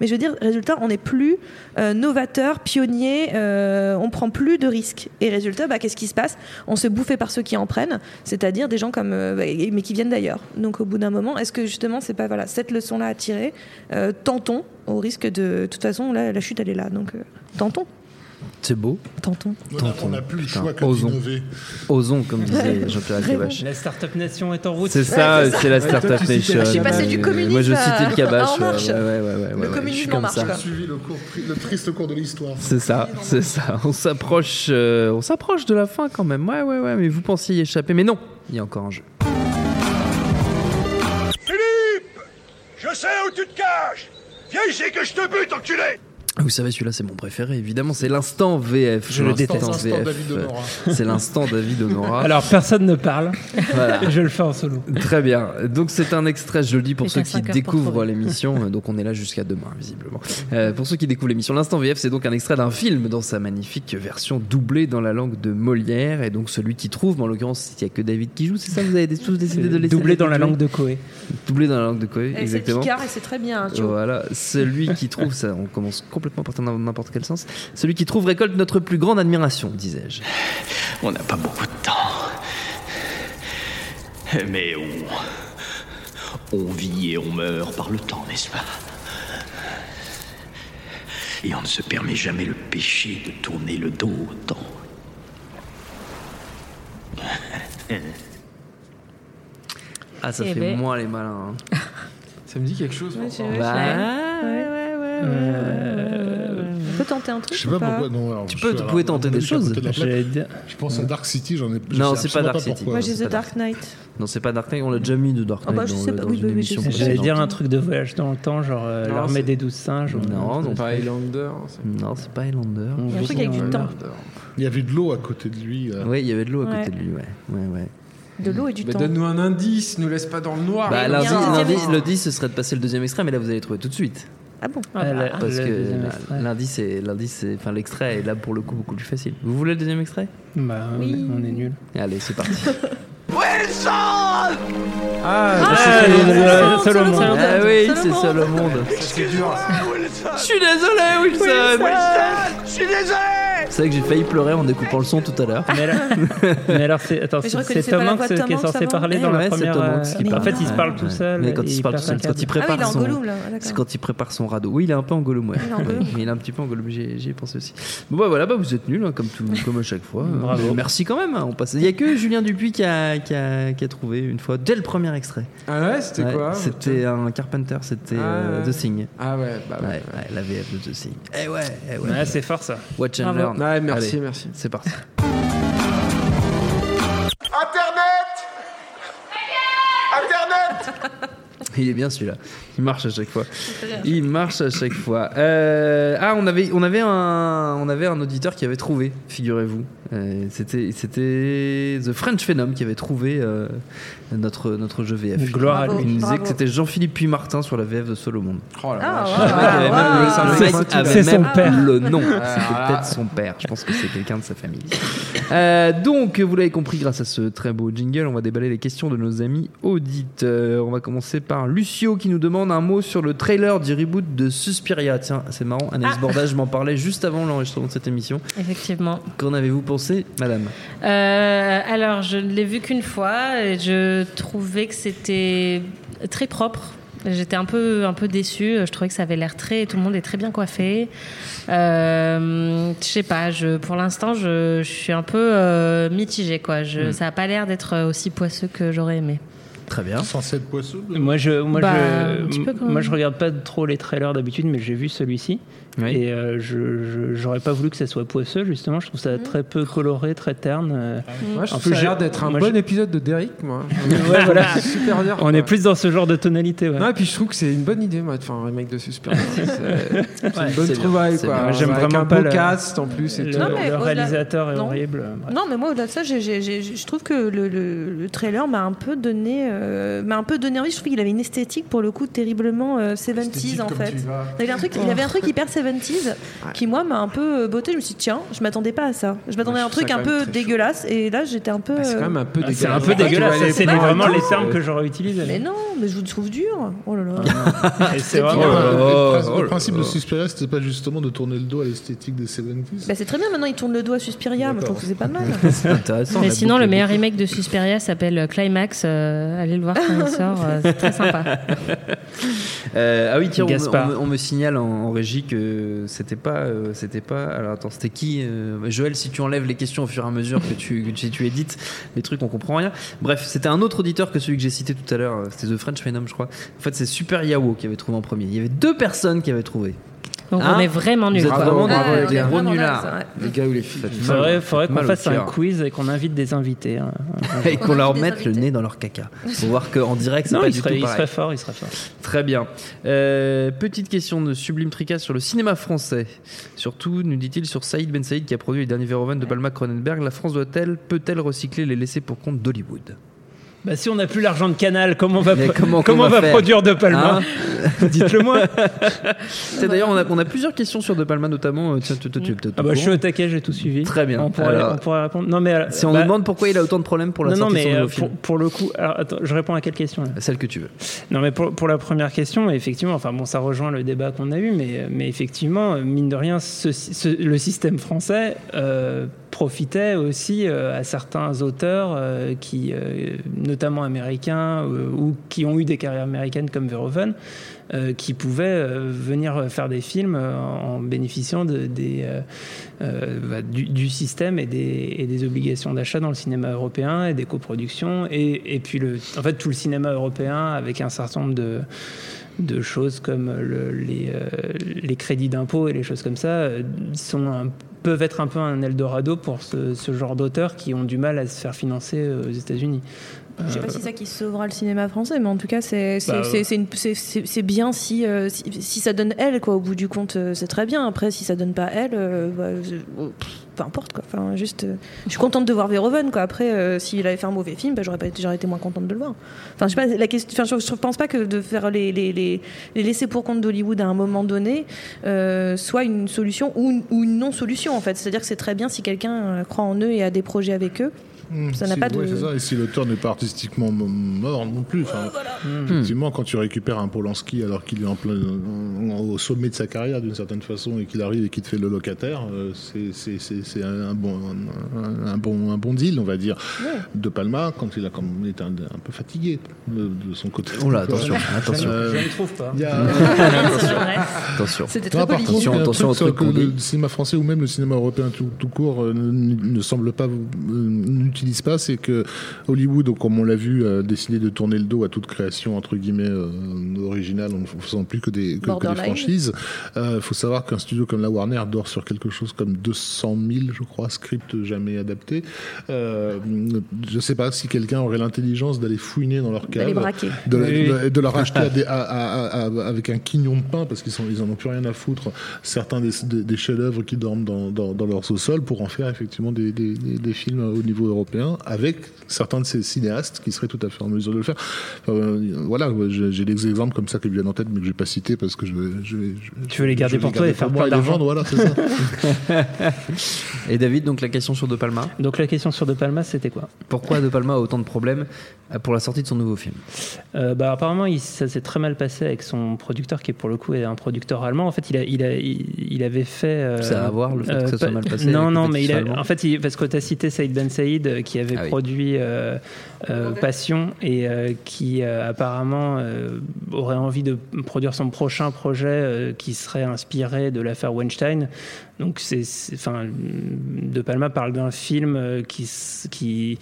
Mais je veux dire, résultat, on n'est plus euh, novateur, pionnier, euh, on prend plus de risques. Et résultat, bah, qu'est-ce qui se passe? On se bouffait par ceux qui en prennent, c'est-à-dire des gens comme, euh, bah, mais qui viennent d'ailleurs. Donc au bout d'un moment, est-ce que justement, c'est pas voilà cette leçon-là à tirer? Tentons, au risque de, de toute façon, la chute elle est là, donc tentons. C'est beau. Tentons. On n'a plus le Putain, choix que osons. d'innover. Osons, comme disait Jean-Pierre Elkabbach. La Startup Nation est en route. C'est ça, c'est la Ouais, toi, Startup Nation. Je suis passé du communisme Moi, je citais le Marche. ouais, ouais, ouais, ouais, Le communisme suis En Marche, ça. quoi. suivi le, cours, le triste cours de l'histoire. C'est ça, c'est ça. On s'approche, euh, on s'approche de la fin quand même. Ouais, ouais, ouais. Mais vous pensiez y échapper, mais non. Il y a encore un jeu. Philippe Je sais où tu te caches Viens ici que je te bute, enculé Vous savez, celui-là, c'est mon préféré. Évidemment, c'est l'instant VF. Je le déteste. L'instant VF. David Honora. C'est l'instant David Honora. Alors personne ne parle. Voilà. Je le fais en solo. Très bien. Donc c'est un extrait, je le dis pour ceux qui découvrent l'émission. Donc on est là jusqu'à demain, visiblement. Euh, pour ceux qui découvrent l'émission, l'instant VF, c'est donc un extrait d'un film dans sa magnifique version doublée dans la langue de Molière. Et donc celui qui trouve, mais en l'occurrence, il n'y a que David qui joue, c'est ça Vous avez tous décidé de laisser Doublé dans la langue de Coé. Doublé dans la langue de Coé, Et C'est exactement. Picard et c'est très bien. vois. Voilà, celui qui trouve, ça, on commence complètement partir dans n'importe quel sens. Celui qui trouve récolte notre plus grande admiration, disais-je. On n'a pas beaucoup de temps. Mais on. On vit et on meurt par le temps, n'est-ce pas? Et on ne se permet jamais le péché de tourner le dos au temps. Ah, ça Eh fait ben. moins les malins. hein. Ça me dit quelque chose. Ouais, Bah, ouais, ouais, ouais. On peut tenter un truc Je sais pas pas pourquoi. Non, alors, Tu peux- tu pouvais tenter des choses. de Je pense à Dark City, j'en ai. Non, c'est pas Dark City. pourquoi. Moi j'ai The Dark Knight. Non, c'est pas Dark Knight, on l'a déjà mis de Dark Ah Knight bah, je dans, sais le- pas, dans oui, une oui, oui, émission je sais. J'allais dire un truc de voyage dans le temps, genre euh, l'armée des douze singes. Non, non, Pas Highlander. Non, c'est pas Highlander. Il y a un dit truc avec du temps. Il y avait de l'eau à côté de lui. euh. Oui, il y avait de l'eau à côté de lui, ouais. ouais, ouais. De l'eau et du Bah, temps. Donne-nous un indice, nous laisse pas dans le noir. Bah, 10, ce serait de passer le deuxième extrait, mais là, vous allez trouver tout de suite. Ah bon Ah, la- Parce que c'est, lundi, c'est, enfin, l'extrait est là pour le coup beaucoup plus facile. Vous voulez le deuxième extrait? Bah, on est- Oui. on est nul. Allez, c'est parti. Ah, Ah, bah, le-. Solomon. ah oui, c'est ça le monde. c'est dur. Je suis désolé, Wilson. Je suis désolé C'est vrai que j'ai failli pleurer en découpant le son tout à l'heure. Mais, alors- mais alors, c'est, attends, c'est, Tom Hanks qui est censé parler dans ouais, la c'est première. Euh, qui parle. En fait, il se parle Ouais, tout ouais. seul. Mais quand il se parle tout seul, quand il. Ah prépare son. D'accord. C'est quand il prépare son radeau. Oui, il est un peu en Gollum, ouais. Il est en Gollum. Mais il est un petit peu en Gollum, j'y j'y ai pensé aussi. Bon, bah voilà, bah, vous êtes nuls, hein, comme, tout, comme à chaque fois. Bravo. Mais Merci quand même. hein, on passe. Il n'y a que Julien Dupuis qui a, qui, a, qui a trouvé une fois, dès le premier extrait. Ah ouais, c'était quoi C'était un Carpenter, c'était euh, Ah ouais. The Thing. Ah ouais, bah ouais. La VF de The Thing. Eh ouais, eh ouais. C'est fort ça. Watch and Ouais, merci, Allez, merci. C'est parti. Internet Internet Il est bien celui-là. Il marche à chaque fois. Il marche à chaque fois. Euh, ah, on avait, on avait un, on avait un auditeur qui avait trouvé, figurez-vous. Euh, c'était, c'était The French Phenom qui avait trouvé euh, notre, notre jeu VF. Gloire à lui. Il nous disait Bravo. que c'était Jean-Philippe Puy-Martin sur la VF de Solomon. Oh la Ah, vache. ouais. Le mec avait wow. même, le- C'est un le mec mec qui- avait c'est son même père. le nom. Ah, C'était peut-être son père. Je pense que c'est quelqu'un de sa famille. Euh, donc, vous l'avez compris, grâce à ce très beau jingle, on va déballer les questions de nos amis auditeurs. On va commencer par Lucio qui nous demande un mot sur le trailer du reboot de Suspiria. Tiens, c'est marrant, Anaïs Ah. Bordage m'en parlait juste avant l'enregistrement de cette émission. Effectivement. Qu'en avez-vous pensé, madame? Euh, alors, je ne l'ai vu qu'une fois et je trouvais que c'était très propre. J'étais un peu, un peu déçue. Je trouvais que ça avait l'air très. Tout le monde est très bien coiffé. Euh, je sais pas. Je, pour l'instant, je, je suis un peu euh, mitigée. Quoi. Je, Hmm. Ça n'a pas l'air d'être aussi poisseux que j'aurais aimé. Très bien. Censé être poisseux. Moi, je, moi, Bah, je, moi, je regarde pas trop les trailers d'habitude, mais j'ai vu celui-ci. Oui. Et euh, je, j'aurais pas voulu que ça soit poisseux, justement. Je trouve ça très peu coloré, très terne. euh. Moi, je En trouve plus, ça l'air je- d'être un moi, bon je- épisode de Derrick, moi. Ouais, voilà. C'est super dur. On quoi. est plus dans ce genre de tonalité. Ouais. Non, et puis je trouve que c'est une bonne idée, moi, de faire un remake de Suspiria. C'est une bonne bien. trouvaille, quoi. j'aime vraiment un pas le- cast en plus et le, tout. Non, mais le réalisateur est horrible. Non, mais moi, au-delà de ça, je trouve que le trailer m'a un peu donné euh, m'a un peu donné envie. Je trouvais qu'il avait une esthétique pour le coup terriblement euh, 70s en fait. Il avait un truc, il avait un truc hyper 70s qui moi m'a un peu euh, botté. Je me suis dit tiens, je m'attendais pas à ça. Je m'attendais à un trouve truc un peu chaud. dégueulasse et là j'étais un peu. C'est quand même un peu Ah, C'est dégueulasse. un peu dégueulasse. Ouais, C'est vraiment les termes que j'aurais utilisés. Mais non, mais je vous trouve dur. Oh là là. Et c'est Le, vraiment. le- le oh, principe- le principe de Suspiria, c'était pas justement de tourner le dos à l'esthétique des 70s Bah, c'est très bien. Maintenant il tourne le doigt à Suspiria. Je trouve que c'est pas mal. C'est intéressant. Mais sinon, le meilleur remake de Suspiria s'appelle euh, Climax. Allez le voir quand il sort, euh, c'est très sympa. Euh, ah oui, tiens, on me, Gaspard. on me- on me signale en, en régie que c'était pas, euh, c'était pas. Alors attends, c'était qui euh, Joël, si tu enlèves les questions au fur et à mesure que tu, que tu, tu édites les trucs, on comprend rien. Bref, c'était un autre auditeur que celui que j'ai cité tout à l'heure. C'était The French Phenom, je crois. En fait, c'est Super Yao qui avait trouvé en premier. Il y avait deux personnes qui avaient trouvé. Donc Hein on est vraiment Vous nuls. êtes vraiment des- on est des gros vraiment nullards. Les gars ou les filles. Il faudrait, qu'on fasse un quiz et qu'on invite des invités. hein. et qu'on leur mette le nez dans leur caca. Pour voir qu'en direct, c'est pas il du serait, tout il serait fort, il serait fort. Très bien. Euh, petite question de Sublime Tricas sur le cinéma français. Surtout, nous dit-il, sur Saïd Ben Saïd qui a produit les derniers Verhoeven de Palma Cronenberg. La France doit-elle, peut-elle recycler les laissés pour compte d'Hollywood? Bah, si on n'a plus l'argent de Canal, comment on va, Mais comment comment on va produire De Palma Hein Dites-le moi. C'est d'ailleurs, on a, on a plusieurs questions sur De Palma notamment. Euh, Tiens, tu Ah bah, je suis au taquet, j'ai tout suivi. Très bien. On pourrait, Alors, on pourrait répondre. Non, mais, Si on bah, nous demande pourquoi il a autant de problèmes pour la non, non, sortie de mais son euh, pour, pour le coup, alors, attends, je réponds à quelle question là? Celle que tu veux. Non, mais pour, pour la première question, effectivement, enfin bon, ça rejoint le débat qu'on a eu, mais, mais effectivement, mine de rien, ce- ce- le système français euh, profitait aussi euh, à certains auteurs euh, qui, euh, notamment américains, ou qui ont eu des carrières américaines comme Verhoeven, qui pouvaient venir faire des films en bénéficiant bah, du, système et des, obligations d'achat dans le cinéma européen et des coproductions. Et, puis en fait tout le cinéma européen avec un certain nombre de choses comme le- les, crédits d'impôt et les choses comme ça sont un- peuvent être un peu un Eldorado pour ce, ce genre d'auteurs qui ont du mal à se faire financer euh, aux États-Unis. Je sais pas Euh, si c'est ça qui sauvera le cinéma français, mais en tout cas, c'est Bah, bien si, si, si ça donne elle, quoi. Au bout du compte, euh, c'est très bien. Après, si ça donne pas elle, bah, peu importe, quoi. Enfin, juste, euh, je suis contente de voir Verhoeven, quoi. Après, euh, s'il avait fait un mauvais film, bah, j'aurais été, j'aurais été moins contente de le voir. Enfin, je sais pas. La question, enfin, je, pense pas que de faire les, les, les, laisser pour compte d'Hollywood à un moment donné euh, soit une solution ou une, ou une non-solution, en fait. C'est-à-dire que c'est très bien si quelqu'un croit en eux et a des projets avec eux. Mmh, Ça n'a si- pas de- ouais, ça. Et si l'auteur n'est pas artistiquement mort non plus. Enfin, Effectivement, quand tu récupères un Polanski alors qu'il est en plein, au sommet de sa carrière d'une certaine façon et qu'il arrive et qu'il te fait le locataire, euh, c'est- un, bon, un, un bon, un bon deal, on va dire. De Palma, quand il a quand même été un, un peu fatigué de, de son côté. Oh là, attention, attention. Euh, je ne trouve pas. il y a- attention. attention. C'était très politique. contre, attention truc que dit. le cinéma français ou même le cinéma européen tout, tout court euh, ne, ne semble pas euh, n'utilise pas, c'est que Hollywood, comme on l'a vu, a décidé de tourner le dos à toute création entre guillemets euh, originale en ne faisant plus que des, que- que, des Borderline. franchises. Il faut savoir qu'un studio comme la Warner dort sur quelque chose comme 200 000, je crois, scripts jamais adaptés. Euh, je sais pas si quelqu'un aurait l'intelligence d'aller fouiner dans leur cave, de, Oui. de- de leur acheter à des- à- à- à- avec un quignon de pain parce qu'ils sont ils en ont plus rien à foutre certains des, des- des chefs-d'œuvre qui dorment dans, dans, dans leur sous-sol pour en faire effectivement des- des films au niveau européen avec certains de ces cinéastes qui seraient tout à fait en mesure de le faire. Enfin, euh, voilà, j'ai j'ai des exemples comme ça qui me viennent en tête mais que je vais pas citer parce que je vais. Je vais- je- Tu veux les garder pour toi et faire plein les d'argent. vendre, voilà, c'est ça. Et David, donc la question sur De Palma. Donc la question sur De Palma, c'était quoi? Pourquoi De Palma a autant de problèmes euh, pour la sortie de son nouveau film? Euh, bah, apparemment, il- ça s'est très mal passé avec son producteur, qui pour le coup est un producteur allemand. En fait, il, a, il, a, il, il avait fait. euh, Ça a à voir, le fait que ça soit pas- mal passé Non, non, mais il soit a- en fait, il- parce que tu as cité Saïd Ben Saïd, euh, qui avait Ah oui. produit euh, euh, Passion et euh, qui euh, apparemment euh, aurait envie de produire son prochain projet euh, qui serait inspiré de l'affaire Weinstein. Donc, c'est, enfin, De Palma parle d'un film qui, qui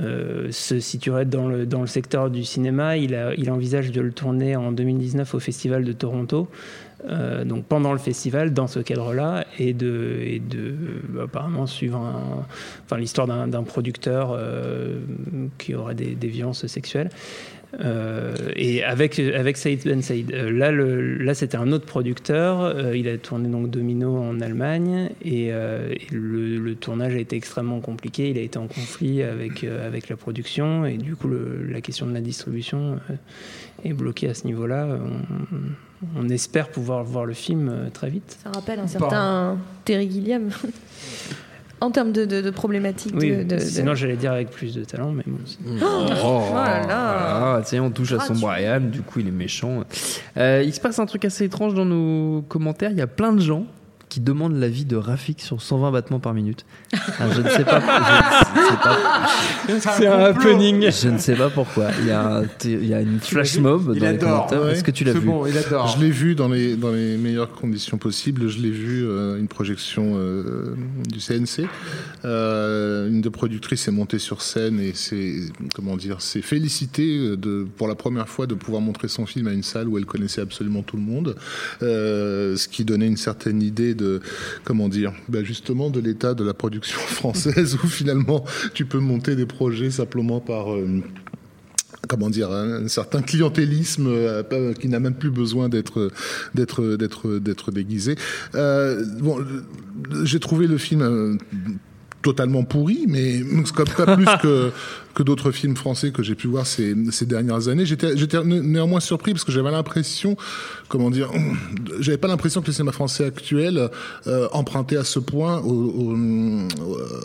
euh, se situerait dans le, dans le secteur du cinéma. Il, a, il envisage de le tourner en 2019 au Festival de Toronto. Euh, donc pendant le festival, dans ce cadre-là, et de, apparemment suivre enfin, l'histoire d'un producteur euh, qui aura des, violences sexuelles. Euh, et avec, avec Saïd Ben Saïd. Là, là c'était un autre producteur. Il a tourné donc Domino en Allemagne et, le, tournage a été extrêmement compliqué. Il a été en conflit avec, avec la production et du coup, la question de la distribution est bloquée à ce niveau-là. On espère pouvoir voir le film euh, très vite. Ça rappelle un certain Terry Gilliam. en termes de, de, de problématiques Oui, de, de- de- sinon j'allais dire avec plus de talent, mais bon. c'est- Oh, là là. Voilà, on touche à son Brian, du coup il est méchant. Euh, il se passe un truc assez étrange dans nos commentaires. Il y a plein de gens qui demandent l'avis de Rafik sur 120 battements par minute. Alors, je ne sais pas. je ne sais pas- C'est un happening. Je ne sais pas pourquoi. Il y a, un- il y a une flash mob Il dans les adore, commentaires. ouais. Est-ce que tu l'as vu bon, Je l'ai vu dans les, dans les meilleures conditions possibles. Je l'ai vu, euh, une projection euh, du CNC. Euh, une des productrices est montée sur scène et c'est, comment dire, c'est félicité de, pour la première fois de pouvoir montrer son film à une salle où elle connaissait absolument tout le monde. Euh, ce qui donnait une certaine idée de, comment dire, bah justement de l'état de la production française où finalement tu peux monter des projets simplement par, euh, comment dire un, certain clientélisme euh, qui n'a même plus besoin d'être d'être d'être d'être déguisé. Euh, bon, j'ai trouvé le film totalement pourri, mais pas plus que que d'autres films français que j'ai pu voir ces, dernières années. J'étais j'étais né- néanmoins surpris parce que j'avais l'impression, comment dire, j'avais pas l'impression que le cinéma français actuel euh, empruntait à ce point au,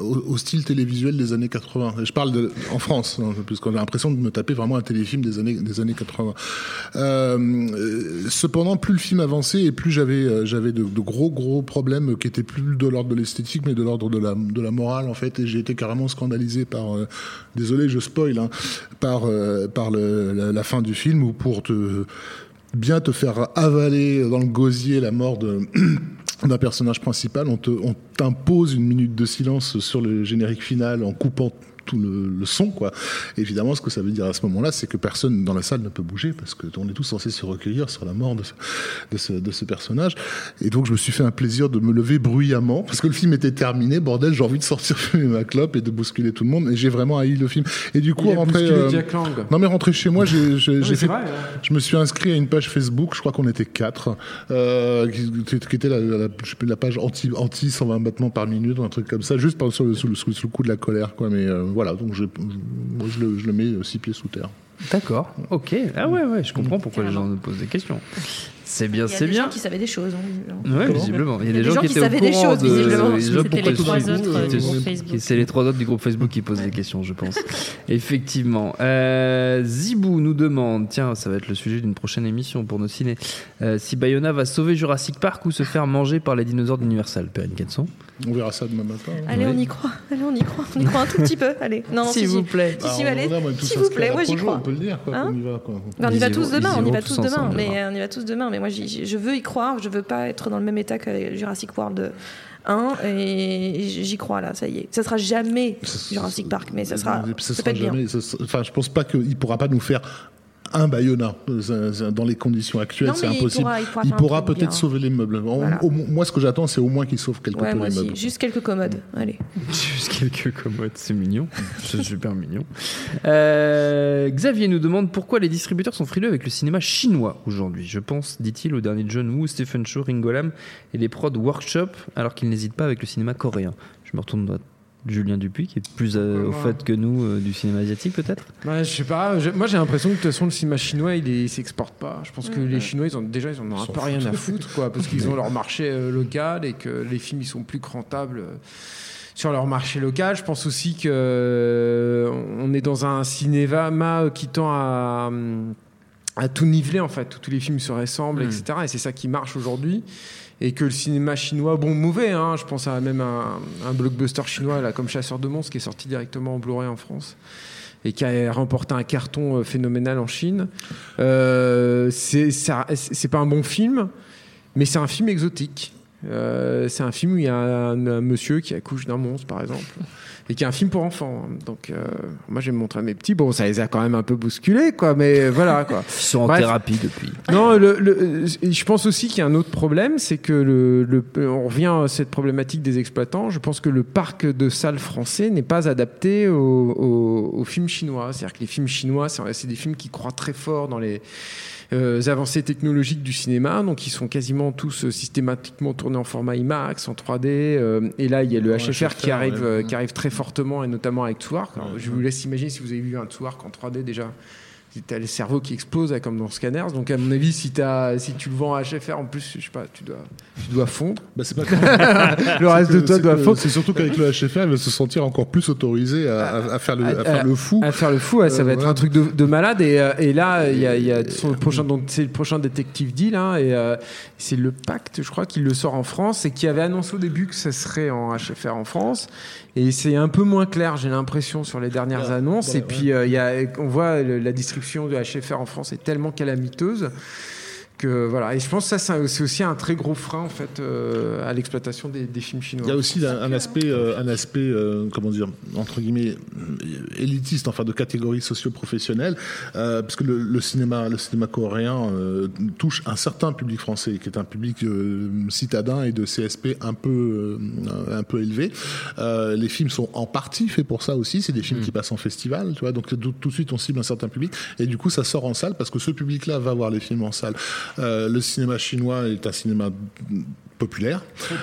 au, au style télévisuel des années 80. Et je parle en France, hein, puisqu'on a l'impression de me taper vraiment un téléfilm des années des années 80. Euh, euh, cependant, plus le film avançait et plus j'avais euh, j'avais de, gros gros problèmes qui étaient plus de l'ordre de l'esthétique, mais de l'ordre de la de la morale en fait. Et j'ai été carrément scandalisé par, euh, désolé, je spoil, hein, par euh, par la, fin du film où pour bien te faire avaler dans le gosier la mort de d'un personnage principal, on t'impose une minute de silence sur le générique final en coupant tout le, le son quoi. Évidemment, ce que ça veut dire à ce moment-là, c'est que personne dans la salle ne peut bouger parce que on est tous censés se recueillir sur la mort de ce, de ce, de ce personnage. Et donc, je me suis fait un plaisir de me lever bruyamment parce que le film était terminé. Bordel, j'ai envie de sortir fumer ma clope et de bousculer tout le monde. Et j'ai vraiment haï le film. Et du coup, Jack Lang. Non, mais rentrer chez moi, j'ai fait. vrai. Je me suis inscrit à une page Facebook. Je crois qu'on était quatre, euh, qui, qui était la, page anti anti 120 battements par minute, un truc comme ça, juste par, sur le, sous, le, sous le coup de la colère, quoi. Mais euh, voilà, donc je, moi, je le, je le mets euh, six pieds sous terre. D'accord, ok. Ah ouais, ouais, je comprends pourquoi les gens nous posent des questions. C'est bien, Il y a c'est des bien. gens qui savaient des choses. hein, visiblement. Ouais, visiblement. Il y a des gens, qui, étaient savaient au des choses, de- visiblement. C'était les trois autres, euh, du groupe Facebook. C'est les trois autres du groupe Facebook qui posent des questions, je pense. Effectivement. Euh, Zibou nous demande, tiens, ça va être le sujet d'une prochaine émission pour nos ciné, euh, si Bayona va sauver Jurassic Park ou se faire manger par les dinosaures d'Universal. Perrine Quetzon On verra ça demain matin. Allez, on y croit. Allez, on y croit. On y croit un tout petit peu. Allez. Non, S'il si, vous si. plaît. S'il vous plaît, la moi j'y crois. On peut le dire, quoi. Hein on y va, quoi. On y va Ils tous demain, on y va tous demain, mais euh, on y va tous demain. Mais moi, je veux y croire. Je veux pas être dans le même état que Jurassic World 1 et j'y crois là. Ça y est, ça sera jamais Jurassic Park, mais ça sera. Ça sera peut être bien. jamais. sera- Enfin, je pense pas qu'il pourra pas nous faire un Bayona euh, dans les conditions actuelles, c'est il impossible. pourra- il pourra peut-être sauver les meubles. En- Voilà. au- moi, ce que j'attends, c'est au moins qu'il sauve quelque Ouais, peu moi les aussi. meubles. Juste quelques commodes. Allez. Juste quelques commodes, c'est mignon. C'est super mignon. Euh, Xavier nous demande pourquoi les distributeurs sont frileux avec le cinéma chinois aujourd'hui. Je pense, dit-il, au dernier John Woo, Stephen Chow, Ringo Lam et les prods Workshop, alors qu'ils n'hésitent pas avec le cinéma coréen. Je me retourne Julien Dupuis, qui est plus euh, au fait que nous euh, du cinéma asiatique, peut-être? Ouais, je sais pas. je- moi, j'ai l'impression que de toute façon, le cinéma chinois, il, il s'exporte pas. Je pense que les Chinois, ils ont déjà, ils en ont un s'en peu rien à foutre, quoi, parce qu'ils ont leur marché euh, local et que les films, ils sont plus rentables. sur leur marché local, je pense aussi que euh, on est dans un cinéma qui tend à, hum, à tout niveler en fait, où tous les films se ressemblent, Mm. etc. Et c'est ça qui marche aujourd'hui. Et que le cinéma chinois, bon, mauvais, hein, je pense à même un, blockbuster chinois comme Chasseur de monstres qui est sorti directement en Blu-ray en France et qui a remporté un carton euh, phénoménal en Chine. Euh, c'est pas un bon film, mais c'est un film exotique. Euh, c'est un film où il y a un, un monsieur qui accouche d'un monstre, par exemple, et qui est un film pour enfants. Donc, euh, moi, j'ai montré à mes petits. Bon, ça les a quand même un peu bousculés, quoi, mais voilà, quoi. Ils sont en Bref. thérapie depuis. Non, le, le- je pense aussi qu'il y a un autre problème, c'est que le, le- on revient à cette problématique des exploitants. Je pense que le parc de salles français n'est pas adapté aux, aux- aux films chinois. C'est-à-dire que les films chinois, c'est des films qui croient très fort dans les euh, avancées technologiques du cinéma, donc ils sont quasiment tous euh, systématiquement tournés en format IMAX, en 3D. euh, et là, il y a le HFR qui arrive, ouais. euh, qui arrive très fortement, et notamment avec. Alors, je vous laisse imaginer si vous avez vu un Twark en 3D déjà. T'as le cerveau qui explose là, comme dans Scanners. Donc, à mon avis, si, as, si tu le vends à HFR, en plus, je sais pas, tu dois, tu dois fondre. Bah, c'est pas le reste de toi doit que- fondre. C'est surtout qu'avec le HFR, il va se sentir encore plus autorisé à, à- à faire le, à faire le fou. À faire le fou, ouais, ça Euh, va être voilà. un truc de, de malade. Et, euh, et là, il y a, y a son prochain, donc c'est le prochain Detective Deal, hein, et euh, c'est le Pacte, je crois, qui le sort en France et qui avait annoncé au début que ça serait en HFR en France. Et c'est un peu moins clair, j'ai l'impression, sur les dernières Ouais, annonces. ouais, et puis, euh, il y a, on voit le- la distribution de HFR en France est tellement calamiteuse. Voilà. Et je pense que ça, c'est aussi un très gros frein en fait, euh, à l'exploitation des, des films chinois. Il y a aussi un, un aspect, euh, un aspect euh, comment dire, entre guillemets, euh, élitiste, enfin de catégorie socio-professionnelle, euh, parce que le, le cinéma, le cinéma coréen euh, touche un certain public français, qui est un public euh, citadin et de CSP un peu, euh, un peu élevé. Euh, les films sont en partie faits pour ça aussi. C'est des films qui passent en festival, tu vois. Donc tout, tout de suite, on cible un certain public, et du coup, ça sort en salle parce que ce public-là va voir les films en salle. Euh, le cinéma chinois est un cinéma populaire,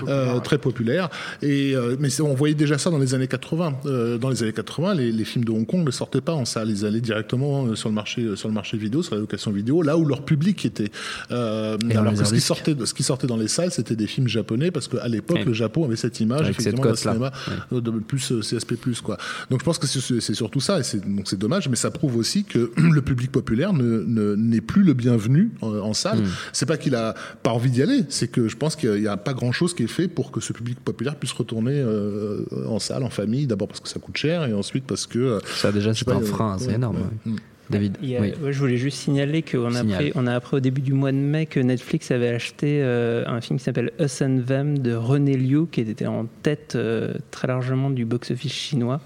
euh, très populaire. Et euh, mais on voyait déjà ça dans les années 80. Euh, dans les années 80, les, les films de Hong Kong ne sortaient pas en salle, ils allaient directement sur le marché, sur le marché vidéo, sur la location vidéo, là où leur public était. Euh, alors que ce qui sortait, ce qui sortait dans les salles, c'était des films japonais parce qu'à l'époque, Ouais. le Japon avait cette image Avec effectivement d'un cinéma de plus CSP+. Quoi. Donc je pense que c'est surtout ça, et c'est donc c'est dommage, mais ça prouve aussi que le public populaire ne ne- n'est plus le bienvenu en, en salle. Mm. C'est pas qu'il a pas envie d'y aller, c'est que je pense qu'il n'y a pas grand chose qui est fait pour que ce public populaire puisse retourner euh, en salle, en famille, d'abord parce que ça coûte cher, et ensuite parce que euh, Ça, déjà, c'est pas, un frein assez ouais, énorme. ouais. ouais. Mm. David, Il y a- oui. ouais, je voulais juste signaler qu'on a, appris, on a appris au début du mois de mai que Netflix avait acheté euh, un film qui s'appelle Us and Them de René Liu, qui était en tête euh, très largement du box-office chinois.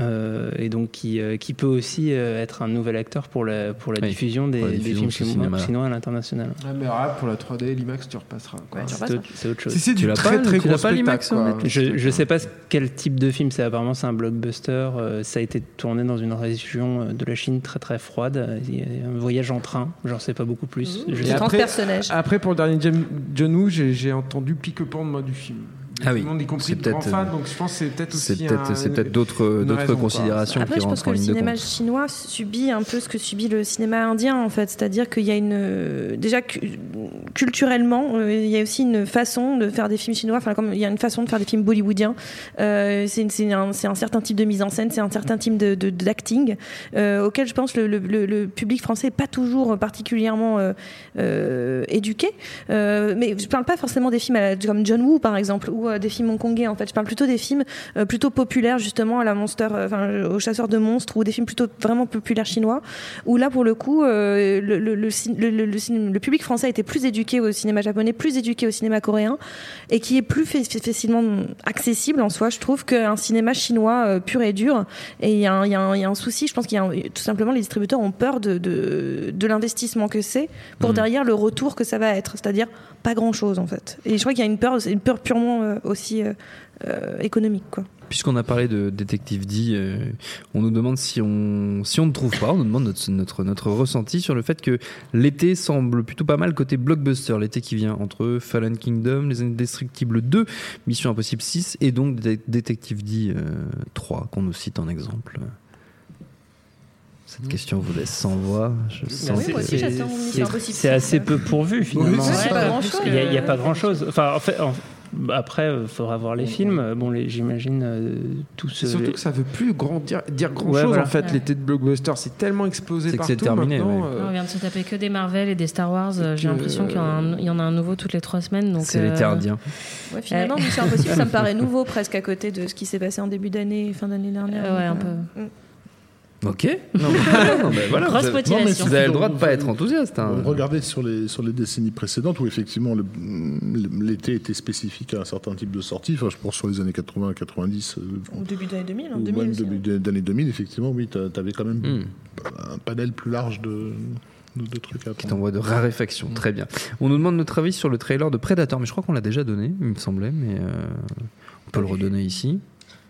Euh, et donc qui, euh, qui peut aussi euh, être un nouvel acteur pour la, pour la Oui, diffusion des, pour la des diffusion films chinois, chinois à l'international. Ah, mais pour la 3D, l'IMAX, tu repasseras. Ouais, C'est autre, chose. C'est c'est Tu du l'as très pas, très gros pas, l'IMAX. Je, je sais pas quel type de film c'est. Apparemment, c'est un blockbuster. euh, ça a été tourné dans une région de la Chine très très froide. Il y a un voyage en train. J'en sais pas beaucoup plus. Je Et sais après-. Après, pour le dernier John Woo, j'ai j'ai entendu pique-pan de moi du film. Ah Tout oui, le monde, y compris c'est de grands peut-être, fans, euh, donc je pense que c'est peut-être aussi c'est peut-être d'autres considérations Après, qui je pense que le cinéma chinois subit un peu ce que subit le cinéma indien, en fait. C'est-à-dire qu'il y a une. Déjà, cu- culturellement, euh, il y a aussi une façon de faire des films chinois. Enfin, comme il y a une façon de faire des films bollywoodiens. Euh, c'est un, c'est un certain type de mise en scène, c'est un certain type de, d'acting euh, auquel je pense le, le- le- le public français n'est pas toujours particulièrement euh, euh, éduqué. Euh, mais je parle pas forcément des films à la- comme John Woo, par exemple, ou euh, des films hongkongais. En fait, je parle plutôt des films euh, plutôt populaires, justement, à la monster, euh, enfin, au chasseur de monstres, ou des films plutôt vraiment populaires chinois. Où là, pour le coup, le, public français été plus éduqué au cinéma japonais, plus éduqué au cinéma coréen, et qui est plus fa- fa- facilement accessible en soi, je trouve, qu'un cinéma chinois pur et dur. Et il y, a un- y y a souci, je pense qu'il y a un- tout simplement les distributeurs ont peur de, de, de l'investissement que c'est pour Mhm. derrière le retour que ça va être, c'est-à-dire pas grand-chose en fait. Et je crois qu'il y a une peur, une peur purement euh, aussi euh, euh, économique, quoi. Puisqu'on a parlé de Détective D, euh, on nous demande si on, si on ne trouve pas, on nous demande notre, notre, ressenti sur le fait que l'été semble plutôt pas mal côté blockbuster, l'été qui vient entre Fallen Kingdom, Les Indestructibles 2, Mission Impossible 6 et donc Dé- Détective D euh, 3 qu'on nous cite en exemple. Cette question vous laisse sans voix. Je sens oui, moi aussi, que- j'attends C'est- Mission Impossible C'est six, assez peu pourvu finalement. grand-chose. Il n'y a, pas grand chose. Enfin, en fait, en- après, il faudra voir les films. Bon, j'imagine euh, tous. Euh, surtout que ça veut plus grand dire, dire grand Ouais, chose voilà. en fait. Ouais. L'été de blockbuster, c'est tellement explosé C'est que partout c'est terminé, ouais. euh, On vient de se taper que des Marvel et des Star Wars. euh, J'ai l'impression qu'il y, en a un- il y en a un nouveau toutes les trois semaines. donc, C'est euh, l'été indien. Ouais, finalement, Ouais. Mission Impossible, ça me paraît nouveau presque à côté de ce qui s'est passé en début d'année, fin d'année dernière. Ouais, un euh, mm. Ok. Non, mais- non, mais voilà, Grosse vous avez- motivation. non, mais Vous avez le droit de Vous- pas être enthousiaste. hein. Regardez sur les, sur les décennies précédentes où effectivement l'été était spécifique à un certain type de sortie. Enfin, je pense sur les années 80 90. euh, Au début des années 2000, en ou 2000 même aussi, début des années 2000, effectivement, oui, tu avais quand même Hmm. un panel plus large de, de, de trucs à Qui t'envoie de raréfaction. Très bien. On nous demande notre avis sur le trailer de Predator, mais je crois qu'on l'a déjà donné, il me semblait, mais euh, on peut le redonner ici.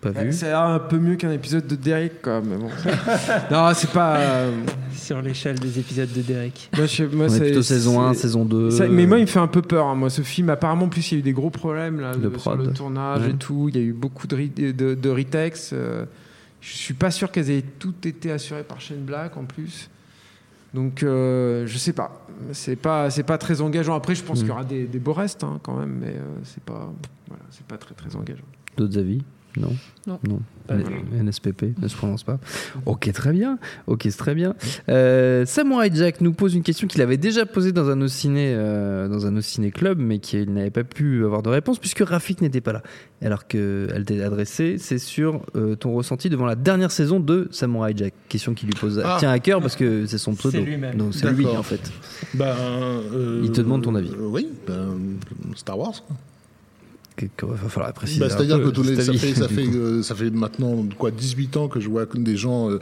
Pas vu. Ça a l'air un peu mieux qu'un épisode de Derek, quoi. Mais bon. non, c'est pas. euh, Sur l'échelle des épisodes de Derek. Moi, je- moi, On est c'est- plutôt saison 1, c'est- saison 2. Ça- mais moi, il me fait un peu peur. hein. Moi, ce film, apparemment, en plus, il y a eu des gros problèmes là, De de- prod. sur le tournage Ouais. et tout. Il y a eu beaucoup de, re- de, de retakes. euh, je suis pas sûr qu'elles aient toutes été assurées par Shane Black en plus. Donc, euh, je sais pas. C'est pas, c'est pas très engageant. Après, je pense Mm. qu'il y aura des, des beaux restes hein, quand même, mais euh, c'est pas, voilà, c'est pas très très engageant. D'autres avis? Non. Non. N- NSPP ne se prononce pas. Ok, très bien. Ok, c'est très bien. Euh, Samurai Jack nous pose une question qu'il avait déjà posée dans un ciné, euh, dans un ciné club, mais qu'il n'avait pas pu avoir de réponse puisque Rafik n'était pas là. Alors qu'elle t'est adressée, c'est sur euh, ton ressenti devant la dernière saison de Samurai Jack. Question qui lui pose Ah. tient à cœur parce que c'est son pseudo. C'est lui-même. Donc c'est lui en fait. Ben, euh, Il te demande ton avis. euh, oui, ben, Star Wars. Qu'il va falloir préciser. Bah, un C'est-à-dire que tous les- ça, fait, ça, euh, ça fait maintenant quoi, 18 ans que je vois des gens euh,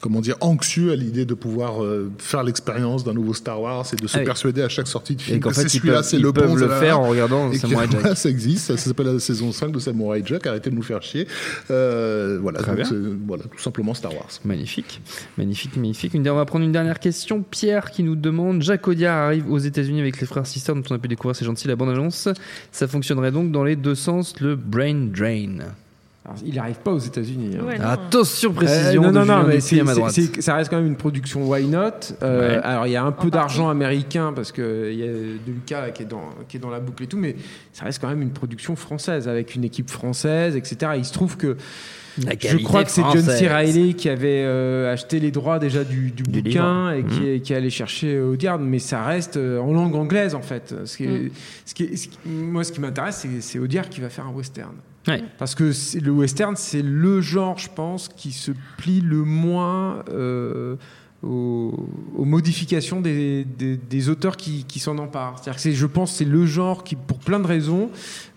comment dire, anxieux à l'idée de pouvoir euh, faire l'expérience d'un nouveau Star Wars et de se Ah oui. persuader à chaque sortie de film Et qu'en que fait, celui-là, c'est le bon. le faire en regardant Samurai Jack. voilà, ça existe, ça s'appelle la saison 5 de Samurai Jack, arrêtez de nous faire chier. Voilà, donc voilà, tout simplement Star Wars. Magnifique, magnifique, magnifique. Une- On va prendre une dernière question. Pierre qui nous demande Jacques Audiard arrive aux États-Unis avec les frères Sister, dont on a pu découvrir, c'est gentil, la bande-annonce. Ça fonctionnerait donc dans les deux sens, le brain drain. Alors, il n'arrive pas aux États-Unis. hein. Ouais. Attention, précision. Euh, non, de non, non, mais ça reste quand même une production Why Not. Euh, Ouais. Alors, il y a un peu d'argent américain parce qu'il y a De Lucas qui est, dans, qui est dans la boucle et tout, mais ça reste quand même une production française avec une équipe française, etc. Et il se trouve que. La Je crois que c'est John C. Riley qui avait euh, acheté les droits déjà du, du Du bouquin livre. et qui, Mhm. est- qui est allé chercher Audiard, mais ça reste euh, en langue anglaise en fait. Ce qui est- ce qui est- ce qui- moi, ce qui m'intéresse, c'est- c'est Audiard qui va faire un western. Ouais. Parce que c'est- le western, c'est le genre, je pense, qui se plie le moins euh, aux, aux modifications des, des- des auteurs qui, qui s'en emparent. C'est-à-dire que je pense que c'est le genre qui, pour plein de raisons,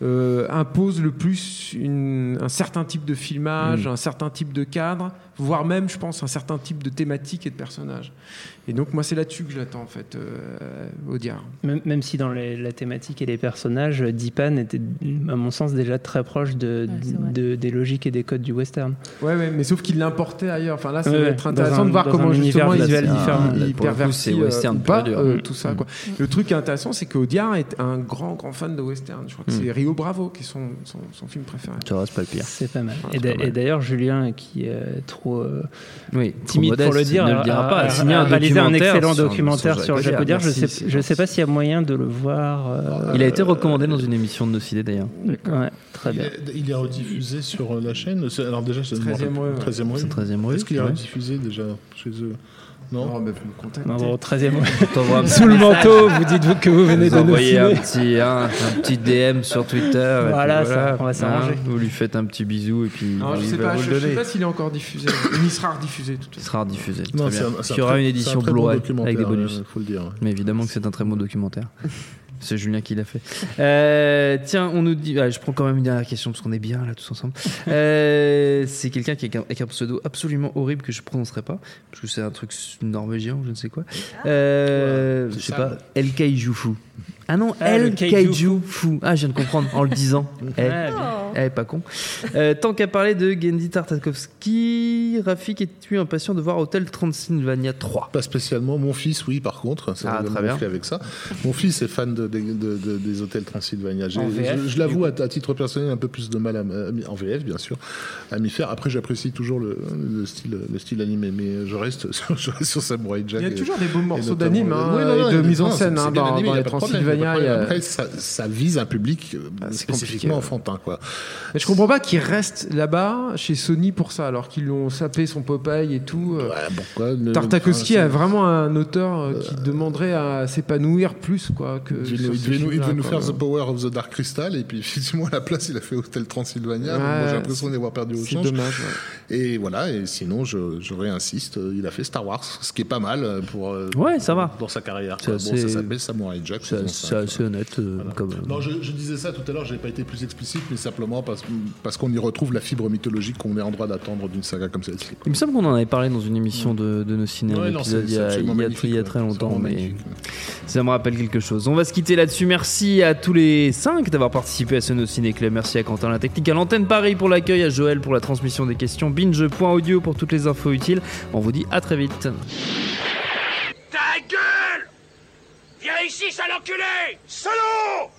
euh, impose le plus une- un certain type de filmage, Mm. un certain type de cadre, voire même, je pense, un certain type de thématique et de personnage. Et donc, moi, c'est là-dessus que je l'attends, en fait, euh, Audiard. Même, même si dans les- la thématique et les personnages, Deepan était, à mon sens, déjà très proche de, Ouais, de- des logiques et des codes du western. Ouais, ouais, mais sauf qu'il l'importait ailleurs. Enfin, là, ça Ouais, va être intéressant un- de voir comment un justement univers il, visuel il- différent. il coup, pervertit c'est euh, western pas euh, tout ça. Mm. Quoi. Le truc intéressant, c'est qu'Audiard est un grand, grand fan de western. Je crois que Mm. c'est Rio Bravo qui est son, son, son film préféré. Ça reste pas le pire. C'est pas mal. Ouais, Et d'ailleurs, Julien, qui est trop euh, Oui, timide trop pour le modeste, dire, il ne le dira a- pas. a- Signer un a réalisé un excellent sur- documentaire sur sur Jacques Jacques Audiard. Je Merci, sais, c'est je sais pas s'il y a moyen de le voir. euh, Il a été recommandé dans une émission de Nocide d'ailleurs. Ouais, très Il bien. est, il est rediffusé sur la chaîne. Alors déjà, c'est 13e rue, ouais. 13e rue. C'est 13e rue. Est-ce qu'il est rediffusé déjà chez eux? Non. Oh, bah, vous me contactez. Non, bon, au 13e. On t'envoie un Sous le manteau, vous dites-vous que vous venez Vous de nous envoyez un filmer. petit, hein, un petit DM sur Twitter. Voilà, puis ça, on va s'arranger. hein, vous lui faites un petit bisou et puis Non, je il sais pas, vous je, sais pas s'il est encore diffusé. Il sera rediffusé tout Il à sera rediffusé. Non, Très bien. un- un Il y aura une un édition bon Blu-ray avec des bonus. euh, faut le dire. Mais évidemment que c'est un très bon documentaire. C'est Julien qui l'a fait. Euh, tiens, on nous dit. ah, je prends quand même une dernière question parce qu'on est bien là tous ensemble. Euh, c'est quelqu'un qui a avec un pseudo absolument horrible que je prononcerai pas parce que c'est un truc norvégien ou je ne sais quoi. Euh, je sais pas. El. Ah non, Ah, El Kaiju Kaijufu. Ah, je viens de comprendre en le disant. Eh. Ah. Eh, pas con. Euh, tant qu'à parler de Gendy Tartakovsky, Rafik, es-tu impatient de voir Hotel Transylvania 3 Pas spécialement. Mon fils, oui, par contre. Ça Ah, va très bien. avec ça. Mon fils est fan de, de- de- de- des hôtels Transylvania. J'ai- En VF, je je l'avoue, à, à titre personnel, un peu plus de mal à, à en VF, bien sûr, à m'y faire. Après, j'apprécie toujours le, le style, le style animé, mais je reste sur, je reste sur Samurai Jack. Il y a et- toujours des beaux morceaux d'anime hein, et de mise en scène hein, dans, les pas Transylvania. il y a- problème. Après, ça, ça vise un public euh, Ah, spécifiquement ouais. enfantin, quoi. Mais je comprends pas qu'ils restent là-bas chez Sony pour ça, alors qu'ils l'ont, saper son Popeye et tout. euh, pourquoi ne- Tartakovsky enfin, a vraiment un auteur euh, qui demanderait à s'épanouir plus quoi que. Il, devait nous, quoi. faire The Power of the Dark Crystal et puis effectivement à la place il a fait Hotel Transylvania. Ouais, Moi j'ai l'impression d'y avoir perdu au c'est change. dommage, Et voilà et sinon je, je réinsiste, il a fait Star Wars, ce qui est pas mal pour Ouais, ça va. dans sa carrière. Bon ça s'appelle Samurai Jack. C'est saison c'est 5. assez honnête. euh, comme- Non, je, je disais ça tout à l'heure, j'ai pas été plus explicite, mais simplement parce, parce qu'on y retrouve la fibre mythologique qu'on est en droit d'attendre d'une saga comme celle-ci. Il me semble qu'on en avait parlé dans une émission de, de nos ciné, Ouais, épisode il y a, il y a- magnifique, il y a ouais. très longtemps, mais ça me rappelle quelque chose. On va se quitter là-dessus. Merci à tous les cinq d'avoir participé à ce No Ciné Club. Merci à Quentin la technique, à l'antenne Paris pour l'accueil, à Joël pour la transmission des questions, binge.audio pour toutes les infos utiles. On vous dit à très vite. Ta gueule Viens ici, sale enculé! Salaud